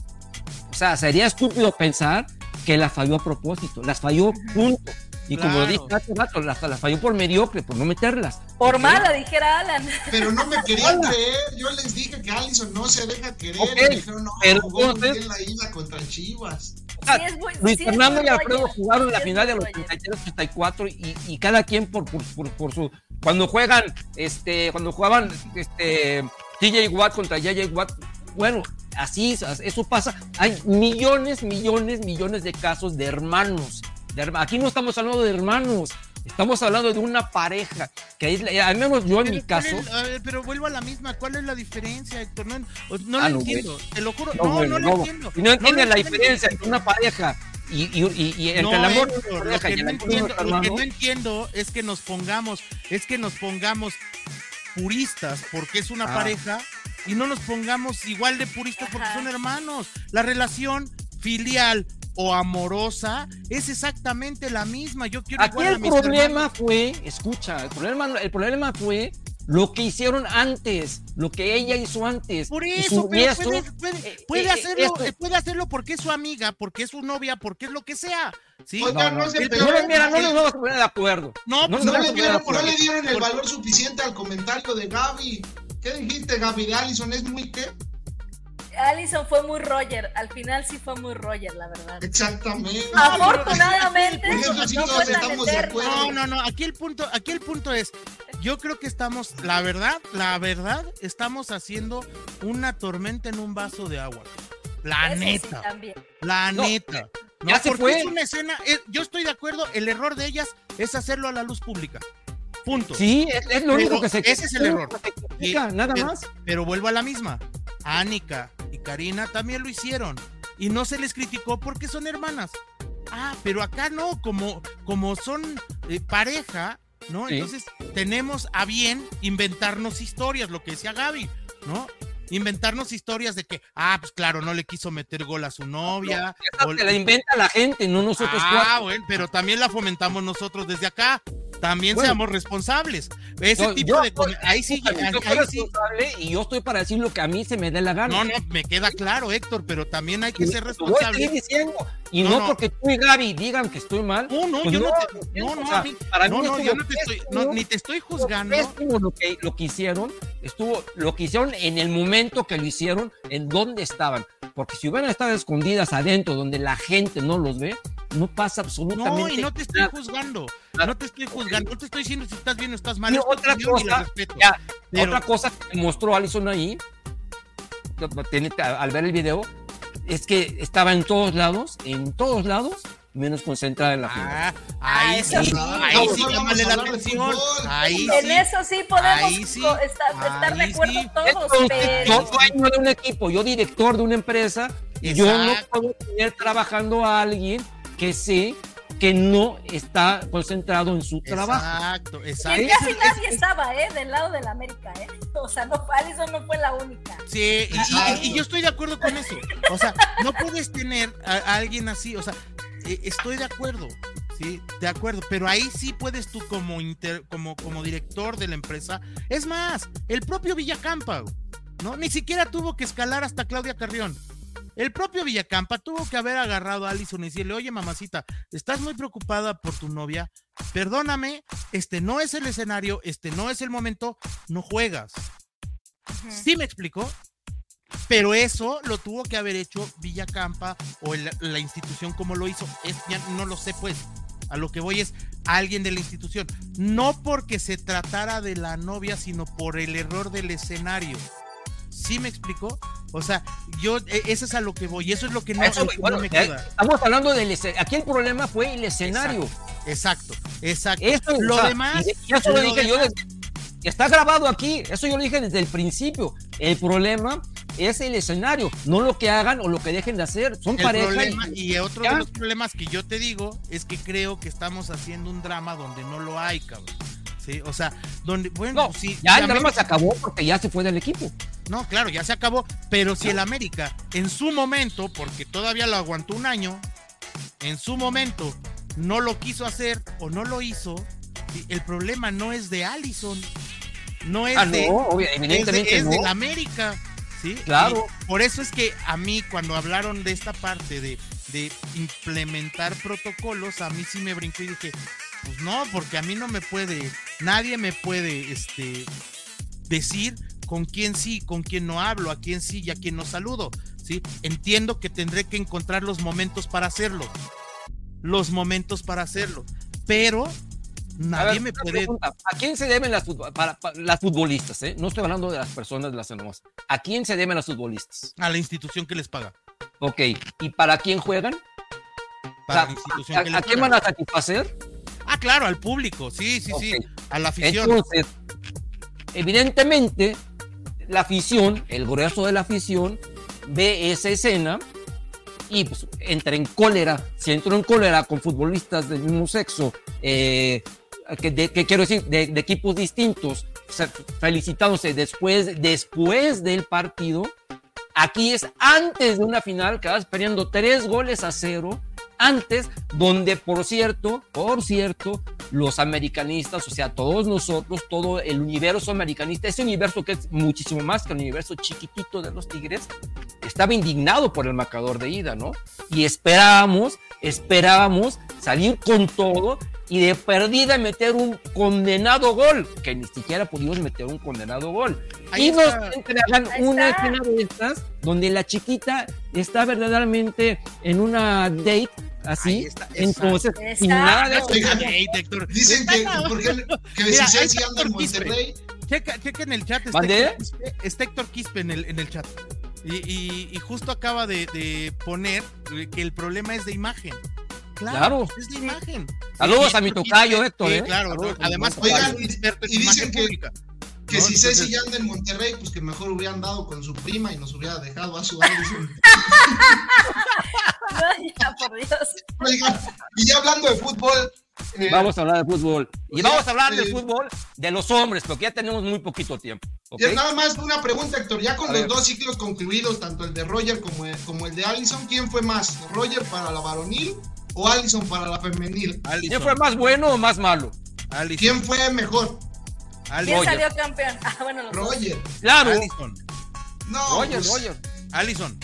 O sea, sería estúpido pensar que las falló a propósito, las falló punto. Y como lo
Claro.
dije hace rato, las, las falló por mediocre, por no meterlas.
Por mala, dijera Alan.
Pero no me querían creer. Yo les dije que Allison no se deja querer.
Ok,
y me dijeron, no,
pero
jugó muy bien la ida contra Chivas.
Sí muy-
Luis
sí
Fernando y Alfredo jugaron la
Sí
final de los
Roger.
33-34 y, y cada quien por, por, por, por su... Cuando juegan, este, cuando jugaban este, TJ Watt contra JJ Watt, bueno, así, es, eso pasa. Hay millones, millones, millones de casos de hermanos. De Aquí no estamos hablando de hermanos, estamos hablando de una pareja, que es la- al menos yo en mi
Pero, ¿cuál
caso...
es- a ver, pero vuelvo a la misma. ¿Cuál es la diferencia, Héctor? No, no
Ah,
lo
no,
entiendo. Te lo juro.
No,
No, lo
no.
entiendo.
Y no entienden
lo
la diferencia entre una pareja y, y, y, y entre
No,
el amor
lo que no entiendo,
nuestro
lo que
hermano.
no entiendo es que nos pongamos, es que nos pongamos puristas porque es una
Ah.
pareja y no nos pongamos igual de puristas porque
Ajá.
son hermanos. La relación filial o amorosa es exactamente la misma. Yo quiero
Aquí
igual a
el
mis
problema
hermanos.
fue, escucha, el problema, el problema fue lo que hicieron antes, lo que ella hizo antes.
Por eso, pero
eso,
puede, puede-
eh,
puede
eh,
hacerlo,
esto-
eh, puede hacerlo porque es su amiga, porque es su novia, porque es lo que sea. ¿sí?
Oiga,
No,
no,
el-
mira, no nos vamos a poner de acuerdo.
No,
No,
pues
No
no,
le dieron,
no,
no le dieron el valor suficiente al comentario de Gaby. ¿Qué dijiste, Gaby, de Allison? ¿Es muy qué?
Allison fue muy Roger. Al final sí fue muy Roger, la verdad.
Exactamente.
Afortunadamente,
sí
no.
No, no. Aquí el punto, aquí el punto es, yo creo que estamos, la verdad, la verdad, estamos haciendo una tormenta en un vaso de agua. La
Eso
neta,
también.
la
No,
neta. No,
ya se
porque
fue.
es una escena. yo estoy de acuerdo. El error de ellas es hacerlo a la luz pública. Punto.
Sí, es, es lo
Pero
único que se
ese es el error.
que nada
pero,
más.
pero vuelvo a la misma. Anika y Karina también lo hicieron. Y no se les criticó porque son hermanas. Ah, pero acá no, como, como son eh, pareja, ¿no?
Sí.
Entonces tenemos a bien inventarnos historias, lo que decía Gaby, ¿no? Inventarnos historias de que, ah, pues claro, no le quiso meter gol a su novia.
Esa
o-
te la inventa la gente, no nosotros
ah,
cuatro.
bueno, pero también la fomentamos nosotros desde acá. También
Bueno.
seamos responsables. Ese
Yo-
tipo
yo
de... Ahí sí, ahí sí,
responsable y yo estoy para decir lo que a mí se me dé la gana.
No, no, me queda claro, Héctor, pero también hay que
Y
ser
voy a
responsable.
diciendo. Y
No,
no,
no.
porque tú y Gaby digan que estoy mal.
No, no,
pues
yo no,
no,
te, no, no,
o sea,
a mí-
para
no,
mí
yo no te estoy, ni te estoy juzgando.
lo que, lo que hicieron, estuvo lo que hicieron en el momento que lo hicieron, en dónde estaban. Porque si hubieran estado escondidas adentro, donde la gente no los ve, no pasa absolutamente
No, y no te estoy
nada.
juzgando. No te estoy juzgando. No te estoy diciendo si estás bien o estás mal.
Otra cosa,
respeto.
ya,
Pero-
otra cosa que mostró Alison ahí, al ver el video, es que estaba en todos lados, en todos lados, menos concentrada en la final.
Ah,
Ah,
ahí sí,
sí.
ahí sí, llámale la atención. Ahí
En
sí.
eso sí podemos
Ahí sí.
estar, estar de acuerdo
sí.
todos,
Entonces,
pero...
yo dueño de un equipo, yo director de una empresa, y yo no
Exacto.
puedo tener trabajando a alguien que sé que no está concentrado en su trabajo.
Exacto,
Y
exacto.
casi
Eso-
nadie estaba, ¿eh? Del lado de la América, ¿eh? O sea, no, Alison no fue la única.
Sí, y- y, y yo estoy de acuerdo con eso. O sea, no puedes tener a, a alguien así. O sea, eh, estoy de acuerdo. Sí, de acuerdo. Pero ahí sí puedes tú como, inter- como, como director de la empresa. Es más, el propio Villacampa, ¿no? Ni siquiera tuvo que escalar hasta Claudia Carrión. El propio Villacampa tuvo que haber agarrado a Alison y decirle, oye mamacita, estás muy preocupada por tu novia, perdóname, este no es el escenario, este no es el momento, no juegas. ¿Sí me explicó? Pero eso lo tuvo que haber hecho Villacampa o el- la institución como lo hizo. Es, ya no lo sé, pues. A lo que voy es alguien de la institución. No porque se tratara de la novia, sino por el error del escenario. ¿Sí me explicó? O sea, yo, e- eso es a lo que voy. Eso es lo que no,
Eso,
lo que no
bueno,
me queda.
estamos hablando del escenario. Aquí el problema fue el escenario.
Exacto, exacto.
Eso,
lo
o sea,
demás.
y eso lo dije yo. desde- está grabado aquí. Eso yo lo dije desde el principio. El problema es el escenario, no lo que hagan o lo que dejen de hacer. Son
El
pareja.
problema,
y-
y otro
ya.
de los problemas que yo te digo es que creo que estamos haciendo un drama donde no lo hay, cabrón. Sí, o sea, donde, bueno,
no,
sí,
ya el drama se acabó porque ya se fue del equipo.
No, claro, ya se acabó, pero si el América en su momento, porque todavía lo aguantó un año, en su momento no lo quiso hacer o no lo hizo, el problema no es de Allison, no es
Ah,
de,
no, obvio,
es de, es
no.
América. ¿sí?
Claro.
Y por eso es que a mí, cuando hablaron de esta parte de, de implementar protocolos, a mí sí me brincó y dije, pues no, porque a mí no me puede, nadie me puede este, decir con quién sí, con quién no hablo, a quién sí y a quién no saludo. ¿sí? Entiendo que tendré que encontrar los momentos para hacerlo. Los momentos para hacerlo. Pero nadie
ver,
me puede.
pregunta, ¿A quién se deben las, futbol- para- para- las futbolistas? eh? No estoy hablando de las personas de las nomás. ¿A quién se deben las futbolistas?
A la institución que les paga.
Ok, ¿y para quién juegan?
Para
O sea,
la institución
¿A,
que
a
les
quién
paga.
van a satisfacer?
Ah, claro, al público. Sí, sí, sí. A la afición.
Entonces, evidentemente, la afición, el grueso de la afición, ve esa escena y pues, entra en cólera. Si entró en cólera con futbolistas del mismo sexo, eh, que, de- que quiero decir, de, equipos distintos, se- felicitándose después, después del partido, aquí es antes de una final que vas perdiendo tres goles a cero. Antes, donde por cierto, por cierto, los americanistas, o sea, todos nosotros, todo el universo americanista, ese universo que es muchísimo más que el universo chiquitito de los Tigres, estaba indignado por el marcador de ida, ¿no? Y esperábamos, esperábamos salir con todo y de perdida meter un condenado gol, que ni siquiera pudimos meter un condenado gol.
Ahí
y nos
está.
entregan
Ahí
una
está.
escena de estas donde la chiquita está verdaderamente en una date así,
está,
entonces
exacto.
sin nada de eso.
Oigan,
Ey, Héctor,
Dicen que,
nada-
¿por qué- que
Mira,
si anda en. Monterrey.
Checa, checa en el chat. Está. Héctor Quispe, está Héctor Quispe en el, en el chat. Y, y- y justo acaba de, de poner que el problema es de imagen. Claro,
Claro.
es de imagen.
Saludos a mi tocayo, Héctor,
sí,
¿eh?
claro,
Saludos
¿no? además, en
y dicen que-
pública.
Que
¿no?
si
Entonces-
Ceci ya anda en Monterrey, pues que mejor hubieran dado con su prima y nos hubiera dejado a su.
Ay, ya, por Dios.
Oigan, y ya hablando de fútbol, eh,
Vamos a hablar de fútbol. Y vamos a hablar
eh,
del fútbol de los hombres, porque ya tenemos muy poquito tiempo. ¿ok?
ya nada más una pregunta, Héctor. Ya con
A
los
ver.
dos ciclos concluidos, tanto el de Roger como el, como el de Allison, ¿quién fue más? ¿Roger para la varonil o Allison para la femenil?
Allison,
¿Quién fue más bueno o más malo?
Allison,
¿Quién fue mejor?
¿Quién salió campeón? Ah, bueno, los dos.
Roger.
Claro,
Allison,
No,
Roger,
pues,
Roger.
Allison.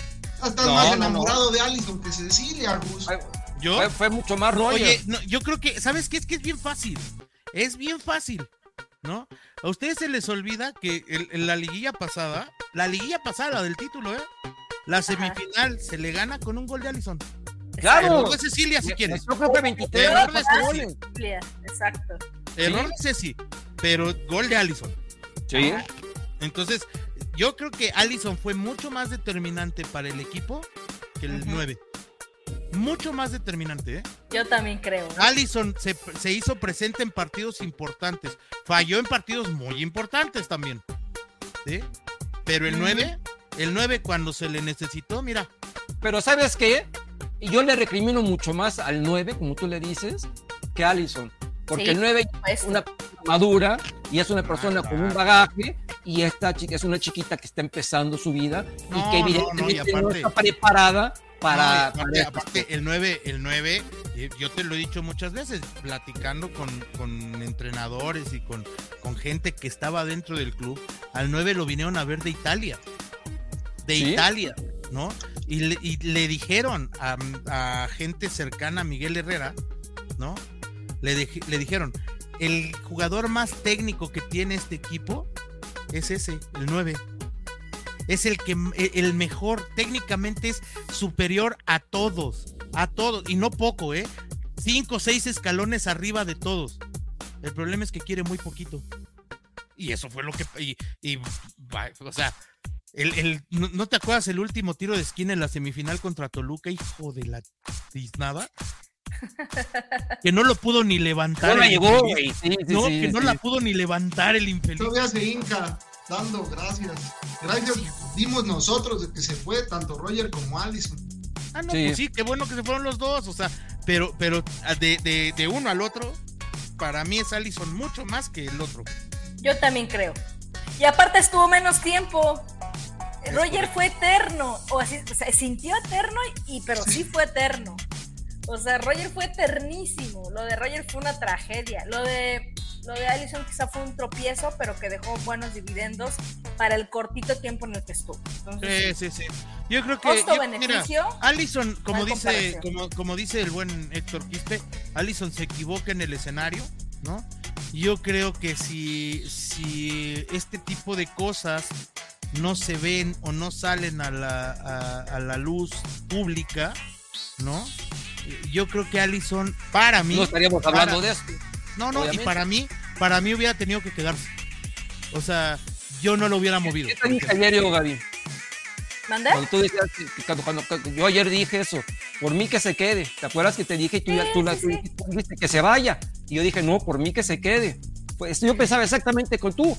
estás
No,
más
no, no.
enamorado de Allison que Cecilia, Gus.
Fue,
Yo,
fue- fue mucho más Roger.
Oye, no, yo creo que, ¿sabes qué? Es que es bien fácil. Es bien fácil, ¿no? A ustedes se les olvida que el- en la liguilla pasada, la liguilla pasada, la del título, ¿eh? La semifinal se le gana con un gol de Allison.
Claro.
Error de Cecilia, si quieres.
Yo creo que 23
Error de
cuatro
Ceci.
goles.
Julia, Exacto.
Error de Ceci, pero gol de Allison.
Sí.
Entonces, yo creo que Allison fue mucho más determinante para el equipo que el
Ujú.
9. Mucho más determinante, ¿eh?
Yo también creo.
Allison se, se hizo presente en partidos importantes. Falló en partidos muy importantes también. ¿sí? Pero el
Ujú.
9, el 9 cuando se le necesitó, mira,
Pero ¿sabes qué? Y yo le recrimino mucho más al 9, como tú le dices, que a Allison. Porque
Sí,
el 9
por
es una persona madura y es una persona
Ah,
con un bagaje y esta chica es una chiquita que está empezando su vida
No,
y que
no, y
evidentemente no,
aparte-
está preparada para...
Aparte,
para-
aparte, el 9, el 9, eh, yo te lo he dicho muchas veces, platicando con, con entrenadores y con, con gente que estaba dentro del club, al 9 lo vinieron a ver de Italia. De
¿Sí?
Italia, ¿no? Y le, dijeron a, gente cercana a Miguel Herrera, ¿no? Le, le dijeron, el jugador más técnico que tiene este equipo es ese, el 9 es el que el el mejor técnicamente es superior a todos, a todos y no poco, eh. Cinco o seis escalones arriba de todos. El problema es que quiere muy poquito. Y eso fue lo que y, y, o sea, el, el- ¿no, no te acuerdas el último tiro de esquina en la semifinal contra Toluca, hijo de la tiznada? Que no lo pudo ni levantar.
No la
infeliz.
güey. Sí, sí,
No,
sí,
que no la pudo ni levantar el infeliz.
Todavía se hinca, dando gracias. Gracias dimos nosotros de que se fue tanto Roger como Allison.
Ah, no,
Sí.
pues sí, qué bueno que se fueron los dos, o sea, pero, pero ah, de, de, de uno al otro, para mí es Allison mucho más que el otro.
Yo también creo. Y aparte estuvo menos tiempo. Roger fue eterno, o así, o sea, sintió eterno y pero sí fue eterno. O sea, Roger fue eternísimo. Lo de Roger fue una tragedia. Lo de lo de Allison quizá fue un tropiezo, pero que dejó buenos dividendos para el cortito tiempo en el que estuvo. Entonces,
Sí, sí, sí. Yo creo que. yo- mira. Allison, como dice, como, como dice el buen Héctor Quispe, Allison se equivoca en el escenario, ¿no? Yo creo que si, si este tipo de cosas no se ven o no salen a la, a, a la luz pública, ¿no? Yo creo que Allison, para mí.
No estaríamos hablando
para-
de esto.
No, no,
Obviamente.
y para mí, para mí hubiera tenido que quedarse. O sea, yo no lo hubiera movido.
¿Qué te dije ayer yo, Gaby?
¿Mandé?
Cuando tú decías, cuando, cuando- cuando- yo ayer dije eso, por mí que se quede. ¿Te acuerdas que te dije y tú, ya-
Sí,
tú, la-
sí,
tú
sí.
tú dijiste que se vaya? Y yo dije, no, por mí que se quede. Pues yo pensaba exactamente con tú.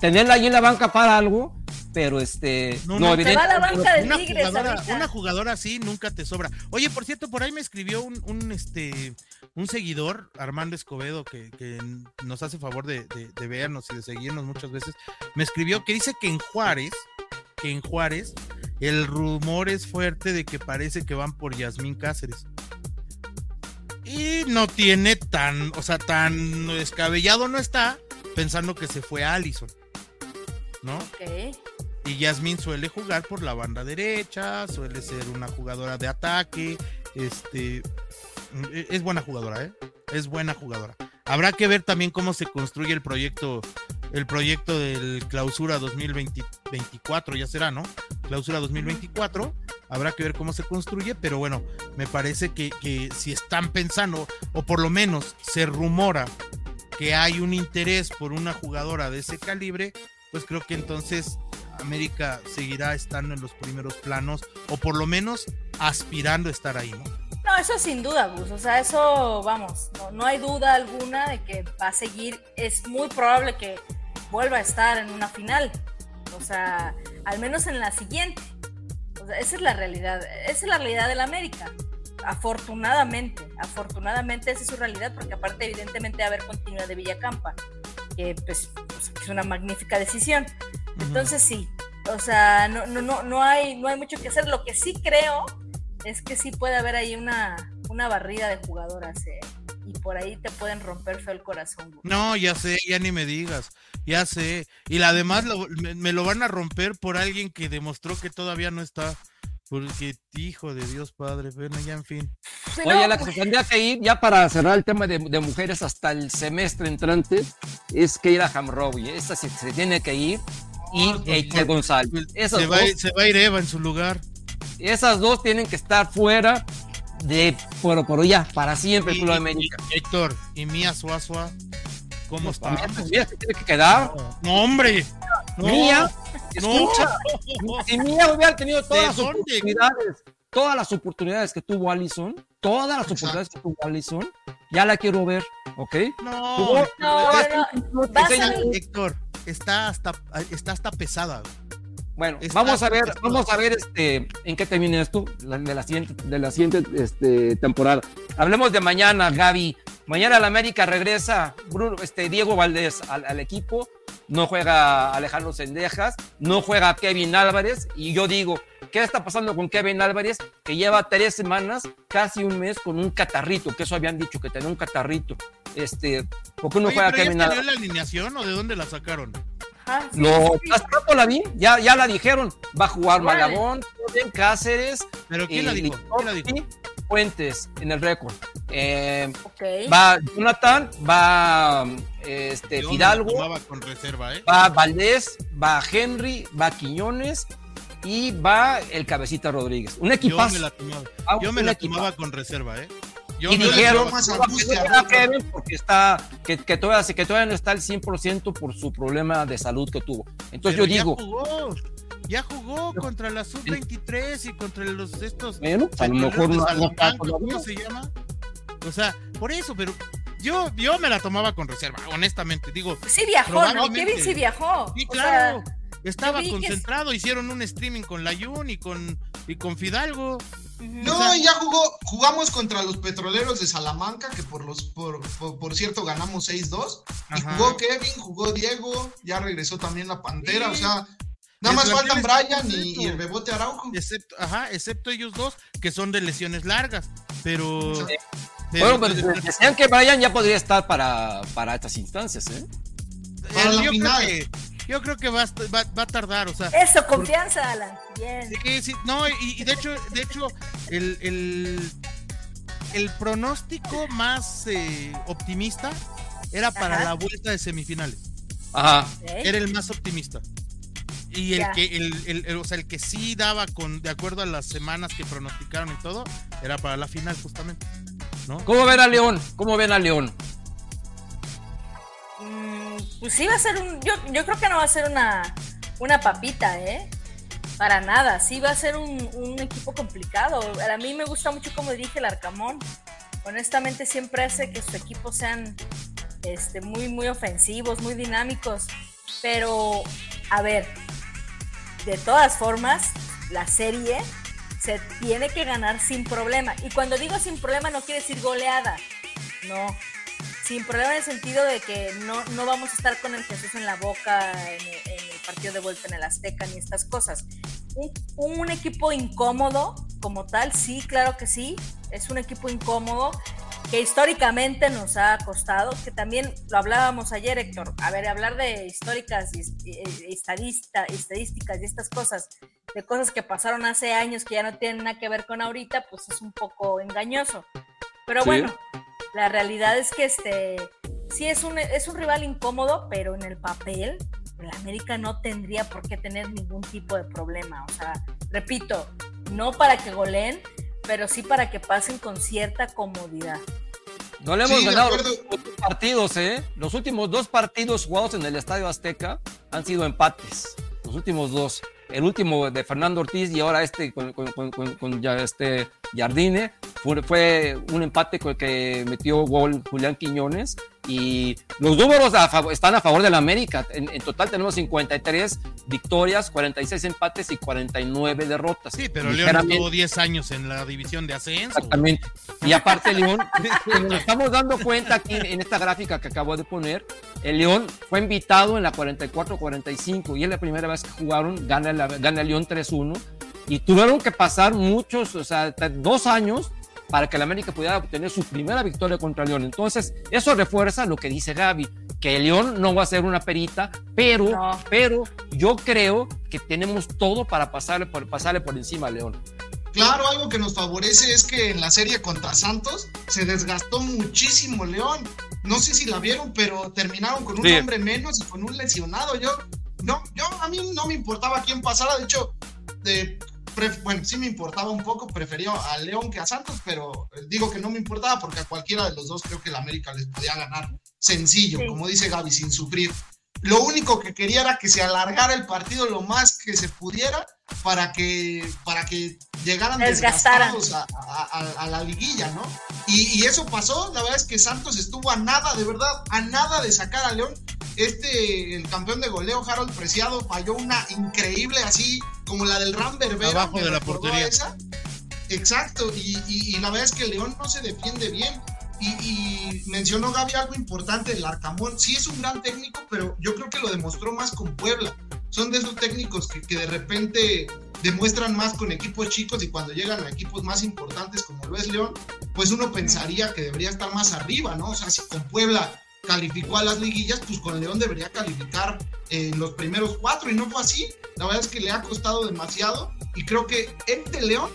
Tenerla ahí en la banca para algo, pero este.
No,
No,
no,
Se va a la banca de
una
Tigres
jugadora,
ahorita.
una jugadora así nunca te sobra. Oye, por cierto, por ahí me escribió un, un, este un seguidor, Armando Escobedo, que, que nos hace favor de, de- de vernos y de seguirnos muchas veces. Me escribió que dice que en Juárez, que en Juárez, el rumor es fuerte de que parece que van por Yasmín Cáceres. Y no tiene tan, o sea, tan descabellado no está pensando que se fue a Allison. ¿No?
Ok.
Y Yasmin suele jugar por la banda derecha, suele ser una jugadora de ataque, este e- es buena jugadora, ¿eh? Es buena jugadora. Habrá que ver también cómo se construye el proyecto el proyecto del Clausura 2024, ya será, ¿no? Clausura 2024, habrá que ver cómo se construye, pero bueno, me parece que, que si están pensando, o por lo menos se rumora que hay un interés por una jugadora de ese calibre, pues creo que entonces América seguirá estando en los primeros planos o por lo menos aspirando a estar ahí, ¿no?
No, eso sin duda, Gus. O sea, eso, vamos, no, no hay duda alguna de que va a seguir. Es muy probable que vuelva a estar en una final. O sea, al menos en la siguiente. O sea, esa es la realidad. Esa es la realidad del América. Afortunadamente, afortunadamente esa es su realidad, porque aparte, evidentemente, va a haber continuidad de Villacampa, que pues, pues, es una magnífica decisión. Entonces sí, o sea, no, no, no, no, hay, no hay mucho que hacer. Lo que sí creo es que sí puede haber ahí una, una barrida de jugadoras, ¿eh? Y por ahí te pueden romper feo el corazón. güey.
No, ya sé, ya ni me digas, ya sé. Y la demás lo- me, me lo van a romper por alguien que demostró que todavía no está. Porque, hijo de Dios Padre, bueno, ya en fin.
Oye, que se tendría que ir ya para cerrar el tema de, de mujeres hasta el semestre entrante es Keira Hamrowi. Esta se, se tiene que ir. Y Eichel González. Esas
Se va,
dos,
a ir- se va a ir Eva en su lugar.
esas dos tienen que estar fuera de pero, pero ya, para siempre
Y-
Club
y-
América.
y- Héctor, y Mía Suazua, ¿cómo está?
Pues, mira, se tiene que quedar.
No, hombre. No,
Mía,
no.
escucha, si Mía hubiera tenido todas
¿De
las
dónde?
oportunidades, todas las oportunidades que tuvo Allison, todas las
Exacto.
oportunidades que tuvo Allison, ya la quiero ver, ¿ok?
No,
No, no, a
Héctor, está hasta, está hasta pesada.
Bueno,
Está
vamos a ver, vamos a ver este, en qué termina esto la- de la siguiente, de la siguiente este, temporada. Hablemos de mañana, Gaby. Mañana la América regresa Bruno, este, Diego Valdés al, al equipo. No juega Alejandro Sendejas, no juega Kevin Álvarez. Y yo digo, ¿qué está pasando con Kevin Álvarez? Que lleva tres semanas, casi un mes, con un catarrito, que eso habían dicho, que tenía un catarrito. Este, ¿Por qué no
Oye,
juega
pero
Kevin Álvarez?
la alineación o de dónde la sacaron?
Sí,
Lo,
sí.
¿Hace rato la vi? Ya, ya la dijeron. Va a jugar Joven, Cáceres,
¿Pero quién la
eh,
dijo? ¿Quién la dijo?
Fuentes en el récord. Eh,
Ok.
va Jonathan, va este,
Yo
Fidalgo,
tomaba con reserva, ¿eh?
va Valdés, va Henry, va Quiñones y va el Cabecita Rodríguez. Un
Yo
equipazo.
me la tomaba,
Ah,
yo me la tomaba con reserva, ¿eh? Yo
y
me la
dijeron que porque está que, que todavía que todavía no está al 100% por su problema de salud que tuvo. Entonces
Pero
yo digo,
jugó, ya jugó contra la sub-23 y contra los estos.
bueno, a lo mejor no.
¿Cómo se llama? O sea, por eso, pero yo, yo me la tomaba con reserva, honestamente. Digo,
Sí viajó, ¿no? Kevin sí viajó.
sí,
O
claro.
sea,
estaba
es-
concentrado, hicieron un streaming con la Jun y con, y con Fidalgo.
No, ya jugó, jugamos contra los petroleros de Salamanca, que por los, por, por, por cierto ganamos 6-2. Y jugó Kevin, jugó Diego, ya regresó también la Pantera,
Sí.
o sea, nada más faltan Brian y, el Bebote Araujo.
Excepto, ajá, excepto ellos dos, que son de lesiones largas. Pero.
Sí.
Bueno,
pero-
decían que Brian ya podría estar para, para estas instancias, ¿eh?
Para la
yo, creo
final.
que, yo creo que va, a- va, va a tardar, o sea.
Eso, confianza, Alan. Bien.
Sí, sí, no, y, y de hecho, de hecho, el, el, el pronóstico más eh, optimista era para
Ajá.
la vuelta de semifinales.
Ajá.
Era el más optimista. Y el
Ya.
que, el, el- el- o sea, el que sí daba con, de acuerdo a las semanas que pronosticaron y todo, era para la final, justamente. ¿No?
¿Cómo ven a León? ¿Cómo ven a León?
Mm, pues sí va a ser un. Yo, yo creo que no va a ser una, una papita, ¿eh? Para nada. Sí va a ser un, un equipo complicado. A mí me gusta mucho como dirige el Arcamón. Honestamente, siempre hace que sus equipos sean este, muy, muy ofensivos, muy dinámicos. Pero, a ver, de todas formas, la serie se tiene que ganar sin problema. Y cuando digo sin problema, no quiere decir goleada. No, sin problema en el sentido de que no, no vamos a estar con el Jesús en la boca en el, partido de vuelta en el Azteca ni estas cosas. Un, un equipo incómodo como tal, sí, claro que sí, es un equipo incómodo que históricamente nos ha costado, que también lo hablábamos ayer, Héctor, a ver, hablar de históricas y y- y estadista, estadísticas y estas cosas, de cosas que pasaron hace años que ya no tienen nada que ver con ahorita, pues es un poco engañoso. Pero
Sí.
bueno, la realidad es que este sí es un, es un rival incómodo, pero en el papel, el América no tendría por qué tener ningún tipo de problema. O sea, repito, no para que goleen, pero sí para que pasen con cierta comodidad.
No le hemos
Sí,
ganado los últimos dos partidos, ¿eh? Los últimos dos partidos jugados en el Estadio Azteca han sido empates. Los últimos dos. El último de Fernando Ortiz y ahora este con, con- con- con- con ya este Jardine fue, fue un empate con el que metió gol Julián Quiñones y los números a favor- están a favor del América. En, en total tenemos 53 victorias, 46 empates y 49 derrotas.
Sí, pero León estuvo 10 años en la división de ascenso.
Exactamente. Y aparte León, nos estamos dando cuenta aquí en esta gráfica que acabo de poner, el León fue invitado en la 44-45 y es la primera vez que jugaron, gana, la, gana el León 3-1 y tuvieron que pasar muchos, o sea, dos años para que el América pudiera obtener su primera victoria contra el León. Entonces, eso refuerza lo que dice Gaby, que el León no va a ser una perita, pero,
No.
pero yo creo que tenemos todo para pasarle por, pasarle por encima al León.
Claro, algo que nos favorece es que en la serie contra Santos se desgastó muchísimo León. No sé si la vieron, pero terminaron con un
Sí.
hombre menos y con un lesionado. Yo, no, yo a mí no me importaba quién pasara. De hecho, de, bueno, sí me importaba un poco. Prefería a León que a Santos, pero eh, digo que no me importaba porque a cualquiera de los dos creo que el América les podía ganar sencillo,
Sí.
como dice Gaby, sin sufrir. Lo único que quería era que se alargara el partido lo más que se pudiera para que, para que llegaran
Desgastaran.
desgastados a, a- a- a la liguilla, ¿no? Y, y eso pasó, la verdad es que Santos estuvo a nada, de verdad, a nada de sacar a León. este, el campeón de goleo, Harold Preciado, falló una increíble así, como la del Ram Berbera.
Abajo de la portería.
esa. Exacto, y, y- y la verdad es que León no se defiende bien. Y, y mencionó Gaby algo importante del Arcamón. Sí es un gran técnico, pero yo creo que lo demostró más con Puebla. Son de esos técnicos que, que de repente demuestran más con equipos chicos y cuando llegan a equipos más importantes como lo es León, pues uno pensaría que debería estar más arriba, ¿no? O sea, si con Puebla calificó a las liguillas, pues con León debería calificar en los primeros cuatro y no fue así. La verdad es que le ha costado demasiado y creo que este León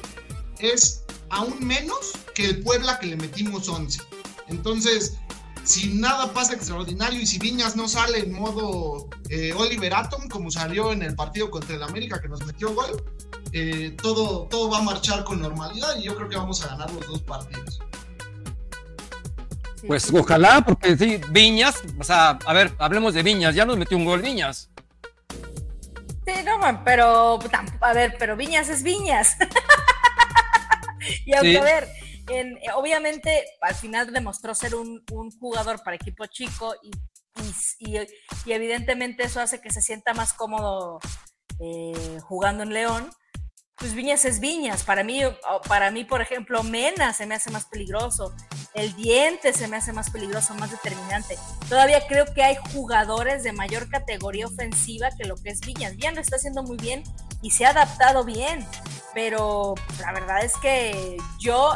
es aún menos que el Puebla que le metimos 11. Entonces, si nada pasa extraordinario y si Viñas no sale en modo eh, Oliver Atom, como salió en el partido contra el América que nos metió gol, eh, todo, todo va a marchar con normalidad y yo creo que vamos a ganar los dos partidos.
Pues ojalá, porque sí, Viñas, o sea, a ver, hablemos de Viñas, ya nos metió un gol Viñas.
Sí, no, man, pero a ver, pero Viñas es Viñas. y aunque
Sí.
a ver, en- eh, obviamente al final demostró ser un, un jugador para equipo chico y, y- y- y evidentemente eso hace que se sienta más cómodo eh, jugando en León. Pues Viñas es Viñas. Para mí, para mí, por ejemplo, Mena se me hace más peligroso. El diente se me hace más peligroso, más determinante. Todavía creo que hay jugadores de mayor categoría ofensiva que lo que es Viñas. Viñas lo está haciendo muy bien y se ha adaptado bien, pero la verdad es que yo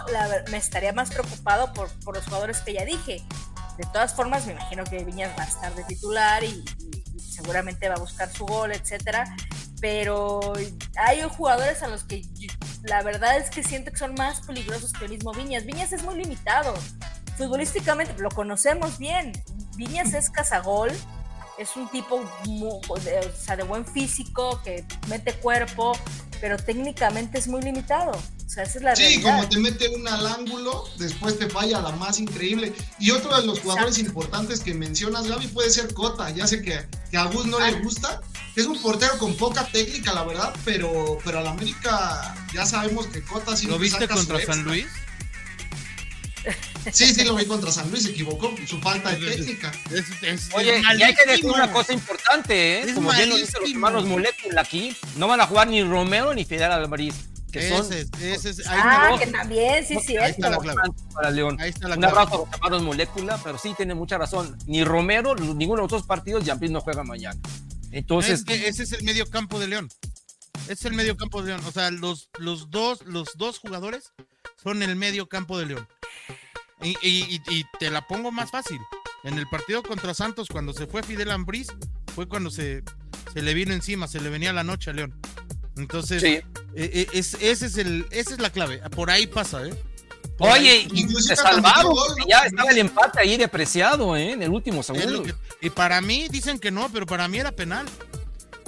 me estaría más preocupado por, por los jugadores que ya dije. De todas formas, me imagino que Viñas va a estar de titular y- y seguramente va a buscar su gol, etcétera. Pero hay jugadores a los que la verdad es que siento que son más peligrosos que el mismo Viñas. Viñas es muy limitado. Futbolísticamente lo conocemos bien. Viñas es cazagol, es un tipo de buen físico, que mete cuerpo, pero técnicamente es muy limitado. O sea, esa es la
Sí,
realidad.
como te mete una al ángulo, después te falla la más increíble. Y otro de los jugadores importantes que mencionas, Gaby, puede ser Cota. Ya sé que, que a Gus no le
Ah.
gusta. Es un portero con poca técnica, la verdad, pero, pero al América ya sabemos que Cota sí
¿Lo viste contra San Luis?
Sí, sí, lo vi contra San Luis, se equivocó, su falta de técnica.
Es, es-
Oye,
es
y hay que decir una cosa importante, ¿eh?
Es
Como bien lo dicen los hermanos Molécula aquí, no van a jugar ni Romero ni Fidel Álvarez, que son
Ese es, ese es- ahí
Ah,
me-
que también, sí, sí,
ahí está la clave.
para León.
Ahí está la
Un
clave.
abrazo a los hermanos Molécula, pero sí tiene mucha razón. Ni Romero, ninguno de los dos partidos, Yampis no juega mañana. Entonces,
Es que ese es el medio campo de León. Ese es el medio campo de León. O sea, los, los, dos, los dos jugadores son el medio campo de León. Y, y- y- y te la pongo más fácil. En el partido contra Santos, cuando se fue Fidel Ambriz, fue cuando se, se le vino encima, se le venía la noche a León. Entonces,
sí.
eh, eh, es, ese es el, esa es la clave. Por ahí pasa, ¿eh? Por
Oye,
ahí-
y se salvaron,
gol,
porque
¿no?
ya estaba el empate ahí depreciado, ¿eh? En el último segundo.
que- y para mí dicen que no, pero para mí era penal.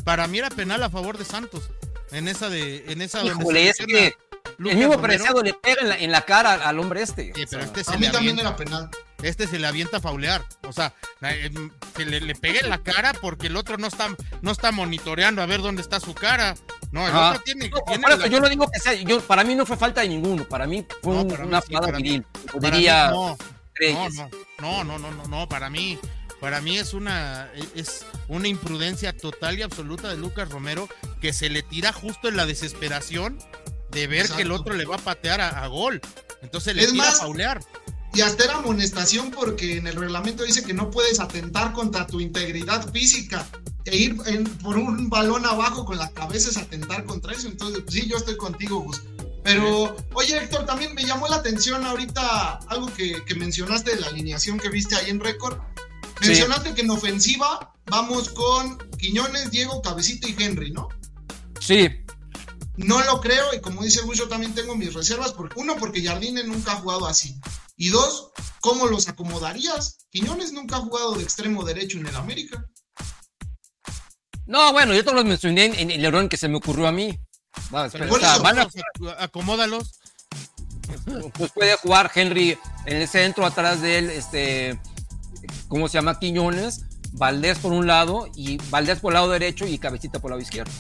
Para mí era penal a favor de Santos. En esa de, en esa
Híjole,
se
es
lesiona
que
Lucas
el mismo
Romero.
Preciado le pega en la, en la cara al hombre este.
Sí,
O
pero
sea,
este
A
se,
mí también era penal.
este se le avienta a faulear. O sea, eh, que le, le pegue en la cara porque el otro no está, no está monitoreando a ver dónde está su cara. No, el otro tiene,
No,
tiene
por eso
la-
yo no digo que sea, yo, para mí no fue falta de ninguno, para mí fue
No, mí
una
sí,
jugada
para mí-
viril,
para mí
diría
no, no, no, no, no, no, para mí, para mí es una, es una imprudencia total y absoluta de Lucas Romero que se le tira justo en la desesperación de ver que el otro le va a patear a, a gol. Entonces le
Es
tira
más,
a faulear.
Y hasta era amonestación porque en el reglamento dice que no puedes atentar contra tu integridad física. E ir en- por un balón abajo con la cabeza es atentar contra eso. Entonces, pues sí, yo estoy contigo, Gus. Pero, oye, Héctor, también me llamó la atención ahorita algo que, que mencionaste de la alineación que viste ahí en récord.
Sí.
Mencionaste que en ofensiva vamos con Quiñones, Diego, Cabecita y Henry, ¿no?
Sí,
No lo creo y como dice Gus, yo también tengo mis reservas. Porque, uno, porque Jardine nunca ha jugado así. Y dos, ¿cómo los acomodarías? Quiñones nunca ha jugado de extremo derecho en el América.
no, bueno, yo te los mencioné en, el error que se me ocurrió a mí. Va, espera,
Por
o sea,
eso,
van a-
Acomódalos.
pues puede jugar Henry en el centro, atrás de él, este, ¿cómo se llama? Quiñones, Valdés por un lado y Valdés por el lado derecho y Cabecita por el lado izquierdo.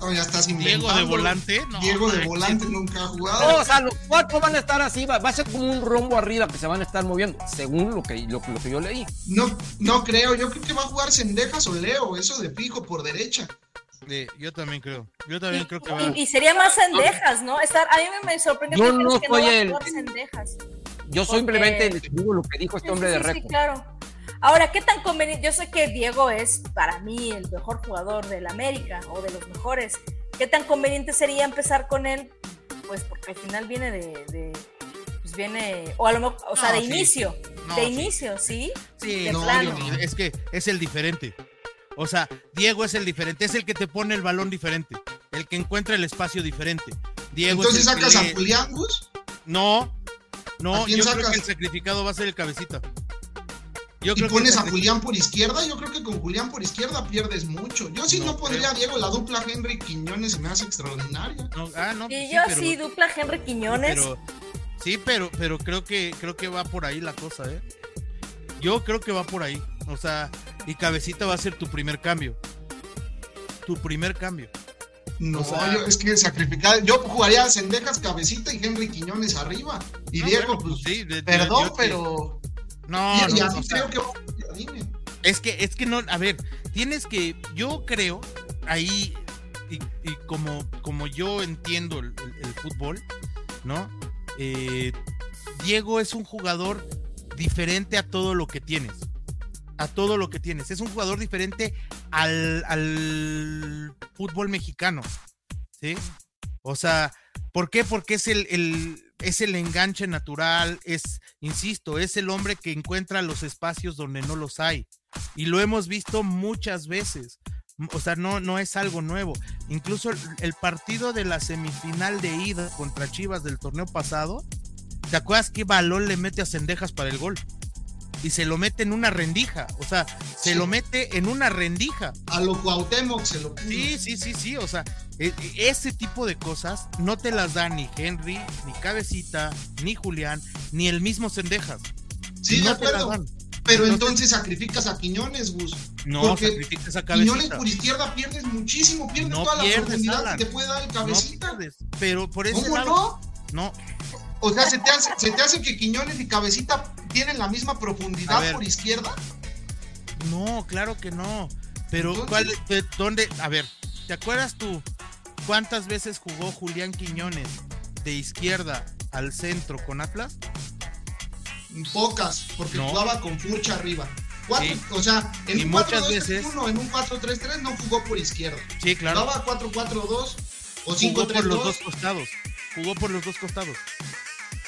Oh, ya estás
Diego
inventando.
de volante. No,
Diego de volante nunca ha
No,
jugado.
o sea, los cuatro van a estar así, va, va a ser como un rombo arriba que se van a estar moviendo, según lo que, lo, lo que yo leí.
No, no creo. Yo creo que va a jugar Sendejas o Leo. Eso de fijo por derecha.
Sí, yo también creo. Yo también
Y,
creo que va.
y- y sería más Cendejas, ¿no? Estar, a mí me, sorprendió
Yo
que
no
que no
soy
va a
el-
jugar Cendejas.
Yo
Porque-
simplemente digo lo que dijo este
Sí,
hombre
sí,
de
sí, sí,
récord.
claro. Ahora, ¿qué tan conveniente? Yo sé que Diego es para mí el mejor jugador del América o de los mejores. ¿Qué tan conveniente sería empezar con él? Pues porque al final viene de, de- pues viene, o a lo mejor, o sea, de
sí.
inicio,
No,
de
sí.
inicio, ¿sí?
Sí,
de
no,
plano.
es que es el diferente. O sea, Diego es el diferente, es el que te pone el balón diferente, el que encuentra el espacio diferente. Diego es
Entonces
que
sacas a Julián Gus.
No, no,
¿A quién
yo creo que el sacrificado va a ser el cabecita. Yo
Y
creo
pones a Julián por izquierda. Yo creo que con Julián por izquierda pierdes mucho. Yo sí no,
No
pondría a. Diego. La dupla Henry Quiñones se me hace extraordinaria.
no, ah, no,
Y
pues
yo
pero-
sí, dupla Henry Quiñones.
pero- sí, pero, pero creo que creo que va por ahí la cosa, ¿eh? Yo creo que va por ahí. O sea, y cabecita va a ser tu primer cambio. Tu primer cambio.
No,
O sea-
yo, es que sacrificar. Yo jugaría a Sendejas, Cabecita y Henry Quiñones arriba. Y
No,
Diego,
bueno,
pues.
sí, de- de-
perdón,
yo
pero.
No,
y, y
no,
así
o sea,
creo que va a jugar Jardine.
Es que, es que no, a ver, tienes que, yo creo, ahí, y, y como, como yo entiendo el, el- el fútbol, ¿no? Eh, Diego es un jugador diferente a todo lo que tienes. A todo lo que tienes. Es un jugador diferente al, al fútbol mexicano. ¿Sí? O sea, ¿por qué? Porque es el, el- es el enganche natural, es, insisto, es el hombre que encuentra los espacios donde no los hay. Y lo hemos visto muchas veces. O sea, no, no es algo nuevo. Incluso el, el partido de la semifinal de ida contra Chivas del torneo pasado, ¿te acuerdas qué balón le mete a Cendejas para el gol? Y se lo mete en una rendija. O sea, se
Sí.
lo mete en una rendija.
A lo Cuauhtémoc se lo puso.
Sí, sí, sí, sí. O sea, e- e- ese tipo de cosas no te las da ni Henry, ni Cabecita, ni Julián, ni el mismo Cendejas.
Sí, de
no te las
acuerdo.
dan.
Pero
Entonces-
sacrificas a Quiñones, Gus.
No,
Porque
sacrificas a
Quiñones
Cabecita.
por izquierda pierdes muchísimo, pierdes
No
toda la
pierdes,
profundidad
Alan.
que te puede dar el
No
cabecita.
pierdes, pero por ese
¿Cómo
lado.
no?
No,
O sea, ¿se te, hace, ¿se te hace que Quiñones y Cabecita tienen la misma profundidad por izquierda?
no, claro que no. Pero,
Entonces-
¿cuál, de- ¿dónde? A ver, ¿te acuerdas tú cuántas veces jugó Julián Quiñones de izquierda al centro con Atlas?
Pocas, porque
No.
jugaba con Furcha arriba. Cuatro,
Sí.
O sea, en
Y
un
muchas
4-2-3-1,
veces-
en un 4-3-3 no jugó por izquierda.
Sí, claro.
Jugaba 4-4-2 o
Jugó por los
5-3-2.
dos costados. Jugó por los dos costados.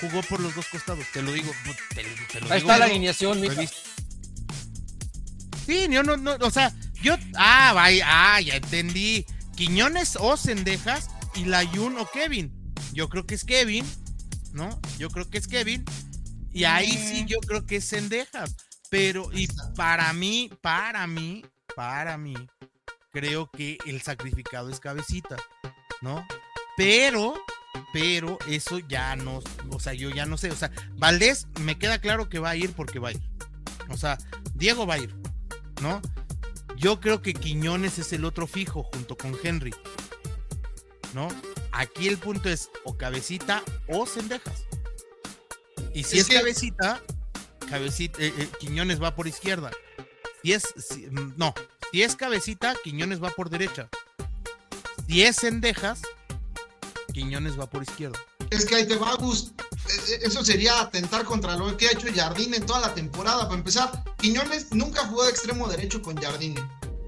Jugó por los dos costados. Te lo digo. Te, te lo
Ahí
digo.
está la alineación, mija.
Sí, yo no, no, o sea, yo, ah, vaya, ah, ya entendí. Quiñones o Cendejas y Layun o Kevin. Yo creo que es Kevin, ¿no? Yo creo que es Kevin. Y ahí sí yo creo que es Cendejas. Pero, y para mí, para mí, para mí, creo que el sacrificado es cabecita, ¿no? Pero, pero eso ya no, o sea, yo ya no sé. O sea, Valdés me queda claro que va a ir porque va a ir. O sea, Diego va a ir, ¿no? Yo creo que Quiñones es el otro fijo junto con Henry, ¿no? Aquí el punto es o cabecita o cendejas. Y si
Es
es,
que-
cabecita, cabecita, eh, eh, Quiñones va por izquierda. Si es, si- mm, no, si es cabecita, Quiñones va por derecha. Si es cendejas, Quiñones va por izquierda.
Es que ahí te va, Gus. Eh, eh, Eso sería atentar contra lo que ha hecho Jardine en toda la temporada. Para empezar, Quiñones nunca jugó de extremo derecho con Jardine.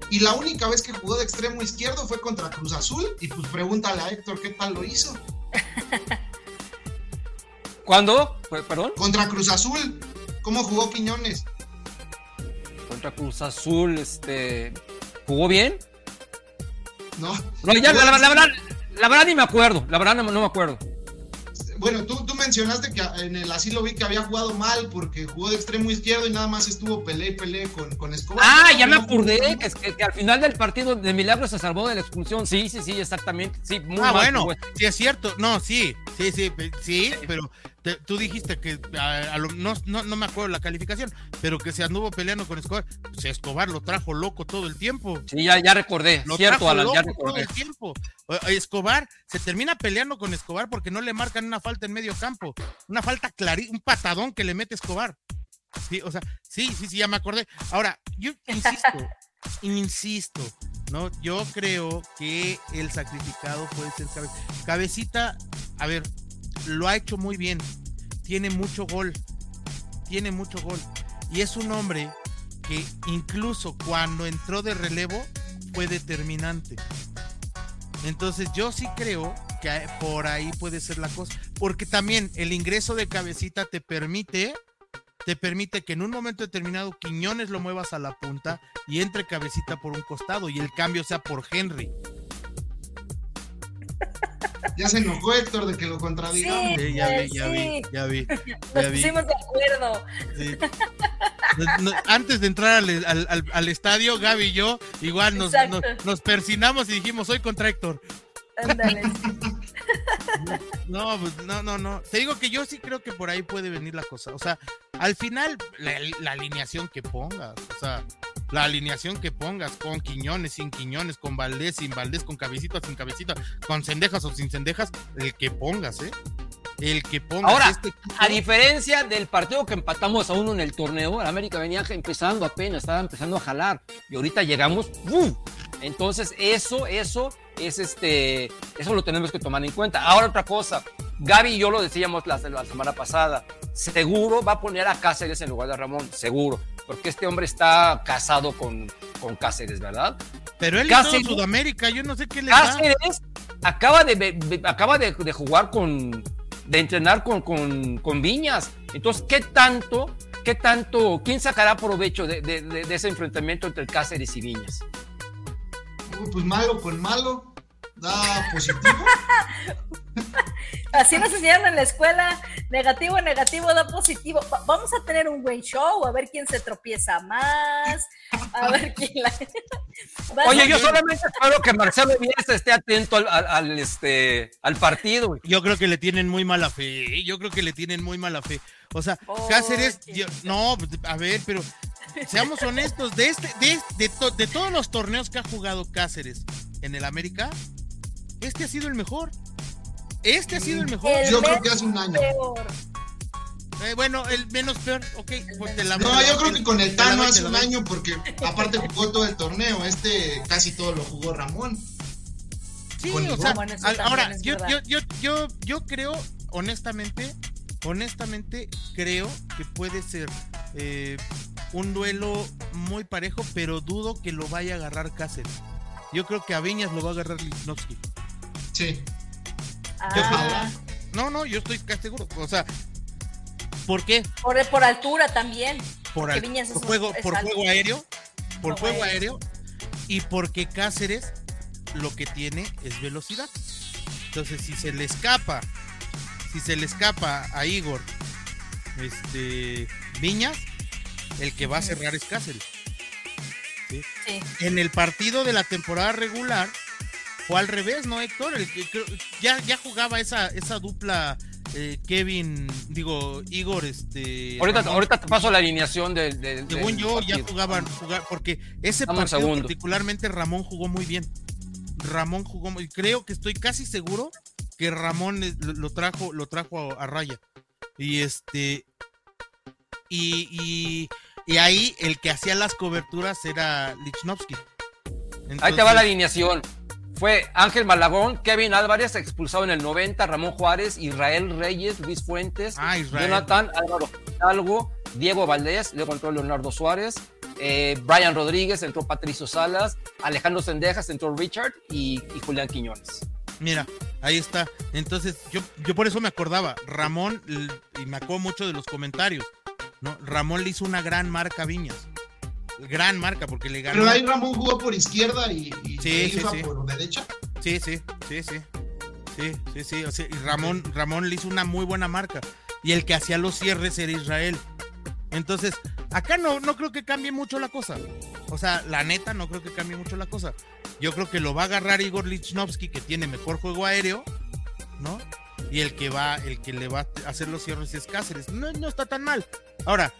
Y la única vez que jugó de extremo izquierdo fue contra Cruz Azul. Y pues pregúntale a Héctor qué tal lo hizo.
¿Cuándo? Perdón.
Contra Cruz Azul, ¿cómo jugó Quiñones?
Contra Cruz Azul, este. ¿Jugó bien?
No.
No, ya, la, la- la verdad, la verdad ni me acuerdo. La verdad no, no me acuerdo.
Bueno, tú, mencionaste que en el asilo vi que había jugado mal porque jugó de extremo izquierdo y nada más estuvo pelea y pelea con, con Escobar.
Ah, ya me acordé que, es que- que al final del partido de Milagro se salvó de la expulsión. Sí, sí, sí, exactamente. Sí, muy
ah,
mal
bueno, sí es cierto. No, sí. Sí, sí, sí, pero te- tú dijiste que a- a lo- no, no, no me acuerdo la calificación, pero que se anduvo peleando con Escobar. Pues Escobar lo trajo loco todo el tiempo.
Sí, ya, ya recordé.
Lo
Cierto,
trajo
Alan, ya
loco todo el tiempo. Escobar se termina peleando con Escobar porque no le marcan una falta en medio campo. Una falta clarísima, un patadón que le mete Escobar. Sí, o sea, sí, sí, sí, ya me acordé. Ahora, yo insisto, insisto, ¿no? Yo creo que el sacrificado puede ser Cabecita. Cabecita, a ver, lo ha hecho muy bien. Tiene mucho gol. Tiene mucho gol. Y es un hombre que incluso cuando entró de relevo fue determinante. Entonces yo sí creo que por ahí puede ser la cosa. Porque también el ingreso de cabecita te permite, te permite que en un momento determinado Quiñones lo muevas a la punta y entre cabecita por un costado y el cambio sea por Henry.
Ya se enojó Héctor de que lo contradigamos.
Sí, ya vi, ya vi, ya vi.
Nos
Ya vi.
pusimos de acuerdo.
Sí. No, no, Antes de entrar al, al- al- al estadio, Gaby y yo igual nos, nos, nos persinamos y dijimos, soy contra Héctor.
Ándale.
No, pues no, no, no. Te digo que yo sí creo que por ahí puede venir la cosa. O sea, al final, la, la alineación que pongas, o sea, la alineación que pongas, con Quiñones, sin Quiñones, con Valdés, sin Valdés, con cabecita, sin cabecita, con cendejas o sin cendejas, el que pongas, ¿eh? El que pongas.
Ahora,
este equipo-
A diferencia del partido que empatamos a uno en el torneo, el América venía empezando apenas, estaba empezando a jalar. Y ahorita llegamos, ¡bum! Entonces, eso, eso es este, eso lo tenemos que tomar en cuenta. Ahora otra cosa, Gaby y yo lo decíamos la, la semana pasada, seguro va a poner a Cáceres en lugar de Ramón, seguro, porque este hombre está casado con, con Cáceres, ¿verdad?
Pero él
Cáceres-
Sudamérica, yo no sé qué le da.
Cáceres acaba de, acaba de, de jugar con, de entrenar con, con, con Viñas. Entonces, ¿qué tanto, qué tanto, quién sacará provecho de, de- de- de ese enfrentamiento entre Cáceres y Viñas?
Uy, Pues malo con malo. Da positivo.
Así nos enseñaron en la escuela. Negativo, negativo, da positivo. Va- vamos a tener un buen show, a ver quién se tropieza más, a ver quién la.
Oye, yo solamente espero que Marcelo Bielsa esté atento al, al- al, este, al partido. güey.
Yo creo que le tienen muy mala fe. Yo creo que le tienen muy mala fe. O sea,
Oh,
Cáceres, yo- no, a ver, pero seamos honestos, de este, de, de, to- de todos los torneos que ha jugado Cáceres en el América, este ha sido el mejor. Este ha sido el mejor.
El
Yo creo que hace un año.
peor.
Eh, bueno, el menos peor, ok. pues te la-
No, yo creo que con el Tano hace un año porque aparte jugó todo el torneo. Este casi todo lo jugó Ramón.
Sí,
con
o sea,
Bueno,
ahora, yo, yo, yo, yo, yo creo, honestamente, honestamente, creo que puede ser eh, un duelo muy parejo, pero dudo que lo vaya a agarrar Cáceres. Yo creo que a Viñas lo va a agarrar Lichnowsky.
Sí.
Ah,
No, no, yo estoy casi seguro. O sea, ¿por qué?
por, por altura también.
Por, al-
Viñas
por juego, por
alto.
juego aéreo, por
Juego
juego
aéreo.
y porque Cáceres lo que tiene es velocidad. Entonces, si se le escapa, si se le escapa a Igor, este Viñas, el que va a cerrar es Cáceres.
Sí.
En el partido de la temporada regular fue al revés, ¿no, Héctor? El que creo- ya, ya jugaba esa, esa dupla eh, Kevin, digo, Igor, este.
Ahorita,
Ramón.
ahorita te paso la alineación del. del-
Según yo, ya jugaban, jugar, porque ese
Dame
partido particularmente Ramón jugó muy bien. Ramón jugó muy, creo que estoy casi seguro que Ramón eh, lo, lo trajo, lo trajo a, a raya. Y este, y, y, y ahí el que hacía las coberturas era Lichnowsky.
Ahí te va la alineación. Fue Ángel Malagón, Kevin Álvarez, expulsado en el 90, Ramón Juárez, Israel Reyes, Luis Fuentes,
Ah.
Jonathan Álvaro Hidalgo, Diego Valdés, luego entró Leonardo Suárez, eh, Brian Rodríguez, entró Patricio Salas, Alejandro Sendejas, entró Richard y, y Julián Quiñones.
Mira, ahí está. Entonces, yo, yo por eso me acordaba. Ramón, y me acuerdo mucho de los comentarios, ¿no? Ramón le hizo una gran marca a Viñas. Gran marca, porque le ganó.
Pero ahí Ramón jugó por izquierda y, y
Sí, sí,
iba
sí.
por derecha.
Sí, sí, sí, sí. Sí, sí, sí. o sea, y Ramón, Ramón le hizo una muy buena marca. Y el que hacía los cierres era Israel. Entonces, acá no, no creo que cambie mucho la cosa. O sea, la neta, no creo que cambie mucho la cosa. Yo creo que lo va a agarrar Igor Lichnowsky, que tiene mejor juego aéreo, ¿no? y el que va, el que le va a hacer los cierres es Cáceres. No, no está tan mal. Ahora,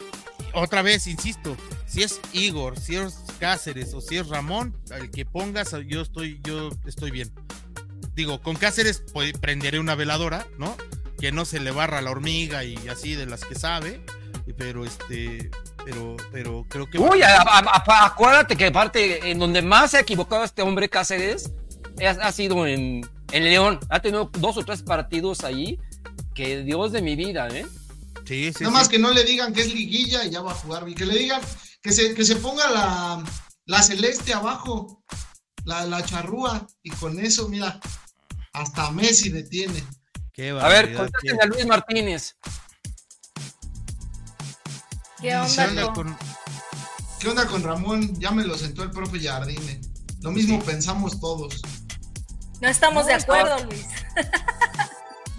otra vez, insisto, si es Igor, si es Cáceres o si es Ramón, el que pongas, yo estoy, yo estoy bien. Digo, con Cáceres pues, prenderé una veladora, ¿no? Que no se le barra la hormiga y así de las que sabe, pero este, pero, pero creo que.
Uy, a, a, a, acuérdate que aparte, en donde más se ha equivocado este hombre Cáceres, ha sido en, en León. Ha tenido dos o tres partidos ahí que Dios de mi vida, ¿eh?
Sí, sí. Nada más que no le digan que es liguilla y ya va a jugar. Que le digan que se, que se ponga la, la celeste abajo, la, la charrúa, y con eso, mira, hasta Messi detiene.
Qué a ver, contéstenle a Luis Martínez.
¿Qué onda,
con... ¿Qué onda con Ramón? Ya me lo sentó el profe Jardine. Lo mismo pensamos todos.
No estamos de acuerdo, Luis.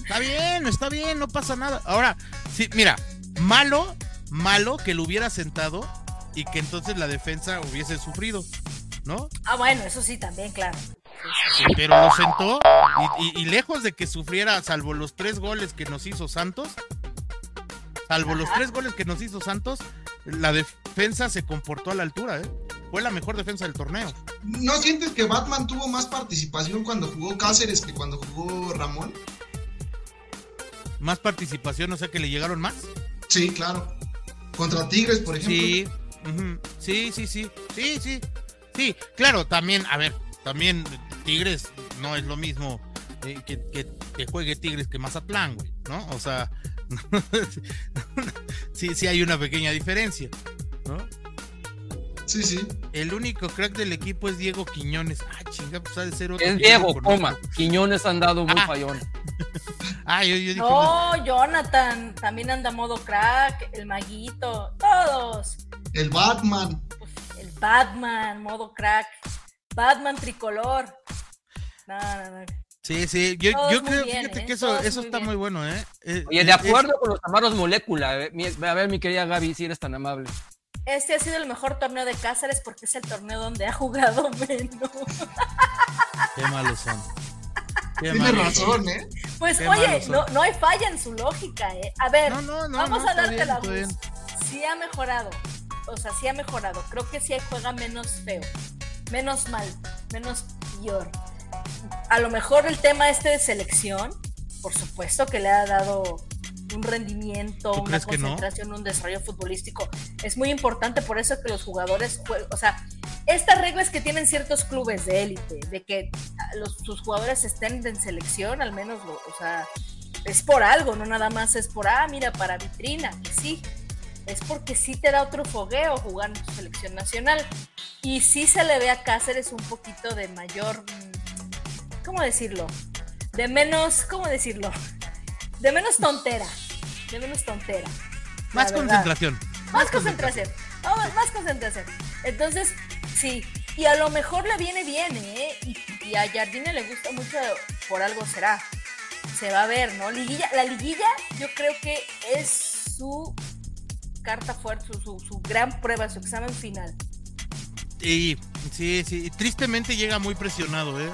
Está bien, está bien, no pasa nada. Ahora, sí, mira, malo, malo que lo hubiera sentado y que entonces la defensa hubiese sufrido, ¿no?
Ah, bueno, eso sí, también, claro.
pero lo sentó y, y, lejos de que sufriera, salvo los tres goles que nos hizo Santos, salvo los tres goles que nos hizo Santos, la defensa se comportó a la altura, ¿eh? Fue la mejor defensa del torneo.
¿No sientes que Batman tuvo más participación cuando jugó Cáceres que cuando jugó Ramón?
¿Más participación? O sea, que le llegaron más.
Sí, claro. Contra Tigres, por ejemplo.
Sí, sí, sí, sí, sí, sí. Sí, claro, también, a ver, también Tigres no es lo mismo eh, que, que, juegue Tigres que Mazatlán, güey, ¿no? O sea, sí, sí hay una pequeña diferencia, ¿no?
Sí, sí.
El único crack del equipo es Diego Quiñones. Ah, chinga, pues ha de ser otro.
Es Diego, coma. Quiñones han dado muy ah. fallón.
ah, yo, yo dije,
No, Jonathan también anda modo crack. El Maguito, todos.
El Batman.
el Batman, modo crack. Batman tricolor. No, no, no.
Sí, sí, yo, yo creo, fíjate ¿eh? que eso, eso está muy bueno, ¿eh?
eh Oye, de acuerdo con los amaros molécula, eh, a ver, mi querida Gaby, si eres tan amable.
Este ha sido el mejor torneo de Cáceres porque es el torneo donde ha jugado menos.
Qué malos son.
Tiene razón, ¿eh?
Pues oye, no, no, hay falla en su lógica, ¿eh? A ver, vamos a darte la voz. Sí ha mejorado, o sea, sí ha mejorado. Creo que sí juega menos feo, menos mal, menos peor a lo mejor el tema este de selección, por supuesto que le ha dado un rendimiento, una concentración, un desarrollo futbolístico. Es muy importante por eso que los jugadores o sea, estas reglas que tienen ciertos clubes de élite, de que los, sus jugadores estén en selección, al menos, o sea, es por algo, no nada más es por, ah, mira, para vitrina, sí, es porque sí te da otro fogueo jugar en tu selección nacional. Y sí se le ve a Cáceres un poquito de mayor ¿cómo decirlo? De menos, ¿cómo decirlo? De menos tontera. Menos tontera.
Más concentración.
Más, concentración. más concentración. Entonces, sí. Y a lo mejor le viene bien, ¿eh? Y, a Jardine le gusta mucho, por algo será. Se va a ver, ¿no? Liguilla, la liguilla yo creo que es su carta fuerte, su, su gran prueba, su examen final.
Y sí, sí, tristemente llega muy presionado, ¿eh?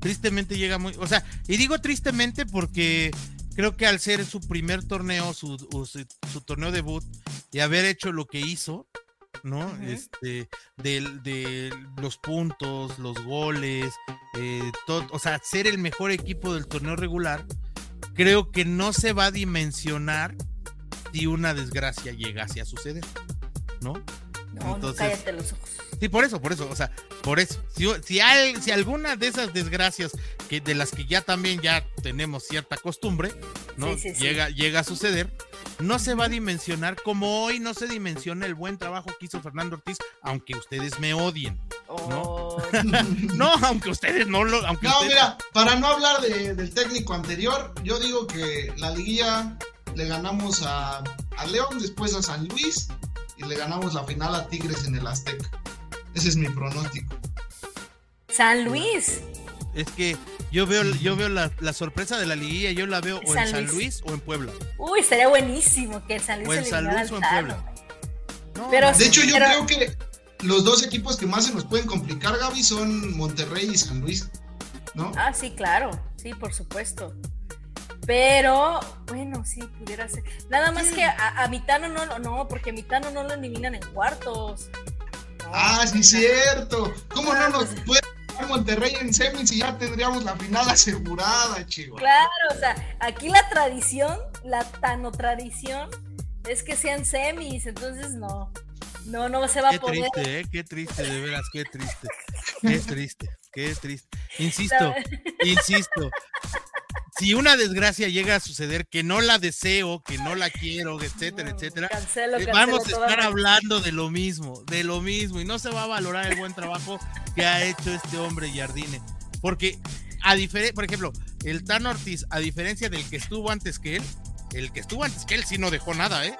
tristemente llega muy, o sea, y digo tristemente porque creo que al ser su primer torneo, su, su, torneo debut y haber hecho lo que hizo, ¿no? Este, de, los puntos, los goles, eh, todo, o sea, ser el mejor equipo del torneo regular, creo que no se va a dimensionar si una desgracia llegase a suceder, ¿no?
No, Entonces, cállate los ojos.
Sí, por eso, por eso, o sea, por eso. Si, si, hay, si alguna de esas desgracias que de las que ya también ya tenemos cierta costumbre, ¿no? llega, llega a suceder, no se va a dimensionar como hoy no se dimensiona el buen trabajo que hizo Fernando Ortiz, aunque ustedes me odien. ¿no? Oh. no, aunque ustedes no lo. Aunque
no, mira, para no hablar del técnico anterior, yo digo que la liguilla le ganamos a, a León, después a San Luis y le ganamos la final a Tigres en el Azteca. Ese es mi pronóstico.
San Luis.
Es que yo veo, yo veo la, sorpresa de la liguilla, yo la veo o en San Luis o en Puebla.
Uy, sería buenísimo que San Luis
o en San Luis o en Puebla.
pero,
de hecho, yo creo que los dos equipos que más se nos pueden complicar, Gaby, son Monterrey y San Luis, ¿no?
Ah, sí, claro, sí, por supuesto. Pero, bueno, sí, pudiera ser. Nada más que a, a Mitano no, no, porque a Mitano no lo eliminan en cuartos. No,
Ah, sí, cierto. ¿Cómo no
Ah,
nos
pues-
puede Monterrey en semis y ya tendríamos la final asegurada, chivo?
Claro, o sea, aquí la tradición, la tano tradición, es que sean semis, entonces no. No, no se va
Qué
a poder.
triste, ¿eh? Qué triste, de veras, qué triste. Qué triste, qué triste. Insisto, insisto. Si una desgracia llega a suceder, que no la deseo, que no la quiero, etcétera, etcétera,
Cancelo,
eh,
cancelo
vamos a estar
la-
hablando de lo mismo, de lo mismo, y no se va a valorar el buen trabajo que ha hecho este hombre Jardine. Porque, a por ejemplo, el Tan Ortiz, a diferencia del que estuvo antes que él, el que estuvo antes que él sí no dejó nada, ¿eh?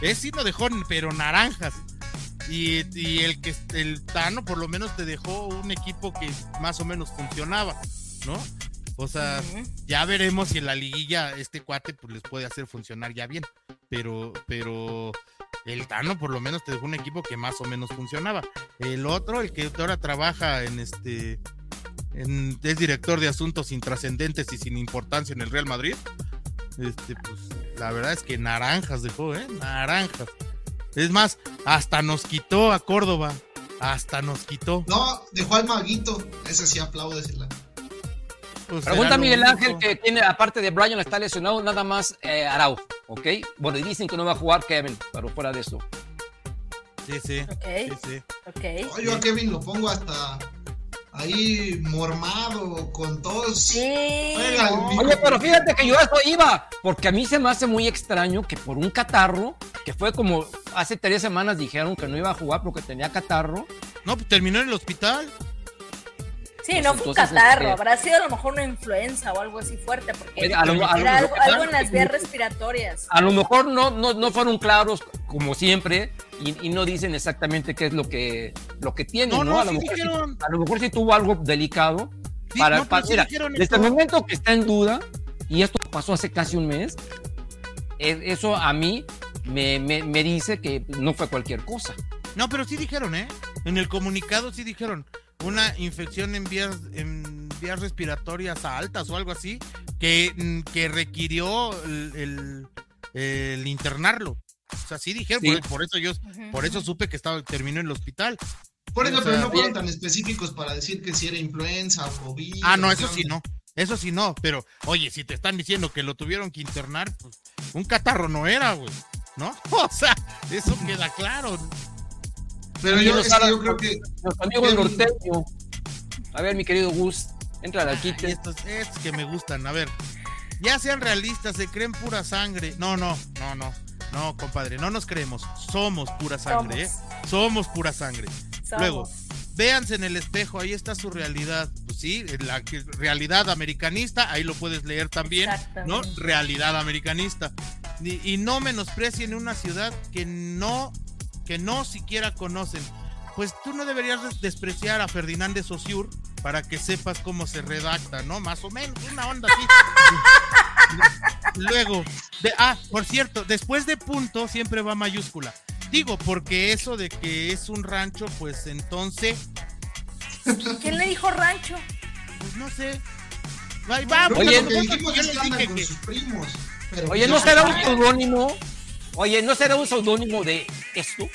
Él sí no dejó, pero naranjas. Y, y el que el Tano por lo menos te dejó un equipo que más o menos funcionaba, ¿no? O sea, ya veremos si en la liguilla este cuate pues les puede hacer funcionar ya bien. Pero, pero el Tano por lo menos te dejó un equipo que más o menos funcionaba. El otro, el que ahora trabaja en este, en- es director de asuntos intrascendentes y sin importancia en el Real Madrid. Este, pues, la verdad es que naranjas dejó, ¿eh? Naranjas. Es más, hasta nos quitó a Córdoba. Hasta nos quitó.
No, dejó al maguito. Ese sí aplaudesela.
Pues,
Pregunta a Miguel. Ángel que tiene, aparte de Brian, está lesionado nada más eh, Araujo, ¿ok? Bueno, y dicen que no va a jugar Kevin, pero fuera de eso.
Sí, sí.
Ok,
sí, sí.
ok.
Oh, yo a Kevin lo pongo hasta ahí mormado, con tos.
Sí.
Juega.
Oye, pero fíjate que yo a eso iba, porque a mí se me hace muy extraño que por un catarro, que fue como hace tres semanas dijeron que no iba a jugar porque tenía catarro,
No, pues terminó en el hospital.
Sí,
Pues
no fue un
entonces,
catarro,
este-
habrá sido a lo mejor una influenza o algo así fuerte, porque
a lo- a lo-
era algo,
lo
algo en las vías respiratorias.
a lo mejor no, no, no fueron claros como siempre y, y no dicen exactamente qué es lo que, lo que tienen,
No,
¿no?
no,
a, lo
sí
mejor sí-
dijeron.
a lo mejor sí tuvo algo delicado.
Sí,
para, para-
sí
mira, desde
esto.
el momento que está en duda, y esto pasó hace casi un mes, eh, eso a mí me, me- me dice que no fue cualquier cosa.
No, pero sí dijeron, ¿eh? En el comunicado sí dijeron una infección en vías, en vías respiratorias altas o algo así que, mm, que requirió el, el- el internarlo. O sea, sí dijeron,
Sí.
Por, por eso yo, por eso supe que estaba, terminó en el hospital.
Por eso,
o
pero no fueron tan específicos para decir que si era influenza o COVID.
Ah, no, eso sí no. Eso sí no, pero oye, si te están diciendo que lo tuvieron que internar, pues un catarro no era, güey. ¿No? O sea, eso queda claro.
Pero yo,
hablan-
yo creo que
Nuestro amigo el
Kevin.
norteño. A ver, mi querido Gus, entra al
Ay,
quite.
estos, estos que me gustan. A ver, ya sean realistas, se creen pura sangre. No, no, no, no. No, compadre, no nos creemos. Somos pura sangre, ¿eh? Somos pura sangre.
Somos.
Luego, véanse en el espejo, ahí está su realidad. Pues sí, la que- realidad americanista, ahí lo puedes leer también, ¿no? Realidad americanista. Y, y no menosprecien una ciudad que no, que no siquiera conocen. Pues tú no deberías des- despreciar a Ferdinand de Saussure para que sepas cómo se redacta, ¿no? Más o menos, una onda así. Luego, de, ah, por cierto, después de punto siempre va mayúscula. Digo, porque eso de que es un rancho, pues entonces,
¿Quién le dijo rancho?
pues no sé. Va,
Oye,
pero
Oye, ¿no será un
saben.
Oye, ¿no será un seudónimo de esto?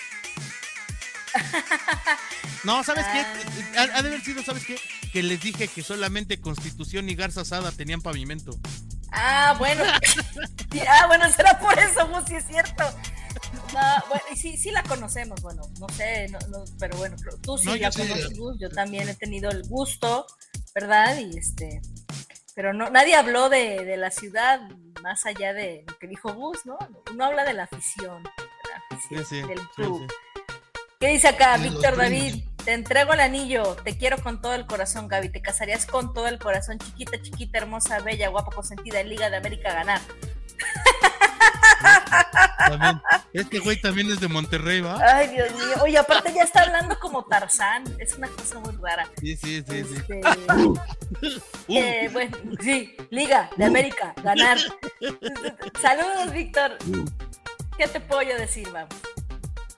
No, ¿sabes
Ah.
qué? Ha, ha de haber sido, ¿sabes qué? Que les dije que solamente Constitución y Garza Sada tenían pavimento.
Ah, bueno. Sí, ah, bueno, será por eso, Gus, sí es cierto. No, bueno, y sí, sí la conocemos, bueno, no sé, no, no, pero bueno, tú sí
No,
la conoces, Gus, yo también he tenido el gusto, ¿verdad? Y este, pero no, nadie habló de, de la ciudad más allá de lo que dijo Gus, ¿no? Uno habla de la afición, de la afición
Sí, sí,
del club.
sí.
¿Qué dice acá Víctor. David? Te entrego el anillo, te quiero con todo el corazón, Gaby. Te casarías con todo el corazón, chiquita, chiquita, hermosa, bella, guapa, consentida, en Liga de América a ganar.
También. Este güey también es de Monterrey, ¿va?
Ay, Dios mío. Oye, aparte ya está hablando como Tarzán. Es una cosa muy rara.
Sí, sí, sí, sí.
Este,
Uh,
eh, bueno, sí, Liga de América, ganar. Saludos, Víctor. ¿Qué te puedo yo decir, vamos?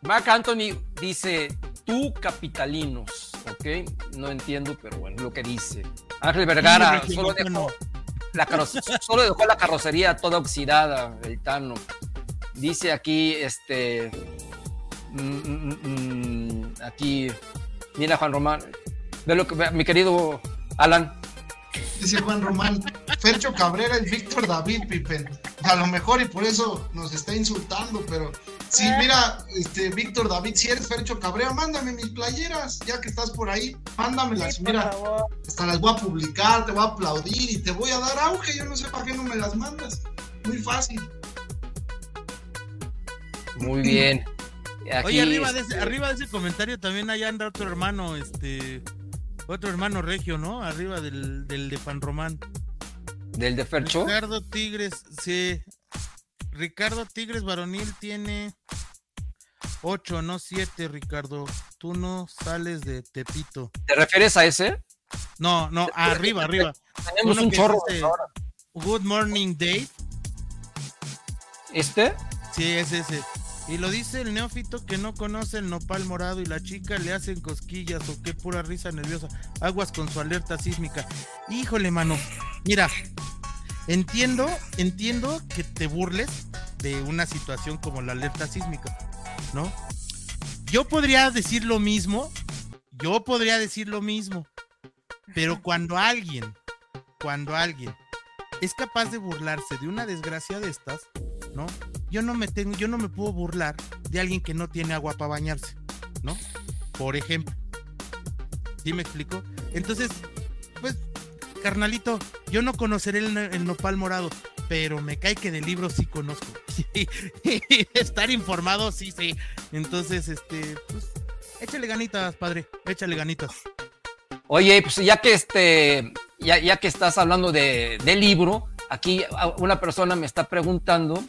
Mark Anthony dice, tú capitalinos, ¿ok? No entiendo, pero bueno, lo que dice. Ángel Vergara,
Sí,
solo dejó, La solo dejó la carrocería toda oxidada, el Tano. Dice aquí, este. mm, mm, mm, aquí, mira Juan Román. Ve lo que, mi querido Alan.
Dice Juan Román, Fercho Cabrera es Víctor David Pippen. A lo mejor y por eso nos está insultando, pero sí, mira, este Víctor David, si eres Fercho Cabrera, mándame mis playeras, ya que estás por ahí, mándamelas,
Por
mira,
favor.
hasta las voy a publicar, te voy a aplaudir y te voy a dar auge, yo no sé para qué no me las mandas. Muy fácil.
Muy bien. Aquí,
Oye, arriba de, ese,
este,
arriba de ese comentario también allá anda otro hermano, este, otro hermano regio, ¿no? Arriba del, del de Pan Román.
Del de Fercho.
Ricardo Tigres, sí. Ricardo Tigres Varonil tiene 8, no 7, Ricardo. Tú no sales de Tepito.
¿Te refieres a ese?
No, no, arriba, arriba.
Tenemos
Uno
un chorro.
es este-. Good Morning Dave.
¿Este?
Sí, es ese. Y lo dice el neófito que no conoce el nopal morado y la chica le hacen cosquillas o qué pura risa nerviosa. Aguas con su alerta sísmica. Híjole, mano. Mira, entiendo, entiendo que te burles de una situación como la alerta sísmica, ¿no? Yo podría decir lo mismo, yo podría decir lo mismo, pero cuando alguien, cuando alguien es capaz de burlarse de una desgracia de estas, ¿no? Yo no me tengo, yo no me puedo burlar de alguien que no tiene agua para bañarse, ¿no? Por ejemplo. ¿Sí me explico? Entonces, pues, carnalito, yo no conoceré el, nopal morado, pero me cae que de libros sí conozco. Estar informado, sí, sí. Entonces, este, pues, échale ganitas, padre, échale ganitas.
Oye, pues ya que este, ya, ya que estás hablando de, de libro, aquí una persona me está preguntando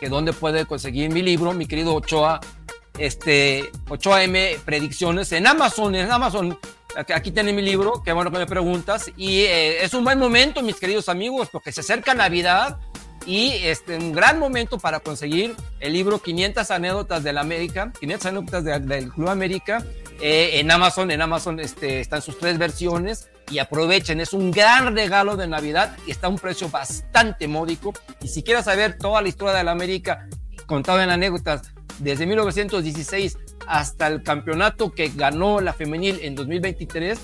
que dónde puede conseguir mi libro, mi querido Ochoa, este, Ochoa M Predicciones en Amazon, en Amazon. Aquí- tiene mi libro, qué bueno que me preguntas. Y eh, es un buen momento, mis queridos amigos, porque se acerca Navidad y este, un gran momento para conseguir el libro 500 anécdotas de la América, 500 anécdotas de- del Club América eh, en Amazon. En Amazon este, están sus tres versiones y aprovechen, es un gran regalo de Navidad y está a un precio bastante módico. Y si quieres saber toda la historia de la América contada en anécdotas desde 1916 hasta el campeonato que ganó la femenil en 2023,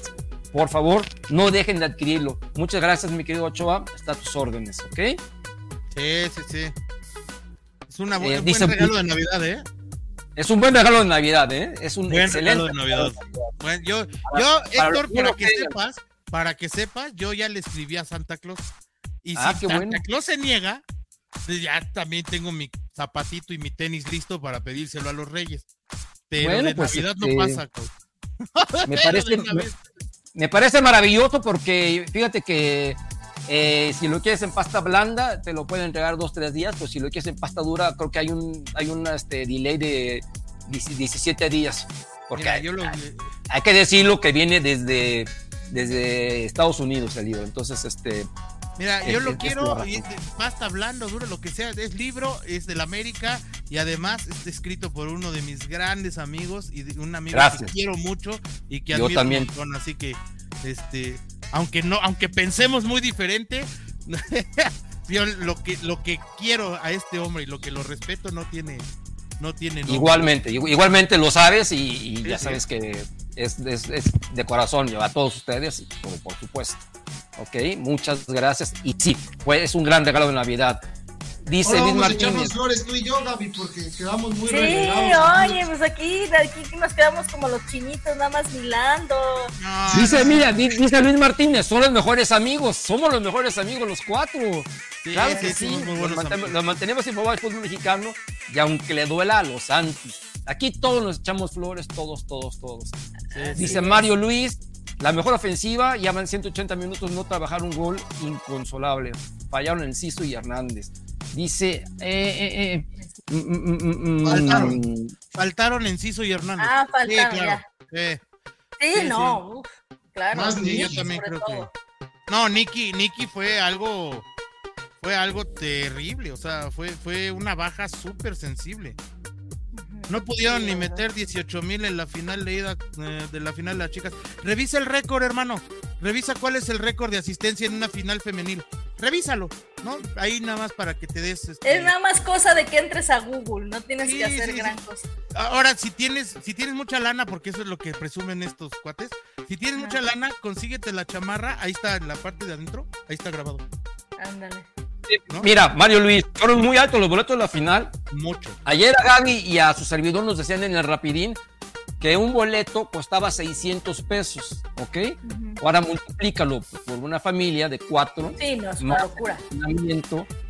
por favor, no dejen de adquirirlo. Muchas gracias, mi querido Ochoa. Está a tus órdenes, ¿ok?
Sí, sí, sí. Es
Eh,
un
dice-
buen regalo de Navidad, ¿eh?
Es un buen regalo de Navidad, ¿eh? Es un
Buen
excelente
regalo de Navidad. Bueno, yo, yo,
para
Héctor, para que sepas, para que sepas, yo ya le escribí a Santa Claus. Y
Ah,
si
qué
Santa
bueno.
Claus se niega, pues ya también tengo mi zapatito y mi tenis listo para pedírselo a los reyes. Pero
Bueno,
de
pues,
Navidad
este,
no pasa, co.
Me parece, me parece maravilloso porque fíjate que eh, si lo quieres en pasta blanda, te lo pueden entregar dos, tres días, pero si lo quieres en pasta dura, creo que hay un, hay un este, delay de 10 17 días. Porque
Mira,
hay,
yo lo,
hay que decirlo que viene desde, desde Estados Unidos el libro. Entonces, este,
Mira,
Es-
yo lo
es-
quiero, pasta blando, duro, lo que sea, es libro, es del América y además es escrito por uno de mis grandes amigos y de- un amigo que
Gracias.
quiero mucho y que
Yo
admiro
también.
un montón, así que, este, aunque no, aunque pensemos muy diferente, yo lo que, lo que quiero a este hombre y lo que lo respeto no tiene, no tiene nombre.
igualmente, igu- igualmente lo sabes y, y
Sí,
ya
sí.
sabes que es, es- es de corazón, a todos ustedes, y por, por supuesto. Ok, muchas gracias. Y sí, pues es un gran regalo de Navidad. Dice
Ahora
Luis
vamos a echarnos flores tú y yo, Gaby, porque quedamos muy
Sí,
relegados.
oye, pues aquí, aquí nos quedamos como los chinitos, nada más milando.
No,
Dice,
no,
mira, di- dice Luis Martínez, son los mejores amigos, somos los mejores amigos los cuatro.
sí,
claro
sí,
que sí,
muy
los,
buenos
mantenemos,
amigos.
los mantenemos informados del fútbol mexicano y aunque le duela a los antis, aquí todos nos echamos flores, todos, todos, todos.
Sí, sí.
Dice Mario Luis, la mejor ofensiva, ya van 180 minutos, no trabajar un gol inconsolable. Fallaron el Ciso y Hernández. Dice, eh, eh, eh, mm, mm, mm,
Faltaron.
Faltaron Enciso y Hernández.
Ah, faltaron,
sí, claro.
Sí,
Sí,
no, uf, claro.
Más
yo también creo
todo.
que. No, Nicky, Nicky fue algo. Fue algo terrible. O sea, fue, fue una baja súper sensible. No pudieron ni meter 18 mil en la final de ida eh, de la final de las chicas. Revisa el récord, hermano. Revisa cuál es el récord de asistencia en una final femenil. revísalo, ¿no? Ahí nada más para que te des. Este...
Es nada más cosa de que entres a Google, no tienes
Sí,
que hacer
sí,
gran
sí.
cosa.
Ahora, si tienes, si tienes mucha lana, porque eso es lo que presumen estos cuates, si tienes mucha lana, consíguete la chamarra, ahí está en la parte de adentro, ahí está grabado.
Ándale.
¿No?
Mira, Mario Luis, fueron muy altos los boletos de la final.
Mucho.
Ayer a Gaby y a su servidor nos decían en el Rapidín que un boleto costaba 600 pesos, ¿ok?
Ujú.
Ahora multiplícalo por una familia de cuatro,
Sí, no, es una
Más
locura.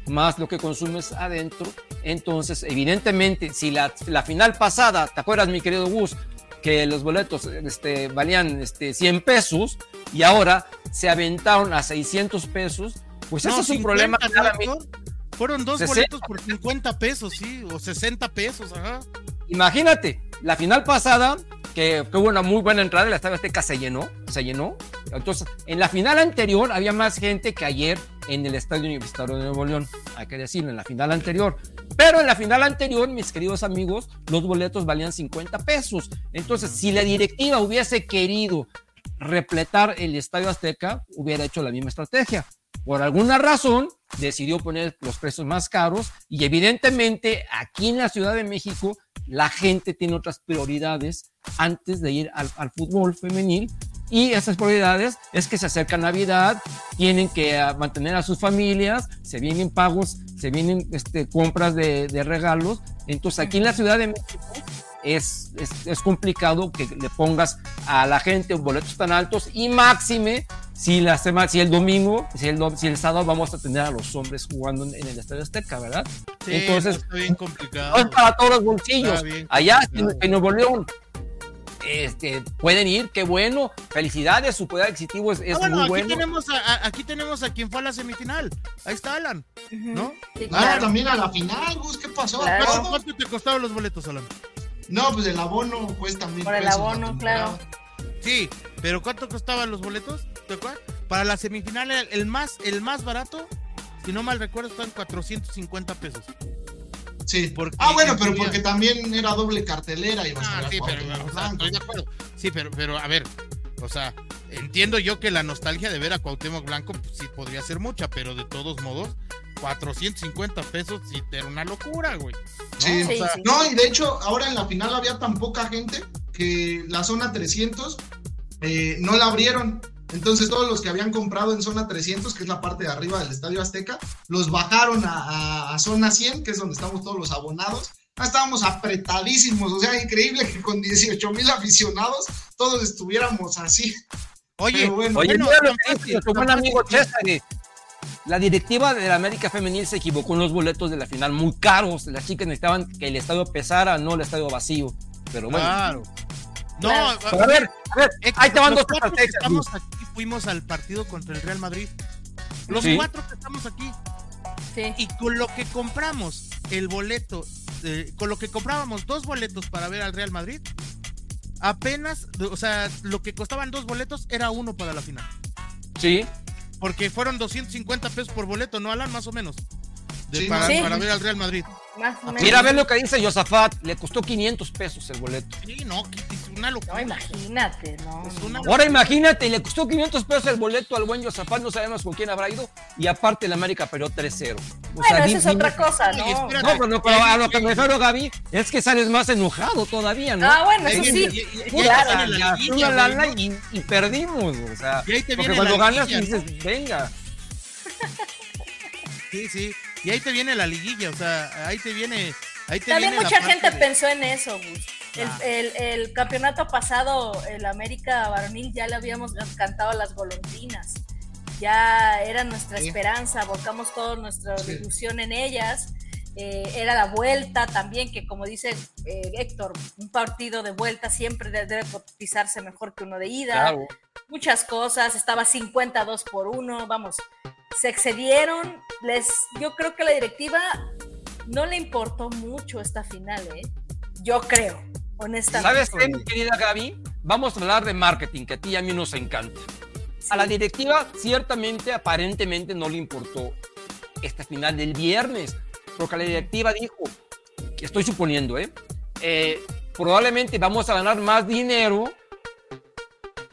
más lo que consumes adentro. Entonces, evidentemente, si la, la final pasada, ¿te acuerdas, mi querido Gus? Que los boletos este, valían este, 100 pesos y ahora se aventaron a 600 pesos, pues
No,
eso es un
50,
problema
¿no,
claramente.
Héctor? Fueron dos
60.
boletos por 50 pesos, sí, o 60 pesos, ajá.
Imagínate, la final pasada, que, que hubo una muy buena entrada, la Estadio Azteca se llenó, se llenó. Entonces, en la final anterior había más gente que ayer en el Estadio Universitario de Nuevo León, hay que decirlo, en la final anterior. Pero en la final anterior, mis queridos amigos, los boletos valían 50 pesos. Entonces, si la directiva hubiese querido repletar el Estadio Azteca, hubiera hecho la misma estrategia. Por alguna razón, decidió poner los precios más caros y evidentemente aquí en la Ciudad de México la gente tiene otras prioridades antes de ir al, al fútbol femenil y esas prioridades es que se acerca Navidad, tienen que ah, mantener a sus familias, se vienen pagos, se vienen este, compras de, de regalos. Entonces aquí en la Ciudad de México es, es, es complicado que le pongas a la gente boletos tan altos y máxime si, la sema- si el domingo, si el, si el sábado vamos a tener a los hombres jugando en, en el Estadio Azteca, ¿verdad?
Sí,
Entonces,
está bien
no
complicado.
es para todos los bolsillos. Allá en, Nuevo León este, pueden ir, qué bueno, felicidades, su poder adquisitivo es, es
Ah, bueno,
muy
aquí
bueno.
tenemos a, a- aquí tenemos a quien fue a la semifinal. Ahí está Alan. ¿no?
Sí,
Ah, también a la final, Gus, ¿qué pasó?
Claro.
¿Cuánto,
¿Todo?
cuánto te costaron los boletos, Alan?
No, pues el abono cuesta mil
Por el abono, claro.
Sí, pero ¿cuánto costaban los boletos? ¿Te acuerdas? Para la semifinal el, el más el más barato, si no mal recuerdo, están 450 pesos.
Sí.
Porque
ah, bueno, pero porque también era doble cartelera y
Ah, sí,
a
pero
Cuauhtémoc
o sea,
Blanco.
estoy de acuerdo. Sí, pero pero a ver, o sea, entiendo yo que la nostalgia de ver a Cuauhtémoc Blanco pues, sí podría ser mucha, pero de todos modos 450 pesos sí era una locura, güey. ¿no?
Sí.
O
Sí,
sea,
sí.
No, y de hecho, ahora en la final había tan poca gente que la zona 300 eh, no la abrieron. Entonces, todos los que habían comprado en zona 300, que es la parte de arriba del Estadio Azteca, los bajaron a, a- a zona 100, que es donde estamos todos los abonados. Ah, estábamos apretadísimos, o sea, increíble que con 18 mil aficionados todos estuviéramos así.
Oye,
Pero bueno,
Oye,
bueno,
buen amigo. César. eh. La directiva de la América Femenil se equivocó en los boletos de la final, muy caros. Las chicas necesitaban que el estadio pesara, no el estadio vacío. Pero bueno,
Claro. No.
Pero a ver, a ver,
Héctor,
ahí te van dos estrategias.
estamos aquí fuimos al partido contra el Real Madrid. Los
Sí.
cuatro que estamos aquí.
Sí.
Y con lo que compramos el boleto, eh, con lo que comprábamos dos boletos para ver al Real Madrid, apenas, o sea, lo que costaban dos boletos era uno para la final.
Sí,
Porque fueron 250 pesos por boleto, ¿no, Alan? Más o menos. De-
Sí,
para,
sí.
para ver al Real Madrid.
Más o menos.
mira, a ver lo que dice Josafat. Le costó 500 pesos el boleto.
Sí, no, es una
No,
locura.
imagínate, no.
Es una-
Ahora imagínate, le costó 500 pesos el boleto al buen Josafat. No sabemos con quién habrá ido. Y aparte, el América perdió 3-0. O
Bueno,
sea,
eso es otra cosa, ¿no?
No, pero, no, pero a lo que me refiero, Gaby, es que sales más enojado todavía, ¿no?
Ah, bueno, eso sí.
y- ¿no?
perdimos, o sea,
Y ahí te
porque cuando
la
ganas
¿no?
dices, venga,
Sí, sí. Y ahí te viene la liguilla, o sea, ahí te viene. Ahí te
También
viene
mucha gente
de-
pensó en eso, Gus. El,
Ah.
el- el campeonato pasado, el América varonil, ya le habíamos cantado a las golondrinas. Ya era nuestra
Sí.
esperanza, volcamos toda nuestra
Sí.
ilusión en ellas. Eh, era la vuelta también, que como dice eh, Héctor, un partido de vuelta siempre de- debe cotizarse mejor que uno de ida.
claro.
muchas cosas, estaba 52 por 1, vamos, se excedieron, les, yo creo que la directiva no le importó mucho esta final, ¿eh? Yo creo, honestamente.
¿Sabes qué, mi querida Gaby? Vamos a hablar de marketing, que a ti y a mí nos encanta. A la directiva, ciertamente, aparentemente, no le importó esta final del viernes, porque la directiva dijo, estoy suponiendo, ¿eh? Eh, probablemente vamos a ganar más dinero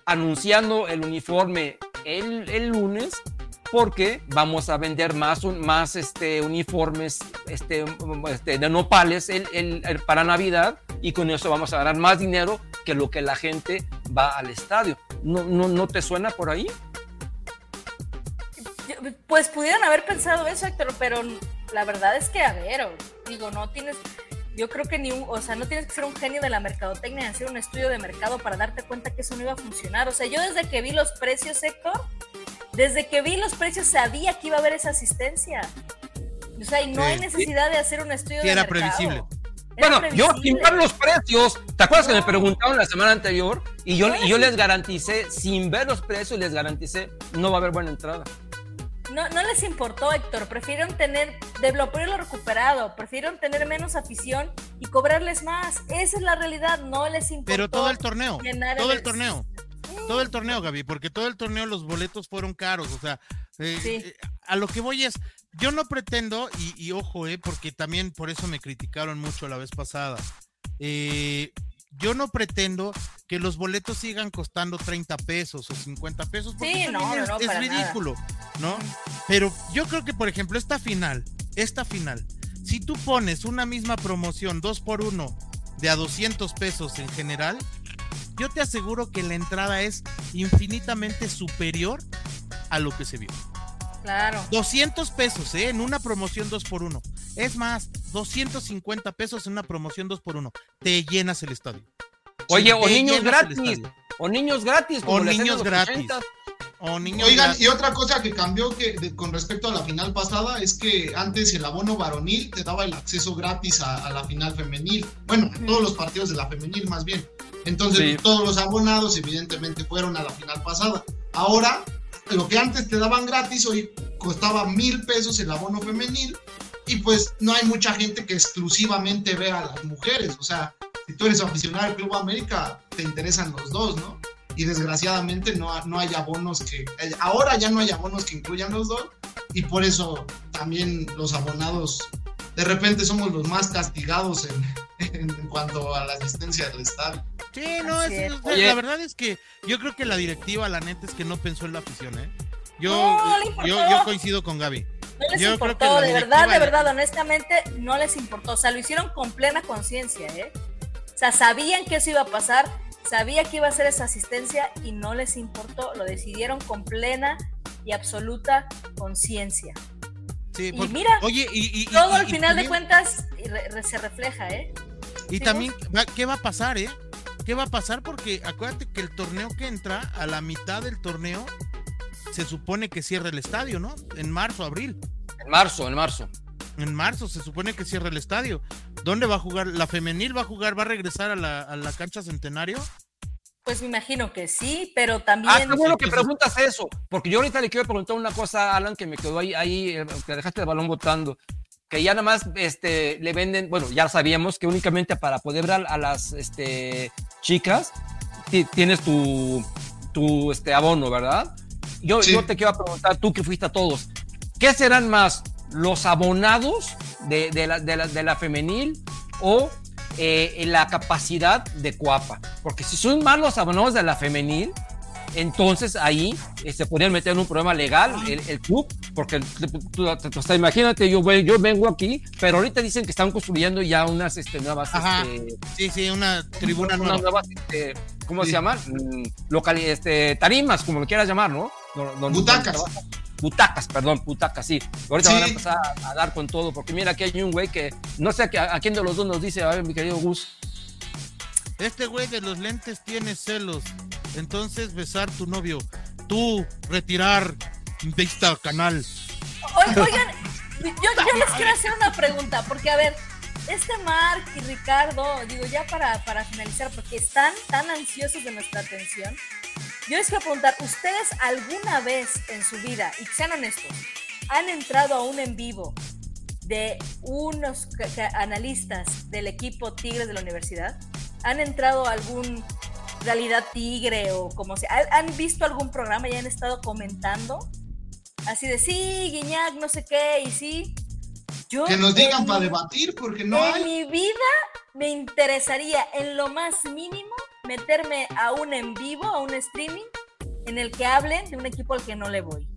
anunciando el uniforme el, lunes porque vamos a vender más, este, uniformes este, este, de nopales para Navidad y con eso vamos a ganar más dinero que lo que la gente va al estadio. ¿No, no, no te suena por ahí?
Pues pudieran haber pensado eso, Héctor, pero la verdad es que, a ver, digo, no tienes, yo creo que ni un, o sea, no tienes que ser un genio de la mercadotecnia, ni hacer un estudio de mercado para darte cuenta que eso no iba a funcionar. O sea, yo desde que vi los precios, Héctor, desde que vi los precios sabía que iba a haber esa asistencia. O sea, y no
Sí.
hay necesidad de hacer un estudio
Sí,
de
era
mercado.
previsible.
Era
Bueno, yo sin ver los precios, ¿te acuerdas que me preguntaron la semana anterior? Y yo,
No,
y yo les garanticé, sin ver los precios, les garanticé, no va a haber buena entrada.
No, no les importó, Héctor. Prefirieron tener, de lo lo recuperado, prefirieron tener menos afición y cobrarles más. Esa es la realidad, no les importó.
Pero todo el torneo, todo el
el-
torneo. Todo el torneo, Gaby, porque todo el torneo los boletos fueron caros, o sea, eh,
Sí.
eh, a lo que voy es, yo no pretendo, y, y ojo, eh, porque también por eso me criticaron mucho la vez pasada, eh, yo no pretendo que los boletos sigan costando 30 pesos o 50 pesos, porque
Sí,
también
no, no,
es,
no,
es
para nada.
ridículo, ¿no? Pero yo creo que, por ejemplo, esta final, esta final, si tú pones una misma promoción, dos por uno, de a 200 pesos en general, yo te aseguro que la entrada es infinitamente superior a lo que se vio.
Claro.
200 pesos, ¿eh? En una promoción 2 por 1 Es más, 250 pesos en una promoción 2 por 1 Te llenas el estadio.
Oye, o niños gratis, o niños gratis, como
O niños gratis.
80.
O niños
Oigan,
gratis.
y otra cosa que cambió que de- con respecto a la final pasada es que antes el abono varonil te daba el acceso gratis a, a la final femenil. Bueno, a todos los partidos de la femenil más bien. Entonces
Sí.
todos los abonados evidentemente fueron a la final pasada. Ahora, lo que antes te daban gratis, hoy costaba mil pesos el abono femenil. Y pues no hay mucha gente que exclusivamente vea a las mujeres. O sea, si tú eres aficionado al Club América, te interesan los dos, ¿no? y desgraciadamente no, no hay abonos que eh, ahora ya no hay abonos que incluyan los dos y por eso también los abonados de repente somos los más castigados en, en cuanto a la asistencia del estadio.
Sí, no,
Así
es-
es.
es-
Oye.
la verdad es que yo creo que la directiva, la neta, es que no pensó en la afición, ¿eh? Yo,
No, le importó.
yo, yo coincido con Gaby.
No les
Yo creo que
importó, de verdad, de verdad, honestamente, no les importó. O sea, lo hicieron con plena conciencia, ¿eh? O sea, sabían que eso iba a pasar, sabía que iba a ser esa asistencia y no les importó. Lo decidieron con plena y absoluta conciencia.
Sí,
Y
porque-
mira,
oye, y,
Todo
y-
al
y
final de cuentas y re- re- se refleja, ¿eh?
Y
Sí,
también, ¿qué va a pasar, eh? ¿Qué va a pasar? Porque acuérdate que el torneo que entra, a la mitad del torneo, se supone que cierra el estadio, ¿no? En marzo, abril.
En marzo, en marzo.
En marzo se supone que cierra el estadio. ¿Dónde va a jugar? ¿La femenil va a jugar? ¿Va a regresar a la, a la cancha centenario?
Pues me imagino que sí, pero también.
Ah, qué bueno que
entonces-
preguntas eso, porque yo ahorita le quiero preguntar una cosa a Alan que me quedó ahí, ahí eh, que dejaste el balón botando, que ya nada más este, le venden, bueno, ya sabíamos que únicamente para poder ver a, a las este, chicas ti- tienes tu, tu este, abono, ¿verdad? Yo,
Sí.
yo te quiero preguntar, tú que fuiste a todos, ¿qué serán más los abonados de, de la, de, la, de la femenil o eh, la capacidad de Cuapa? Porque si son más los abonados de la femenil, entonces ahí eh, se podrían meter en un problema legal el, el club, porque sea, imagínate, yo, voy- yo vengo aquí, pero ahorita dicen que están construyendo ya unas este, nuevas,
Ajá.
este,
Sí, sí, una tribuna
unas
nueva.
nuevas, este, ¿cómo
Sí.
se llaman? Mm, locali- este, tarimas, como lo quieras llamar, ¿no? No-
Butacas.
Butacas, perdón, butacas, sí. Ahorita
Sí.
van a empezar a, a dar con todo, porque mira, aquí hay un güey que no sé a, a quién de los dos nos dice, a ver, mi querido Gus.
Este güey de los lentes tiene celos. Entonces besar tu novio. Tú retirar vista canal.
Oy- Oigan, yo, yo les quiero hacer una pregunta, porque a ver, este Mark y Ricardo, digo ya para, para finalizar, porque están tan ansiosos de nuestra atención, yo les quiero preguntar, ¿ustedes alguna vez en su vida, y sean honestos, han entrado a un en vivo de unos analistas del equipo Tigres de la universidad? ¿Han entrado a algún realidad tigre o como sea? ¿Han- ¿Han visto algún programa y han estado comentando? Así de sí, Guiñac, no sé qué, y sí. Yo
Que nos digan para debatir, porque no
en
hay.
mi vida me interesaría en lo más mínimo meterme a un en vivo, a un streaming, en el que hablen de un equipo al que no le voy.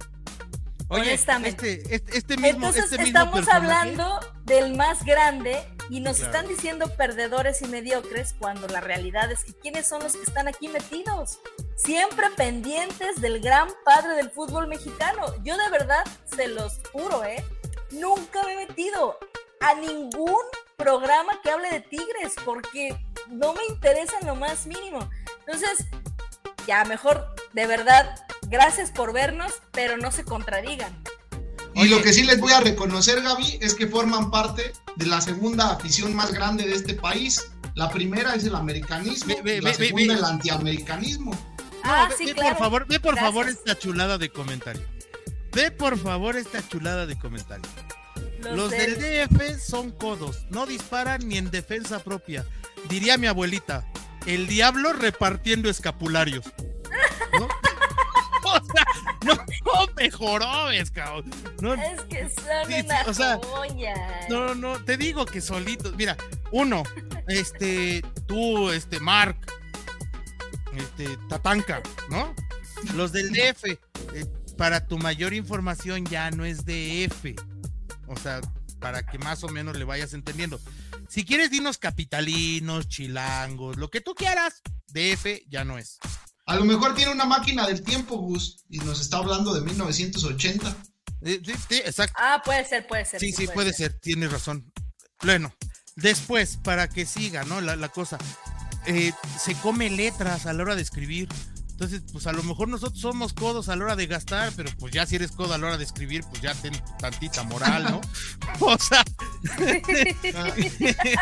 Oye,
honestamente.
Este, este, este mismo,
Entonces
este
estamos hablando del más grande y nos
Claro.
están diciendo perdedores y mediocres cuando la realidad es que quiénes son los que están aquí metidos. Siempre pendientes del gran padre del fútbol mexicano. Yo de verdad se los juro, ¿eh? Nunca me he metido a ningún programa que hable de Tigres porque no me interesa en lo más mínimo. Entonces, ya mejor, de verdad, gracias por vernos, pero no se contradigan.
Y lo que sí les voy a reconocer, Gaby, es que forman parte de la segunda afición más grande de este país. La primera es el americanismo,
Ve, ve,
y la
ve, ve,
segunda
ve.
el antiamericanismo.
Ah,
ve,
sí,
ve
claro.
por favor, ve por favor esta chulada de comentario. Ve por favor esta chulada de comentario.
Los
Los del DF son codos, no disparan ni en defensa propia. Diría mi abuelita, el diablo repartiendo escapularios. ¿No? o sea, no, mejoró, ves, cabrón. No,
Es que son
sí,
una
o sea,
joya.
no, no, te digo que solitos. Mira, uno, este, tú, este, Mark, este, Tatanka, ¿no? Los del DF, eh, para tu mayor información ya no es DF. O sea, para que más o menos le vayas entendiendo. Si quieres, dinos capitalinos, chilangos, lo que tú quieras, DF ya no es.
A lo mejor tiene una máquina del tiempo, Gus, y nos está hablando de 1980.
Eh, sí, sí, exacto.
Ah, puede ser, puede ser.
Sí, sí, puede ser, tienes razón. Bueno, después, para que siga, ¿no? La, la cosa, eh, se come letras a la hora de escribir. Entonces, pues a lo mejor nosotros somos codos a la hora de gastar, pero pues ya si eres codo a la hora de escribir, pues ya ten tantita moral, ¿no? o sea,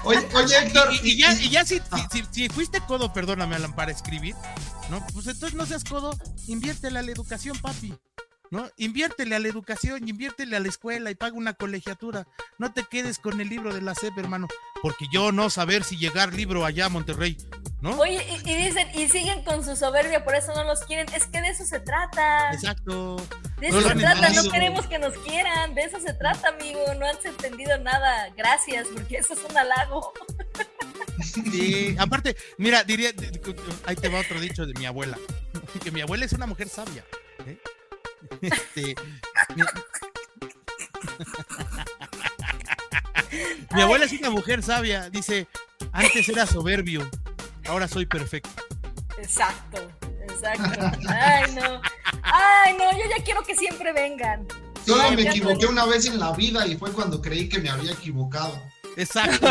Oye, oye, Héctor,
y, y ya, y ya si, si, si- si fuiste codo, perdóname, Alan, para escribir, ¿no? Pues entonces no seas codo, inviértele a la educación, papi. ¿No? Inviértele a la educación, inviértele a la escuela y paga una colegiatura. No te quedes con el libro de la SEP, hermano. Porque yo no saber si llegar libro allá a Monterrey, ¿no?
Oye, y, y dicen, y siguen con su soberbia, por eso no los quieren. Es que de eso se trata.
Exacto.
De
No
eso
lo
se trata, no queremos que nos quieran. De eso se trata, amigo. No han entendido nada. Gracias, porque eso es un halago.
Sí, aparte, mira, diría, ahí te va otro dicho de mi abuela, que mi abuela es una mujer sabia. ¿eh? Este, mi, mi abuela es una mujer sabia, dice, antes era soberbio, ahora soy perfecto.
Exacto, exacto. Ay, no. Ay, no, yo ya quiero que siempre vengan.
solo me equivoqué una vez en la vida y fue cuando creí que me había equivocado.
Exacto.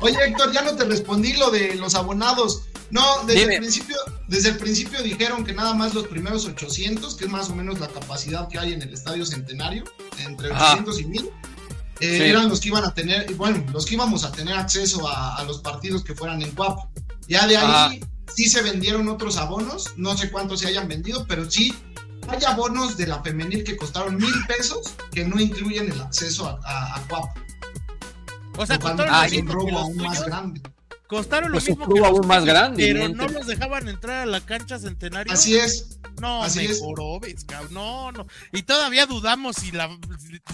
Oye, Héctor, ya no te respondí lo de los abonados. No, desde
Dime.
el principio, desde el principio dijeron que nada más los primeros 800, que es más o menos la capacidad que hay en el Estadio Centenario, entre
Ajá.
800 y 1000, eh,
Sí.
eran los que iban a tener, bueno, los que íbamos a tener acceso a, a los partidos que fueran en CUAP. Ya de ahí sí se vendieron otros abonos, no sé cuántos se hayan vendido, pero sí hay abonos de la femenil que costaron mil pesos que no incluyen el acceso a, a, a CUAP.
O sea, costaron
ah,
un robo aún más grande.
costaron lo
Pues
mismo que los
aún más grande,
pero
evidente.
no los dejaban entrar a la cancha centenario.
Así es.
No,
Así es.
mejoró, ves, cabrón. No, no. Y todavía dudamos si la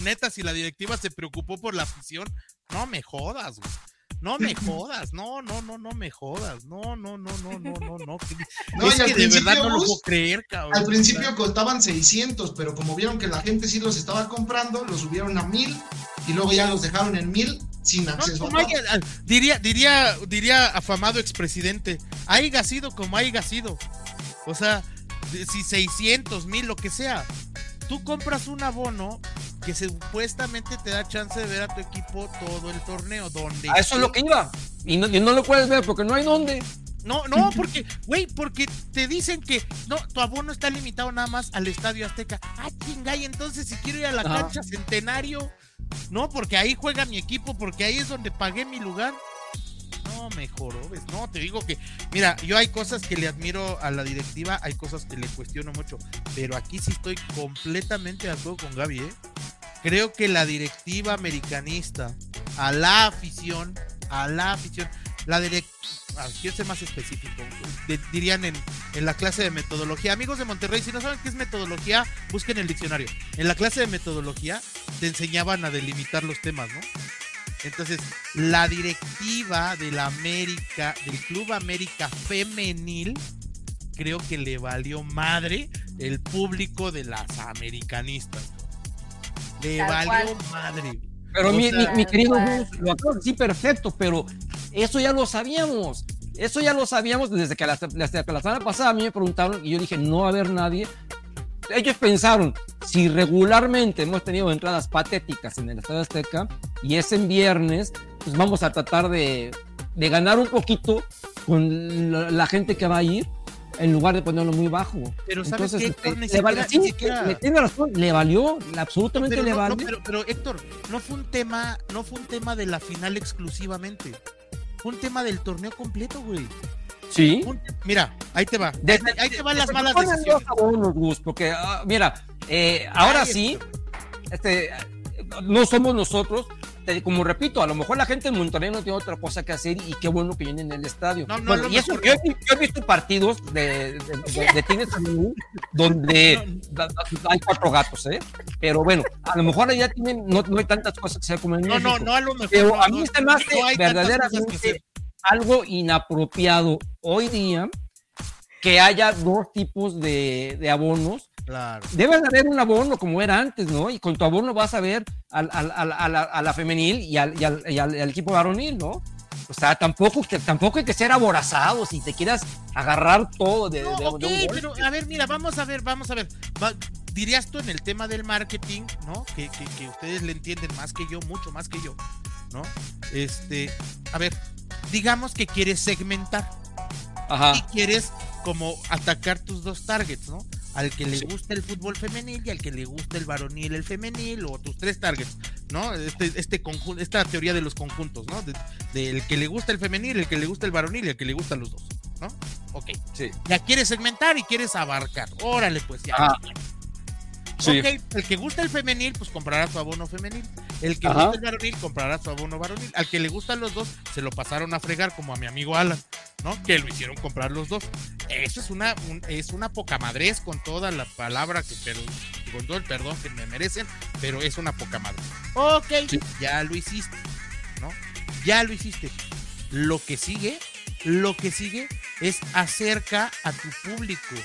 neta, si la directiva se preocupó por la afición. No me jodas, güey. No me jodas, no, no, no, no me jodas, no, no, no, no, no, no, no.
No,
es que de verdad no lo puedo creer, cabrón.
Al principio costaban 600, pero como vieron que la gente sí los estaba comprando, los subieron a 1000 y luego ya los dejaron en 1000 sin
No,
acceso a
haya- ah, diría, diría, diría afamado expresidente, haya sido como haya sido. O sea, si 600 mil, lo que sea, tú compras un abono que supuestamente te da chance de ver a tu equipo todo el torneo. Donde
A eso es lo que iba. Y no, y no lo puedes ver porque no hay dónde.
No, no, porque, güey, porque te dicen que no, tu abono está limitado nada más al Estadio Azteca. Ah, chingay, entonces si quiero ir a la
Ajá.
cancha Centenario, no, porque ahí juega mi equipo, porque ahí es donde pagué mi lugar. No, mejoró, ¿ves? No, te digo que, mira, yo hay cosas que le admiro a la directiva, hay cosas que le cuestiono mucho, pero aquí sí estoy completamente de acuerdo con Gaby, ¿eh? Creo que la directiva americanista, a la afición, a la afición, la directiva, quiero ser más específico, dirían en, en la clase de metodología. Amigos de Monterrey, si no saben qué es metodología, busquen el diccionario. En la clase de metodología te enseñaban a delimitar los temas, ¿no? Entonces, la directiva de la América, del Club América Femenil, creo que le valió madre el público de las americanistas. Le
Tal
valió
cual.
madre.
Pero mi,
sea-
mi- mi querido Gus, lo acabas decir perfecto, pero eso ya lo sabíamos. Eso ya lo sabíamos desde que la, desde que la semana pasada a mí me preguntaron y yo dije, no va a haber nadie. Ellos pensaron, si regularmente hemos tenido entradas patéticas en el Estadio Azteca y es en viernes, pues vamos a tratar de, de ganar un poquito con la, la gente que va a ir en lugar de ponerlo muy bajo.
Pero ¿sabes qué,
este,
Héctor? Ni
le
ni siquiera-
tiene razón, le valió, absolutamente
Pero,
le
no, no,
valió.
pero, pero, Héctor, no fue un tema, no fue un tema de la final exclusivamente. Fue un tema del torneo completo, güey.
sí.
Un- Mira, ahí te va.
Desde-
ahí te van las malas decisiones.
porque, ah, mira, eh, ahora sí, este, no somos nosotros. Te- como repito, a lo mejor la gente en Monterrey no tiene otra cosa que hacer y qué bueno que vienen en el estadio.
No, no,
Bueno, y eso, yo, he vi- yo he visto partidos de, de, de- de Tigres donde hay cuatro gatos, ¿eh? Pero bueno, a lo mejor allá tienen, no, no hay tantas cosas que sea como en
No, no,
México.
no, a lo mejor.
Pero
no,
a mí
no,
se me hace
no
verdaderamente algo inapropiado hoy día que haya dos tipos de, de abonos.
Claro.
Debe de haber un abono como era antes, ¿no? Y con tu abono vas a ver al- al- al- a, la, a la femenil y al, y y equipo varonil, ¿no? O sea, tampoco, tampoco hay que ser aborazado si te quieras agarrar todo de,
No,
de- un
pero a ver, mira, vamos a ver, vamos a ver. Va- dirías tú en el tema del marketing, ¿no? Que, que- que ustedes le entienden más que yo, mucho más que yo, ¿no? Este, a ver, digamos que quieres segmentar y
Ajá.
quieres como atacar tus dos targets, ¿no? Al que le gusta el fútbol femenil y al que le gusta el varonil, el femenil, o tus tres targets, ¿no? Este, este conjunto, esta teoría de los conjuntos, ¿no? De- Del que le gusta el femenil, el que le gusta el varonil y el que le gustan los dos, ¿no? Ok.
Sí.
Ya quieres segmentar y quieres abarcar. Órale, pues ya.
Ajá. Sí.
Ok, el que gusta el femenil, pues comprará su abono femenil. El que
Ajá.
gusta el varonil, comprará su abono varonil. Al que le gustan los dos, se lo pasaron a fregar, como a mi amigo Alan, ¿no? Que lo hicieron comprar los dos. Eso es una, un- es una poca madrez con toda la palabra, que, pero, con todo el perdón que me merecen, pero es una poca madre. Ok,
Sí.
ya lo hiciste, ¿no? Ya lo hiciste. Lo que sigue, lo que sigue es acerca a tu público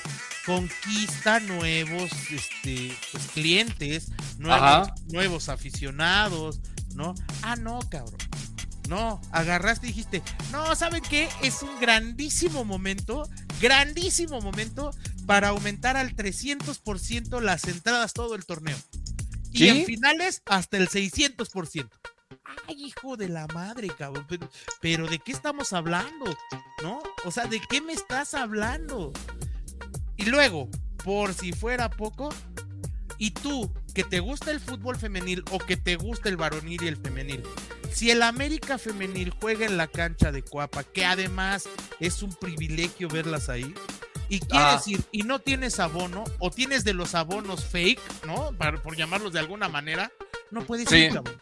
conquista nuevos este, pues, clientes, nuevos, aficionados, ¿no? Ah, no, cabrón. No, agarraste y dijiste, no, ¿saben qué? Es un grandísimo momento, grandísimo momento para aumentar al 300% las entradas todo el torneo. Y en finales hasta el 600%. Ay, hijo de la madre, cabrón. Pero, pero ¿de qué estamos hablando? ¿No? O sea, ¿de qué me estás hablando? Y luego, por si fuera poco, y tú, que te gusta el fútbol femenil o que te gusta el varonil y el femenil, si el América femenil juega en la cancha de Cuapa, que además es un privilegio verlas ahí, y quieres
Ah.
ir y no tienes abono, o tienes de los abonos fake, ¿no? Para- por llamarlos de alguna manera, no puedes
Sí.
ir, cabrón.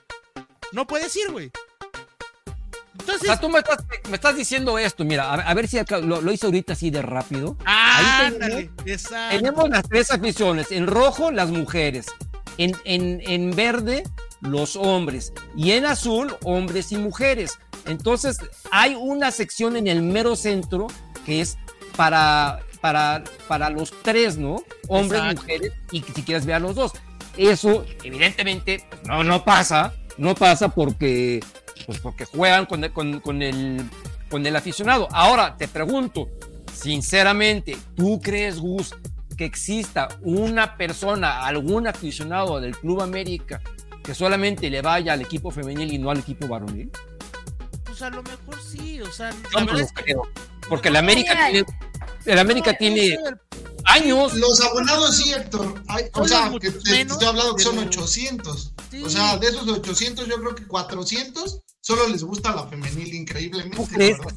No puedes ir, güey.
O
Entonces,
sea, tú me estás, me estás diciendo esto, mira, a, a ver si acá- lo, lo hice ahorita así de rápido.
ah,
ahí
ándale, exacto.
Tenemos las tres aficiones. En rojo, las mujeres. En, en, en verde, los hombres. Y en azul, hombres y mujeres. Entonces, hay una sección en el mero centro que es para, para, para los tres, ¿no? Hombres,
Exacto.
mujeres, y si quieres ver a los dos. Eso, evidentemente, pues, no, no pasa. No pasa porque, pues porque juegan con el, con, con el, con el aficionado. Ahora, te pregunto, sinceramente, ¿tú crees, Gus, que exista una persona, algún aficionado del Club América que solamente le vaya al equipo femenil y no al equipo varonil?
Pues a lo mejor sí, o sea, la
no
verdad
lo
es que-
creo. Porque el América tiene, el América tiene años.
Los abonados sí, Héctor. Hay- o sea, que te, te
menos,
estoy hablando que son
pero-
800.
Sí.
O sea, de esos 800, yo creo que 400 solo les gusta la femenil, increíblemente.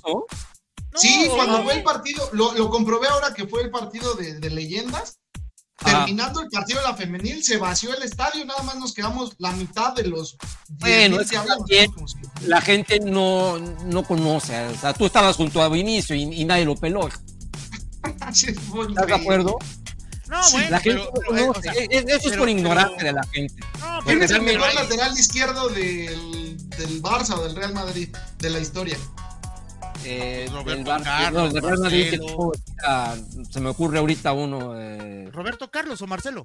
No,
Sí, cuando
no,
fue el partido, lo, lo comprobé ahora que fue el partido de, de leyendas. Terminando el partido de la femenil, se vació el estadio, nada más nos quedamos la mitad de los 10,000
Bueno, es que también- La gente no, no conoce. O sea, tú estabas junto a Vinicio y, y nadie lo peló.
Sí,
¿Estás de acuerdo?
No,
Sí,
bueno,
La gente
pero,
no
pero, eh, o
conoce.
sea,
eso es
pero-
por
pero-
ignorancia de la gente.
no,
¿Quién
pero,
es el mejor lateral izquierdo del, del Barça o del Real Madrid de la historia?
eh,
Roberto
del Bar-
Carlos,
no, del Real Madrid, que se me ocurre ahorita uno. eh,
Roberto Carlos o Marcelo.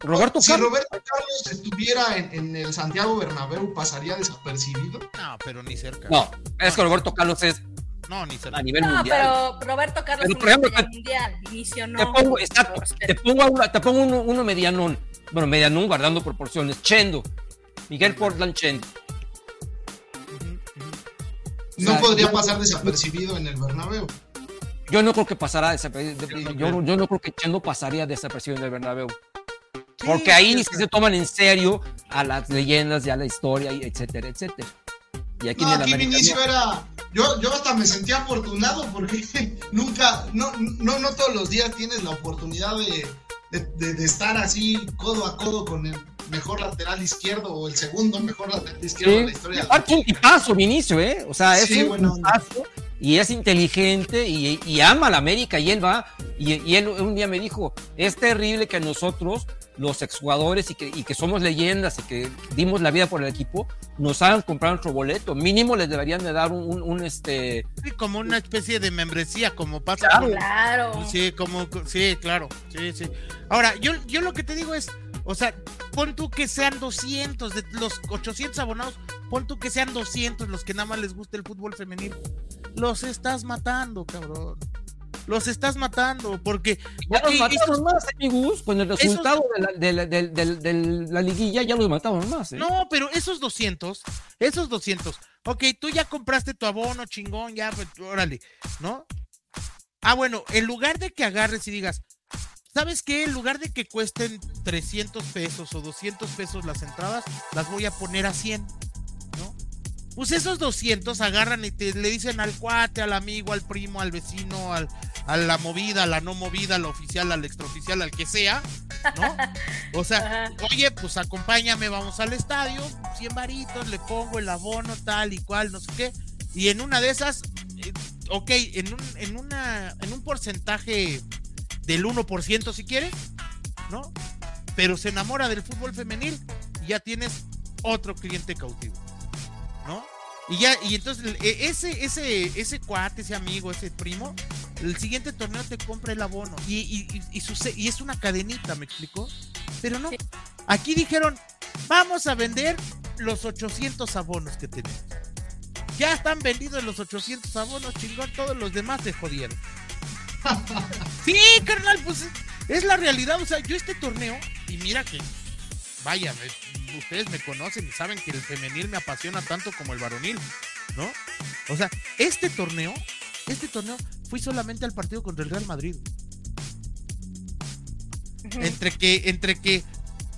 Roberto
si
Carlos.
Roberto Carlos estuviera en, en el Santiago Bernabéu, ¿pasaría desapercibido?
No, pero ni cerca.
No, es que Roberto Carlos es
No, ni cerca.
a nivel
No,
mundial.
pero Roberto Carlos
Pero,
es
por ejemplo, te-
mundial, inicio no.
Te pongo, exacto,
pero-
te pongo, uno, te pongo uno, uno medianón, bueno, medianón guardando proporciones, Chendo, Miguel Portland Chendo.
No
sea,
podría
yo-
pasar desapercibido en el Bernabéu.
Yo no creo que pasará desapercibido,
Yo no
yo, no creo que Chendo pasaría desapercibido en el Bernabéu,
Sí,
porque ahí
sí,
sí se toman en serio a las leyendas y a la historia, y etcétera, etcétera. Y aquí
No,
en el
aquí
América
Vinicio
no.
era. Yo, yo hasta me sentía afortunado porque nunca, no, no, no todos los días tienes la oportunidad de, de- de- de estar así codo a codo con el mejor lateral izquierdo o el segundo mejor lateral izquierdo de la historia.
Aparte un tipazo, Vinicio, ¿eh? O sea, es
Sí,
un
bueno.
tipazo y es inteligente y, y ama a la América y él va, y, y él un día me dijo, es terrible que nosotros, los exjugadores y que, y que somos leyendas y que dimos la vida por el equipo, nos hagan comprar nuestro boleto. Mínimo les deberían de dar un, un- un, este...
Sí, como una especie de membresía, como pasa
Claro.
con-
Claro.
Sí, como, sí, claro, sí, sí. Ahora, yo, yo lo que te digo es, o sea, pon tú que sean 200, de los 800 abonados, pon tú que sean 200 los que nada más les gusta el fútbol femenil. Los estás matando, cabrón. Los estás matando, porque...
Ya los mataron
estos-
más, amigos, con el resultado de, la liguilla ya los mataron más. ¿eh?
No, pero esos 200, esos 200, ok, tú ya compraste tu abono, chingón, ya, pues, órale, ¿no? Ah, bueno, en lugar de que agarres y digas, ¿sabes qué? En lugar de que cuesten 300 pesos o 200 pesos las entradas, las voy a poner a 100, ¿no? Pues esos 200 agarran y te, le dicen al cuate, al amigo, al primo, al vecino, al, a la movida, a la no movida, al oficial, al extraoficial, al que sea, ¿no? O sea, oye, pues acompáñame, vamos al estadio, 100 varitos, le pongo el abono tal y cual, no sé qué. Y en una de esas, eh, ok, en un, en una, en un porcentaje del 1% si quieres, ¿no? Pero se enamora del fútbol femenil y ya tienes otro cliente cautivo, ¿no? Y ya, y entonces e- ese, ese, ese cuate, ese amigo, ese primo, el siguiente torneo te compra el abono. Y, y, y, y suce- y es una cadenita, ¿me explicó? Pero no. Aquí dijeron, vamos a vender los 800 abonos que tenemos. Ya están vendidos los 800 abonos, chingón, todos los demás se jodieron. Sí, carnal, pues es- la realidad. O sea, yo este torneo, y mira que, vaya, me- ustedes me conocen y saben que el femenil me apasiona tanto como el varonil, ¿no? O sea, este torneo, este torneo, fui solamente al partido contra el Real Madrid. Entre que, entre que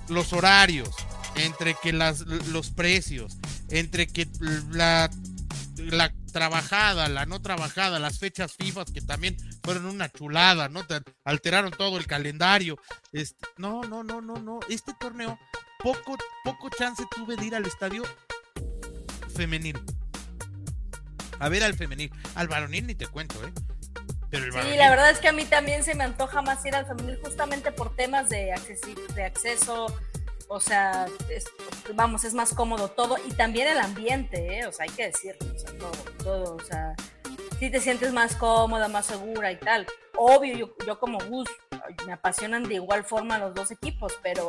los horarios, entre que las, los precios, entre que la, la trabajada, la no trabajada, las fechas FIFA que también fueron una chulada, ¿no? Te alteraron todo el calendario. Este, no, no, no, no, no. Este torneo, poco, poco chance tuve de ir al estadio femenil. A ver al femenil. Al varonil ni te cuento, ¿eh? Pero el
Sí, la verdad es que a mí también se me antoja más ir al femenil justamente por temas de, de acceso, o sea, es- vamos, es más cómodo todo y también el ambiente, ¿eh? o sea, hay que decirlo, o sea, todo, todo, o sea, sí te sientes más cómoda, más segura y tal. Obvio, yo, yo como Gus, me apasionan de igual forma los dos equipos, pero,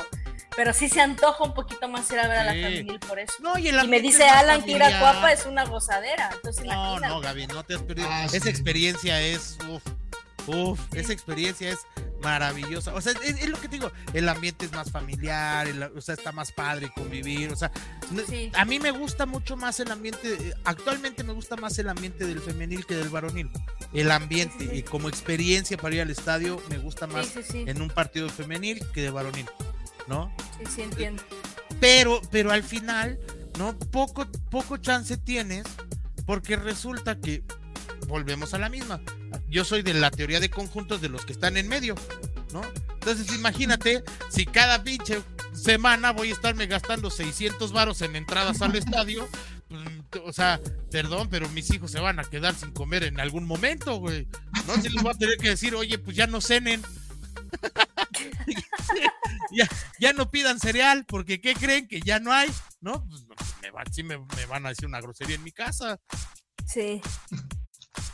pero sí se antoja un poquito más ir a ver a la
Sí.
femenil por eso.
No, y, el
Y me dice Alan que ir a. Cuapa es una gozadera, entonces
No,
imagínate.
no, Gaby, no te has perdido.
Ah,
Esa
sí.
experiencia es, uf, uf, esa experiencia es maravillosa. O sea, es, es lo que te digo, el ambiente es más familiar, el- o sea, está más padre convivir. O sea,
Sí.
a mí me gusta mucho más el ambiente, eh, actualmente me gusta más el ambiente del femenil que del varonil. El ambiente,
Sí, sí, sí.
y como experiencia para ir al estadio, me gusta más en un partido femenil que de varonil, ¿no?
sí, sí, entiendo.
pero, pero al final, ¿no? Poco, poco chance tienes, porque resulta que volvemos a la misma. Yo soy de la teoría de conjuntos de los que están en medio, ¿no? Entonces imagínate si cada pinche semana voy a estarme gastando 600 varos en entradas al estadio, pues, o sea, perdón, pero mis hijos se van a quedar sin comer en algún momento, güey. No se les va a tener que decir, oye, pues ya no cenen. ya, no pidan cereal, porque ¿qué creen? Que ya no hay, ¿no? Pues, me van, sí me, me van a decir una grosería en mi casa.
Sí.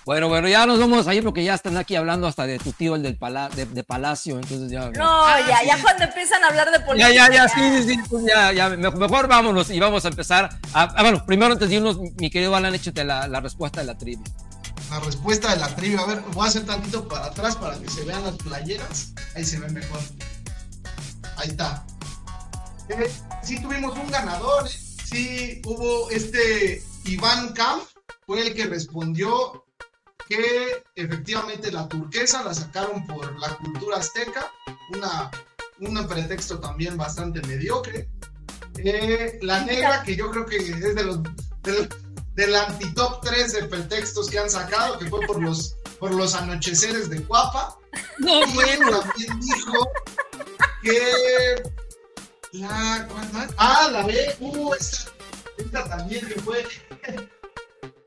Bueno, bueno, ya nos vamos a ir porque ya están aquí hablando hasta de tu tío, el del pala de, de Palacio, entonces ya.
No, ya, ya cuando empiezan a hablar de
Ya,
política.
ya, ya, sí, sí, sí, pues ya, ya, me- mejor vámonos y vamos a empezar. A, ah, bueno, primero antes de irnos, mi querido Alan, échate la, la respuesta de la trivia.
La respuesta de la trivia. A ver, voy a hacer tantito para atrás para que se vean las playeras. Ahí se ve mejor. Ahí está. Eh, sí tuvimos un ganador. eh. Sí hubo este Iván Camp. Fue el que respondió que efectivamente la turquesa la sacaron por la cultura azteca. Una, un pretexto también bastante mediocre. Eh, la negra, que yo creo que es de los, de los- del antitop 3 de pretextos que han sacado, que fue por los, por los anocheceres de Cuapa.
No,
Y él también dijo que la ¿cuál más? Ah, la B, uh, esta, esta también que fue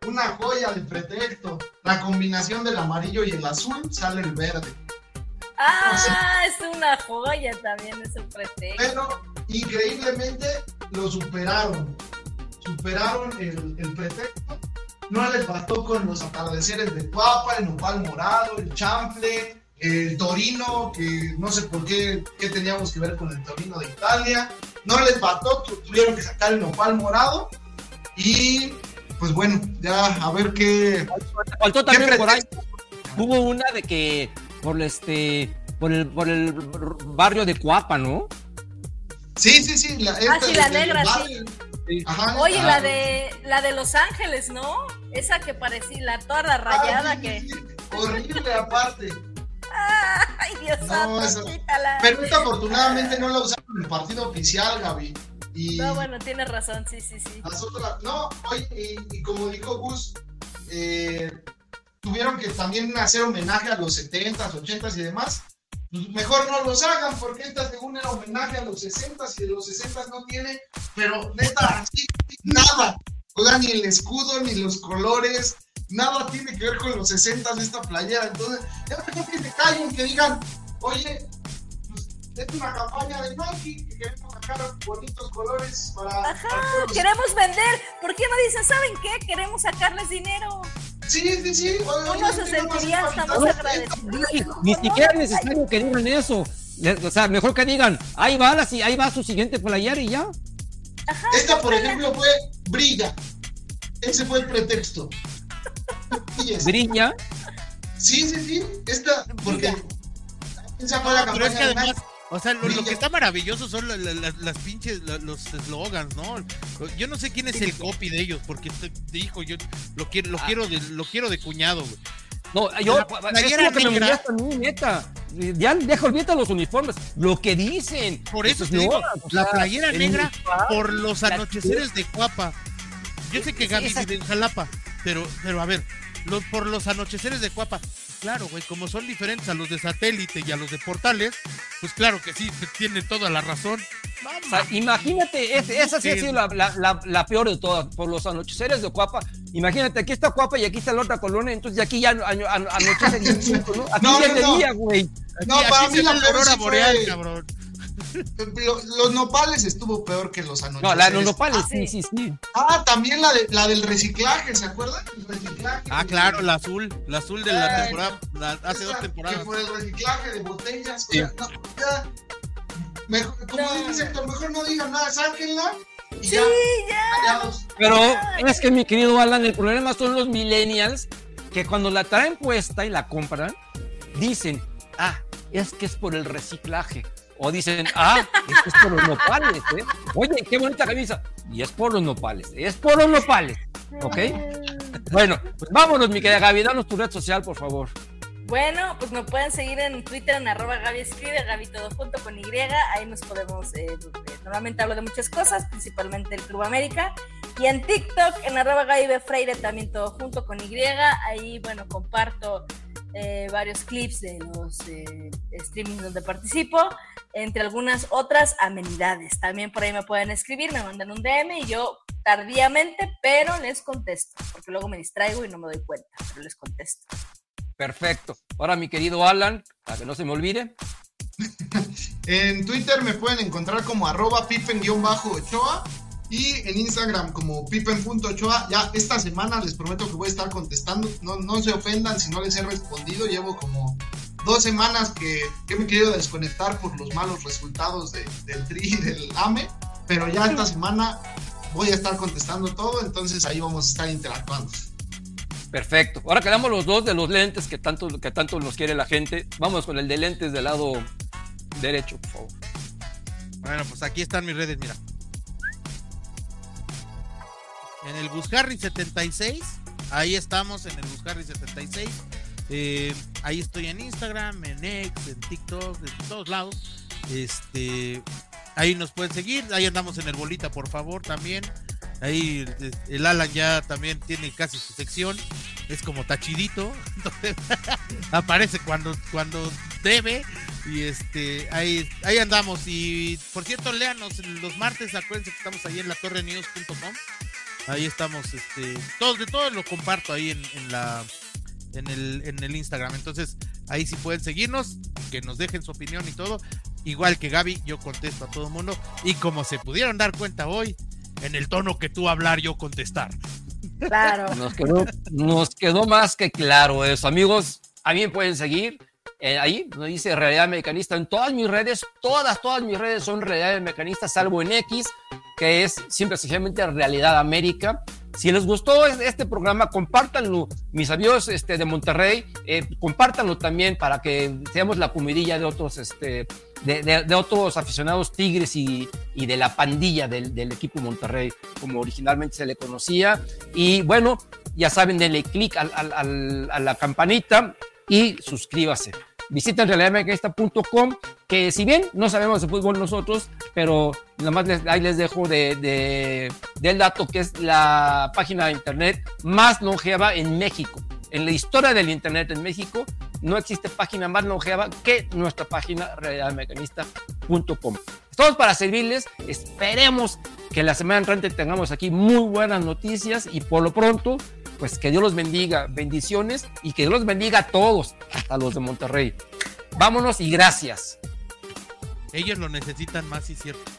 una joya de pretexto. La combinación del amarillo y el azul sale el verde.
Ah, es una joya también ese pretexto.
Pero increíblemente lo superaron. Superaron el, el pretexto. No les bastó con los atardeceres de Cuapa, el nopal morado, el chample, el torino, que no sé por qué, qué teníamos que ver con el torino de Italia. No les bastó, tu- tuvieron que sacar el nopal morado. Y pues bueno, ya a ver qué.
Faltó también
¿Qué
por ahí. Hubo una de que por este por el por el barrio de Cuapa, ¿no?
Sí, sí, sí. La, esta
Ah, sí, la negra,
barrio. Ajá.
Oye,
Ah.
la de la de Los Ángeles, ¿no? Esa que parecía la torda
Ah,
rayada
sí,
que.
sí, sí. Horrible aparte.
Ay, Dios
No,
santo,
eso-
quítala.
Pero esta afortunadamente no la usaron en el partido oficial, Gaby. Y
No, bueno, tienes razón, sí, sí, sí.
las otras, no, oye, y, y como dijo Gus, eh, tuvieron que también hacer homenaje a los 70s, 80s y demás. Pues mejor no los hagan, porque esta según era homenaje a los 60s y de los 60s no tiene, pero neta, así, nada. Oigan, ni el escudo, ni los colores, nada tiene que ver con los 60s esta playera. Entonces, ya mejor que se callen, que digan, oye, pues es una campaña de Nike, que queremos sacar bonitos colores para.
Ajá,
para
queremos vender. ¿Por qué no dicen, ¿saben qué? Queremos sacarles dinero.
Sí, sí, sí. oye,
Uno se sentiría.
Ni, ni siquiera es necesario que digan eso. O sea, mejor que digan, ahí va la, si- ahí va su siguiente playera y ya.
Esta, por ejemplo, fue Brilla. Ese fue el pretexto.
Brilla.
Sí, sí, sí. Esta, porque. Esa fue la
Pero es que
campaña
además. O sea, lo, que está maravilloso son la- la- la- las pinches, los eslogans, ¿no? Yo no sé quién es el copy de ellos, porque te, dijo, yo lo quiero, lo
Ah.
quiero de, lo quiero de cuñado, güey.
No, yo,
La
es
playera
lo que me molesta a mí, neta. Ya deja, olvídate los uniformes. Lo que dicen.
Por eso te digo, la
sea,
playera negra por los anocheceres de Cuapa. Yo sé que Gaby vive en Jalapa, pero, pero a ver, los, por los anocheceres de Cuapa, claro, güey, como son diferentes a los de satélite y a los de portales, pues claro que sí, tiene toda la razón.
O sea, imagínate, es- esa sí ha sido la, la- la- la peor de todas, por los anocheceres de Cuapa. Imagínate, aquí está Cuapa y aquí está la otra colonia, entonces aquí ya ano- ano- ano- anochece ¿no? Aquí
No,
ya
no, no.
día, güey.
No,
Aquí-
para
aquí
mí la peor fue-
boreal, cabrón.
Lo- los nopales estuvo peor que los anocheceres.
No, la de los nopales,
Ah,
sí,
sí.
sí.
Ah, también la, de, la del reciclaje, ¿se acuerdan? El reciclaje.
Ah, claro, la azul, la azul de la
Ay,
temporada, la- hace
Esa,
dos temporadas.
Que por el reciclaje de botellas. o
Sí.
sea, no, ya, mejor, como
No.
dice Héctor, mejor no digan nada, sáquenla y
Sí,
ya,
ya.
Pero es que mi querido Alan, el problema son los millennials que cuando la traen puesta y la compran, dicen, ah, es que es por el reciclaje. O dicen, ah, es por los nopales, ¿eh? Oye, qué bonita camisa. Y es por los nopales, es por los nopales. ¿Ok? Bueno, pues vámonos, mi querida Gaby, danos tu red social, por favor.
Bueno, pues me pueden seguir en Twitter en arroba Gaby Escribe, Gaby todo junto con Y. Ahí nos podemos, eh, eh, normalmente hablo de muchas cosas, principalmente el Club América. Y en TikTok en arroba Gaby. Freire también todo junto con Y. Ahí, bueno, comparto eh, varios clips de los streamings donde participo, entre algunas otras amenidades. También por ahí me pueden escribir, me mandan un DM y yo tardíamente, pero les contesto, porque luego me distraigo y no me doy cuenta, pero les contesto.
Perfecto. Ahora, mi querido Alan, para que no se me olvide.
En Twitter me pueden encontrar como arroba pipen-ochoa Y en Instagram como pipen.ochoa. Ya esta semana les prometo que voy a estar contestando. No, no se ofendan si no les he respondido. Llevo como dos semanas que, que me he querido desconectar por los malos resultados de, del Tri y del AME. Pero ya esta semana voy a estar contestando todo. Entonces ahí vamos a estar interactuando.
Perfecto. Ahora quedamos los dos de los lentes que tanto, que tanto nos quiere la gente. Vamos con el de lentes del lado derecho, por favor.
Bueno, pues aquí están mis redes, mira. En el Buscarri 76, ahí estamos en el Buscarri 76. Eh, ahí estoy en Instagram, en X, en TikTok, en todos lados. Este, ahí nos pueden seguir. Ahí andamos en el bolita, por favor, también. Ahí el, el Alan ya también tiene casi su sección. Es como tachidito. Entonces, aparece cuando, cuando debe. Y este, ahí, ahí andamos. Y por cierto, léanos los martes. Acuérdense que estamos ahí en la torrenews.com. Ahí estamos, este, todo, de todo lo comparto ahí en, en la en el, en el Instagram. Entonces, ahí sí pueden seguirnos, que nos dejen su opinión y todo. Igual que Gaby, yo contesto a todo el mundo. Y como se pudieron dar cuenta hoy, en el tono que tú hablar, yo contestar.
Claro.
Nos quedó, nos quedó más que claro eso. Amigos, a mí me pueden seguir. eh, ahí nos dice Realidad Mecanista en todas mis redes, todas, todas mis redes son Realidad Mecanista, salvo en X, que es simple y sencillamente Realidad América. Si les gustó es- este programa, compártanlo, mis amigos este, de Monterrey, eh, compártanlo también para que seamos la comidilla de otros, este, de, de- otros aficionados tigres y, y de la pandilla del, del equipo Monterrey, como originalmente se le conocía. Y bueno, ya saben, denle clic al- a la campanita y suscríbase. Visiten realidadmecanista.com, que si bien no sabemos de fútbol nosotros, pero nada más les, ahí les dejo de, de- del dato que es la página de internet más longeva en México. En la historia del internet en México no existe página más longeva que nuestra página realidadmecanista.com. Estamos para servirles. Esperemos que la semana entrante tengamos aquí muy buenas noticias y por lo pronto, pues que Dios los bendiga, bendiciones y que Dios los bendiga a todos, hasta los de Monterrey. Vámonos y gracias.
Ellos lo necesitan más, sí, cierto.